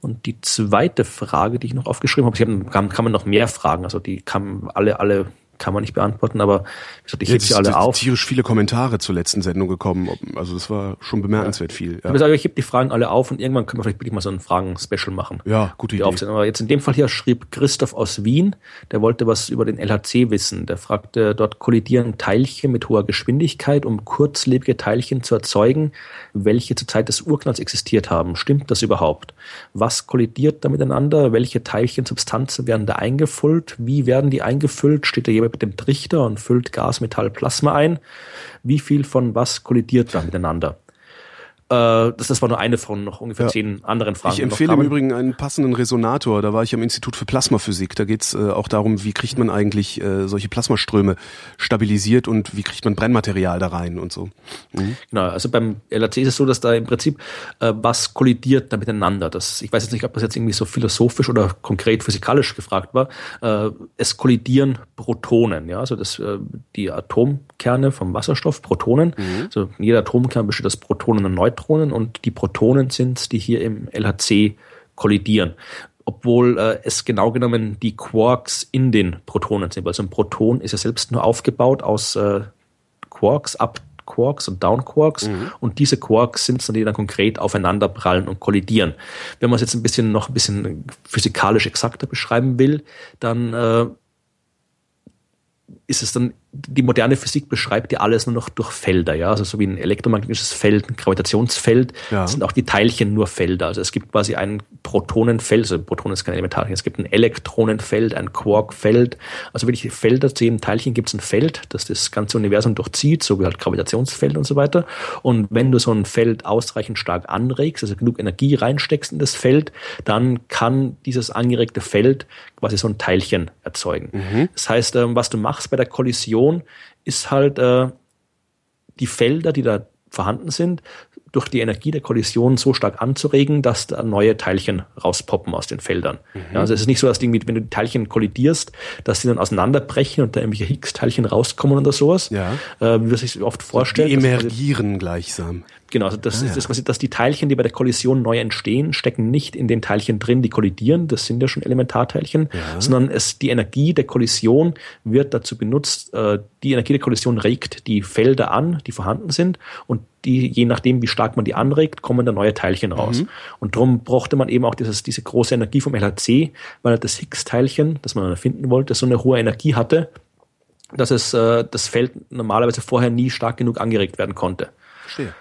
Und die zweite Frage, die ich noch aufgeschrieben habe, ich hab, kann, kann man noch mehr fragen, also die kamen alle, alle kann man nicht beantworten, aber ich ja, hebe sie alle auf. tierisch viele Kommentare zur letzten Sendung gekommen. Also das war schon bemerkenswert ja. viel. Ja. Ich, sage, ich hebe die Fragen alle auf und irgendwann können wir vielleicht wirklich mal so ein Fragen-Special machen. Ja, gute Idee. Aufsehen. Aber jetzt in dem Fall hier schrieb Christoph aus Wien, der wollte was über den LHC wissen. Der fragte, dort kollidieren Teilchen mit hoher Geschwindigkeit, um kurzlebige Teilchen zu erzeugen, welche zur Zeit des Urknalls existiert haben. Stimmt das überhaupt? Was kollidiert da miteinander? Welche Teilchensubstanzen werden da eingefüllt? Wie werden die eingefüllt? Steht da jemand mit dem Trichter und füllt Gas, Metall, Plasma ein. Wie viel von was kollidiert da miteinander? Äh, das, das war nur eine von noch ungefähr ja. zehn anderen Fragen. Ich empfehle im Übrigen einen passenden Resonator. Da war ich am Institut für Plasmaphysik. Da geht's äh, auch darum, wie kriegt man eigentlich äh, solche Plasmaströme stabilisiert und wie kriegt man Brennmaterial da rein und so. Mhm. Genau, also beim LHC ist es so, dass da im Prinzip äh, was kollidiert da miteinander. Das, ich weiß jetzt nicht, ob das jetzt irgendwie so philosophisch oder konkret physikalisch gefragt war. Äh, es kollidieren Protonen, ja, also das, äh, die Atomkerne vom Wasserstoff, Protonen. Mhm. Also jeder Atomkern besteht aus Protonen und Neutronen. Neutronen und die Protonen sind, die hier im LHC kollidieren. Obwohl äh, es genau genommen die Quarks in den Protonen sind. Also ein Proton ist ja selbst nur aufgebaut aus äh, Quarks, Up Quarks und Down Quarks mhm. und diese Quarks sind es dann, die dann konkret aufeinander prallen und kollidieren. Wenn man es jetzt ein bisschen noch ein bisschen physikalisch exakter beschreiben will, dann äh, ist es dann die moderne Physik beschreibt ja alles nur noch durch Felder, ja, also so wie ein elektromagnetisches Feld, ein Gravitationsfeld, ja. sind auch die Teilchen nur Felder. Also es gibt quasi ein Protonenfeld, also Proton ist kein Elementarteilchen, es gibt ein Elektronenfeld, ein Quarkfeld, also wirklich Felder zu jedem Teilchen gibt es ein Feld, das das ganze Universum durchzieht, so wie halt Gravitationsfeld und so weiter. Und wenn du so ein Feld ausreichend stark anregst, also genug Energie reinsteckst in das Feld, dann kann dieses angeregte Feld quasi so ein Teilchen erzeugen. Mhm. Das heißt, ähm, was du machst bei der Kollision Kollision ist halt äh, die Felder, die da vorhanden sind, durch die Energie der Kollision so stark anzuregen, dass da neue Teilchen rauspoppen aus den Feldern. Mhm. Ja, also es ist nicht so, dass die, wenn du die Teilchen kollidierst, dass sie dann auseinanderbrechen und da irgendwelche Higgs-Teilchen rauskommen oder sowas, ja. äh, wie man sich oft vorstellt. Die emergieren gleichsam. Genau, also das ah, ist das, was, dass die Teilchen, die bei der Kollision neu entstehen, stecken nicht in den Teilchen drin, die kollidieren, das sind ja schon Elementarteilchen, ja. sondern es, die Energie der Kollision wird dazu benutzt, äh, die Energie der Kollision regt die Felder an, die vorhanden sind und die, je nachdem, wie stark man die anregt, kommen da neue Teilchen raus. Mhm. Und darum brauchte man eben auch dieses, diese große Energie vom LHC, weil das Higgs-Teilchen, das man erfinden wollte, so eine hohe Energie hatte, dass es äh, das Feld normalerweise vorher nie stark genug angeregt werden konnte. Verstehe.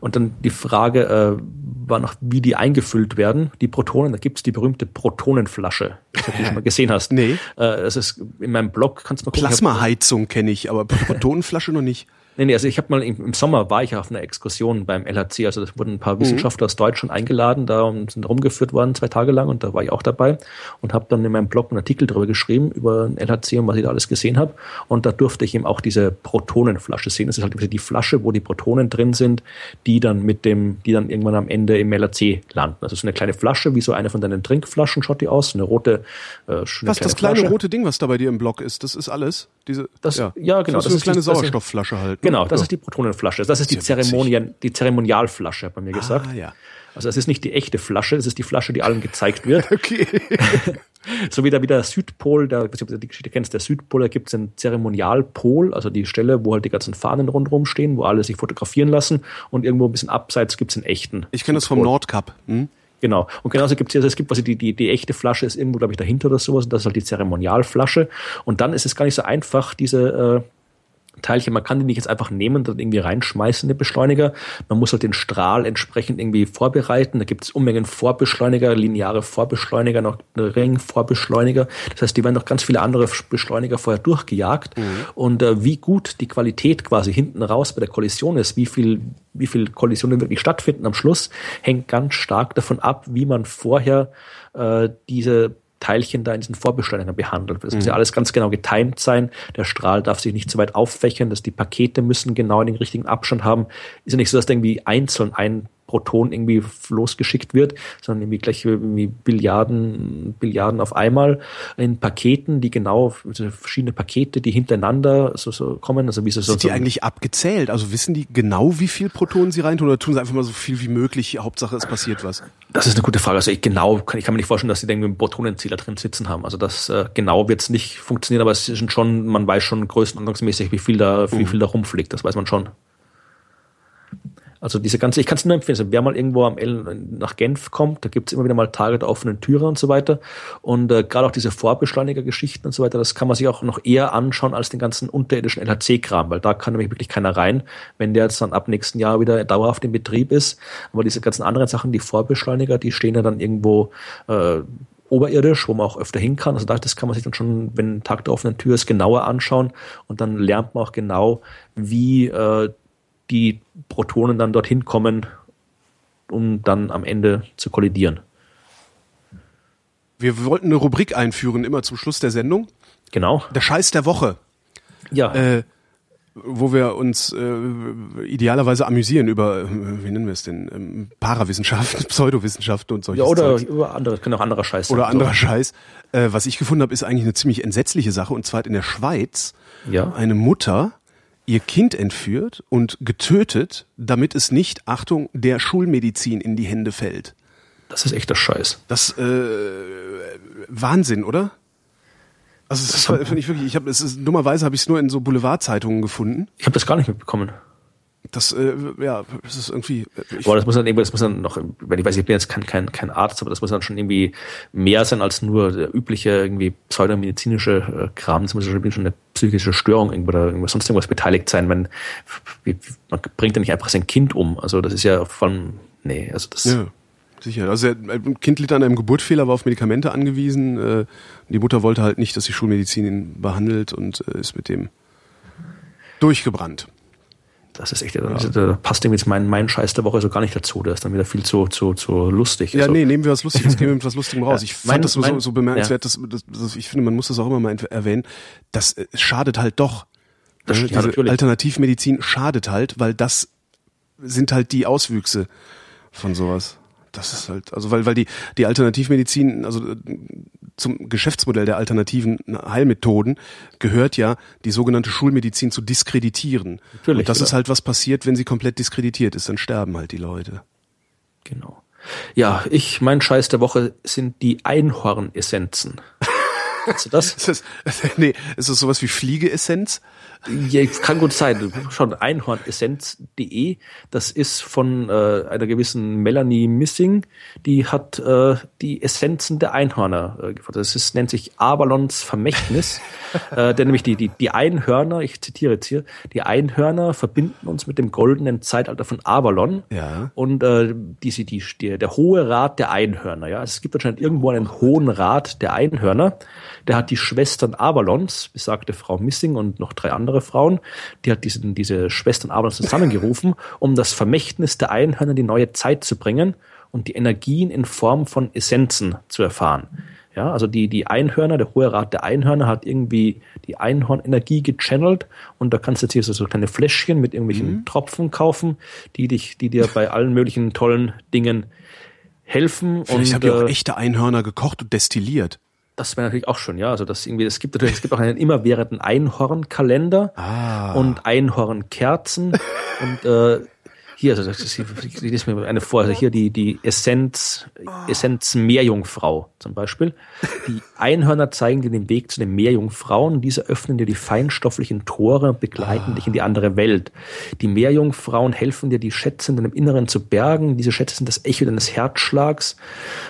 Und dann die Frage äh, war noch, wie die eingefüllt werden. Die Protonen, da gibt's die berühmte Protonenflasche, ob du die schon mal gesehen hast. (laughs) Nee. Äh, das ist in meinem Blog, kannst du mal gucken. Plasmaheizung kenne ich, aber Protonenflasche noch nicht. Nee, nee, also ich habe mal im, im Sommer war ich auf einer Exkursion beim LHC, also da wurden ein paar Wissenschaftler aus Deutschland eingeladen, da sind rumgeführt worden zwei Tage lang und da war ich auch dabei und habe dann in meinem Blog einen Artikel darüber geschrieben über den LHC und was ich da alles gesehen habe und da durfte ich eben auch diese Protonenflasche sehen. Das ist halt die Flasche, wo die Protonen drin sind, die dann mit dem, die dann irgendwann am Ende im LHC landen. Also so eine kleine Flasche, wie so eine von deinen Trinkflaschen schaut die aus, eine rote äh, schöne Was, das kleine Flasche. rote Ding, was da bei dir im Blog ist, das ist alles? Diese, Das- ja, genau, Das das ist ist eine kleine das ist- Sauerstoffflasche halt. Genau, das ist die Protonenflasche. Das ist die. Zeremonien, die Zeremonialflasche, hat man mir gesagt. Ah, ja. Also es ist nicht die echte Flasche, es ist die Flasche, die allen gezeigt wird. (laughs) Okay. (laughs) so wie der, wie der Südpol, der, ich du die Geschichte kennst, der Südpol, da gibt es einen Zeremonialpol, also die Stelle, wo halt die ganzen Fahnen rundherum stehen, wo alle sich fotografieren lassen und irgendwo ein bisschen abseits gibt es einen echten. Ich kenne das vom Nordkap. Hm? Genau. Und genauso gibt es hier, also es gibt quasi die, die, die echte Flasche ist irgendwo, glaube ich, dahinter oder sowas. Und das ist halt die Zeremonialflasche. Und dann ist es gar nicht so einfach, diese äh, Teilchen, man kann die nicht jetzt einfach nehmen und dann irgendwie reinschmeißen in den Beschleuniger. Man muss halt den Strahl entsprechend irgendwie vorbereiten. Da gibt es Unmengen Vorbeschleuniger, lineare Vorbeschleuniger, noch Ringvorbeschleuniger. Das heißt, die werden noch ganz viele andere Beschleuniger vorher durchgejagt. Und äh, wie gut die Qualität quasi hinten raus bei der Kollision ist, wie viel, wie viel Kollisionen wirklich stattfinden am Schluss, hängt ganz stark davon ab, wie man vorher äh, diese Teilchen da in diesen Vorbeschleunigern behandelt. Das muss ja alles ganz genau getimed sein. Der Strahl darf sich nicht zu weit auffächern, dass die Pakete müssen genau den richtigen Abstand haben. Ist ja nicht so, dass da irgendwie einzeln ein Proton irgendwie losgeschickt wird, sondern irgendwie gleich irgendwie Billiarden, Billiarden auf einmal in Paketen, die genau, also verschiedene Pakete, die hintereinander so, so kommen, also wie so, so Sind die eigentlich abgezählt? Also wissen die genau, wie viel Protonen sie reintun oder tun sie einfach mal so viel wie möglich? Hauptsache, es passiert was. Das ist eine gute Frage. Also ich genau, kann, ich kann mir nicht vorstellen, dass da irgendwie einen Protonenzähler drin sitzen haben. Also das äh, genau wird es nicht funktionieren, aber es ist schon, man weiß schon größenordnungsmäßig, wie viel da, wie viel da rumfliegt. Das weiß man schon. Also diese ganze, ich kann es nur empfehlen, also wer mal irgendwo am L nach Genf kommt, da gibt es immer wieder mal Tage der offenen Türe und so weiter. Und äh, gerade auch diese Vorbeschleuniger-Geschichten und so weiter, das kann man sich auch noch eher anschauen als den ganzen unterirdischen LHC-Kram, weil da kann nämlich wirklich keiner rein, wenn der jetzt dann ab nächsten Jahr wieder dauerhaft in Betrieb ist. Aber diese ganzen anderen Sachen, die Vorbeschleuniger, die stehen ja dann irgendwo äh, oberirdisch, wo man auch öfter hin kann. Also da, das kann man sich dann schon, wenn Tag der offenen Tür ist, genauer anschauen und dann lernt man auch genau, wie äh, die Protonen dann dorthin kommen, um dann am Ende zu kollidieren. Wir wollten eine Rubrik einführen, immer zum Schluss der Sendung. Genau. Der Scheiß der Woche. Ja. Äh, wo wir uns äh, idealerweise amüsieren über, äh, wie nennen wir es denn, ähm, Parawissenschaften, (laughs) Pseudowissenschaften und solche ja, oder Zeugs. über andere, können auch anderer Scheiß oder sein. anderer Scheiß. Äh, was ich gefunden habe, ist eigentlich eine ziemlich entsetzliche Sache. Und zwar hat in der Schweiz Ja. eine Mutter ihr Kind entführt und getötet, damit es nicht, Achtung, der Schulmedizin in die Hände fällt. Das ist echt der Scheiß. Das äh, Wahnsinn, oder? Also das, das finde ich wirklich. Ich habe es ist, dummerweise habe ich es nur in so Boulevardzeitungen gefunden. Ich habe das gar nicht mitbekommen. Das äh, ja, es ist irgendwie. Ich, Aber das muss dann irgendwie, das muss dann noch, wenn ich weiß, ich bin jetzt kein, kein, kein Arzt, aber das muss dann schon irgendwie mehr sein als nur der übliche irgendwie pseudomedizinische äh, Kram. Das muss schon schon eine psychische Störung irgendwo oder irgendwas sonst irgendwas beteiligt sein. Wenn man bringt ja nicht einfach sein Kind um. Also das ist ja von nee, also das ja, sicher. Also ein Kind litt an einem Geburtsfehler, war auf Medikamente angewiesen. Äh, die Mutter wollte halt nicht, dass die Schulmedizin ihn behandelt und äh, ist mit dem durchgebrannt. Das ist echt, da da passt irgendwie jetzt mein, mein Scheiß der Woche so gar nicht dazu. Der ist dann wieder viel zu, zu, zu lustig. Ja, also, nee, nehmen wir was Lustiges, (laughs) gehen wir was Lustigem raus. Ich fand Mein- das so, so, mein- so bemerkenswert, dass, dass, dass ich finde, man muss das auch immer mal erwähnen, das äh, schadet halt doch. Das- Ne, ja. Alternativmedizin schadet halt, weil das sind halt die Auswüchse von sowas. Das ist halt, also weil, weil die, die Alternativmedizin, also äh, zum Geschäftsmodell der alternativen Heilmethoden gehört ja, die sogenannte Schulmedizin zu diskreditieren. Natürlich, Und das genau. ist halt was passiert, wenn sie komplett diskreditiert ist, dann sterben halt die Leute. Genau. Ja, ich, mein Scheiß der Woche sind die Einhornessenzen. (laughs) Hast du das? Ist das, (laughs) nee, ist das sowas wie Fliegeessenz? Ja, kann gut sein. Schon einhornessenz.de. Das ist von äh, einer gewissen Melanie Missing. Die hat äh, die Essenzen der Einhörner äh, gefunden. Das ist, nennt sich Avalons Vermächtnis. (laughs) äh, denn nämlich die, die, die Einhörner, ich zitiere jetzt hier, die Einhörner verbinden uns mit dem goldenen Zeitalter von Avalon. Ja. Und äh, die, die, die, der hohe Rat der Einhörner. Ja, es gibt anscheinend irgendwo einen hohen Rat der Einhörner. Der hat die Schwestern Avalons, besagte Frau Missing und noch drei andere Frauen, die hat diesen, diese Schwestern Avalons zusammengerufen, (laughs) um das Vermächtnis der Einhörner in die neue Zeit zu bringen und die Energien in Form von Essenzen zu erfahren. Ja, also die, die Einhörner, der Hohe Rat der Einhörner hat irgendwie die Einhornenergie gechannelt und da kannst du jetzt hier so, so kleine Fläschchen mit irgendwelchen Tropfen kaufen, die dich, die dir bei allen möglichen tollen Dingen helfen. Vielleicht und, habt ihr auch äh, echte Einhörner gekocht und destilliert. Das wäre natürlich auch schon, ja. Also das irgendwie, es gibt natürlich, es gibt auch einen immerwährenden Einhornkalender Ah. und Einhornkerzen (laughs) und äh, hier, also das ist, ich lese mir eine vor, also hier die, die Essenz, Essenz Meerjungfrau zum Beispiel. Die Einhörner zeigen dir den Weg zu den Meerjungfrauen. Diese öffnen dir die feinstofflichen Tore und begleiten dich in die andere Welt. Die Meerjungfrauen helfen dir, die Schätze in deinem Inneren zu bergen. Diese Schätze sind das Echo deines Herzschlags.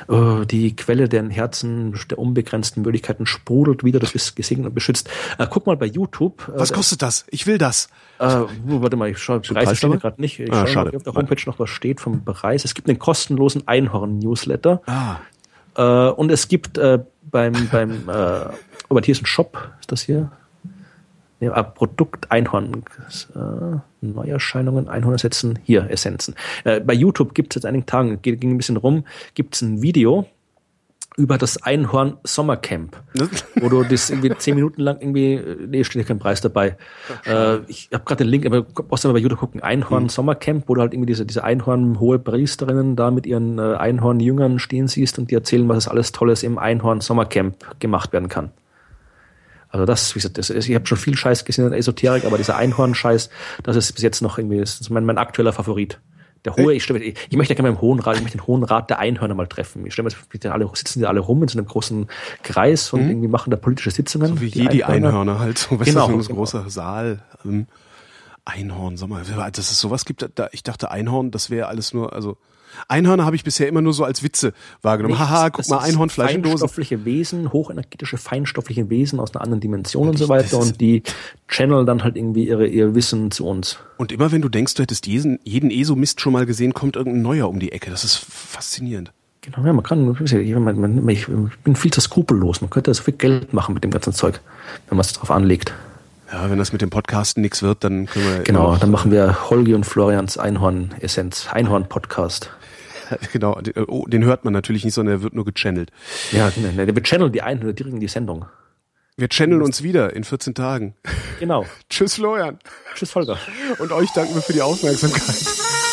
Äh, Die Quelle deren Herzen der unbegrenzten Möglichkeiten sprudelt wieder. Du bist gesegnet und beschützt. Äh, Guck mal bei YouTube. Äh, Was kostet das? Ich will das. äh, warte mal, ich schaue, steht dabei? gerade nicht. Ich Ah, schade. auf der Homepage noch was steht vom Preis. Es gibt einen kostenlosen Einhorn-Newsletter. Ah. Äh, und es gibt äh, beim, beim, äh, oh, aber hier ist ein Shop, ist das hier? Nee, ah, Produkt Einhorn, äh, Neuerscheinungen, Einhornersetzen, hier, Essenzen. Äh, bei YouTube gibt es seit einigen Tagen, ging ein bisschen rum, gibt es ein Video über das Einhorn Sommercamp, wo du das irgendwie zehn Minuten lang irgendwie, nee, steht ja kein Preis dabei. Äh, ich habe gerade den Link, aber brauchst du mal bei YouTube gucken, Einhorn Sommercamp, wo du halt irgendwie diese, diese Einhorn hohe Priesterinnen da mit ihren äh, Einhorn-Jüngern stehen siehst und die erzählen, was es alles Tolles im Einhorn Sommercamp gemacht werden kann. Also das, wie gesagt, das ich habe schon viel Scheiß gesehen in der Esoterik, aber dieser Einhorn-Scheiß, das ist bis jetzt noch irgendwie das ist mein, mein aktueller Favorit. Der hohe, ich, stelle ich möchte gerne mal im Hohen Rat, ich möchte den Hohen Rat der Einhörner mal treffen. Ich stelle mir, sind alle, sitzen die alle rum in so einem großen Kreis und irgendwie machen da politische Sitzungen. Mhm. Wie die jede Einhörner halt. So, weißt Genau, du, so ein genau. großer Saal. Einhorn, Sommer. Dass es sowas gibt, da, ich dachte Einhorn, das wäre alles nur, also Einhörner habe ich bisher immer nur so als Witze wahrgenommen. Nichts, Haha, guck mal, Einhornfleisch in Dosen. Feinstoffliche Wesen, hochenergetische feinstoffliche Wesen aus einer anderen Dimension und so weiter und die channel dann halt irgendwie ihre, ihr Wissen zu uns. Und immer wenn du denkst, du hättest jeden, jeden ESO-Mist schon mal gesehen, kommt irgendein neuer um die Ecke. Das ist faszinierend. Genau, ja, man kann, ich, bin viel zu skrupellos. Man könnte so viel Geld machen mit dem ganzen Zeug, wenn man es drauf anlegt. Ja, wenn das mit dem Podcasten nichts wird, dann können wir Genau, dann machen wir Holgi und Florians Einhorn-Essenz, Einhorn-Podcast. (laughs) genau, den, oh, den hört man natürlich nicht, sondern er wird nur gechannelt. Ja, ne, wir channeln die Einhörner direkt in die Sendung. Wir channeln uns wieder in 14 Tagen. Genau. (laughs) Tschüss, Florian. Tschüss, Volker. Und euch danken wir für die Aufmerksamkeit. (laughs)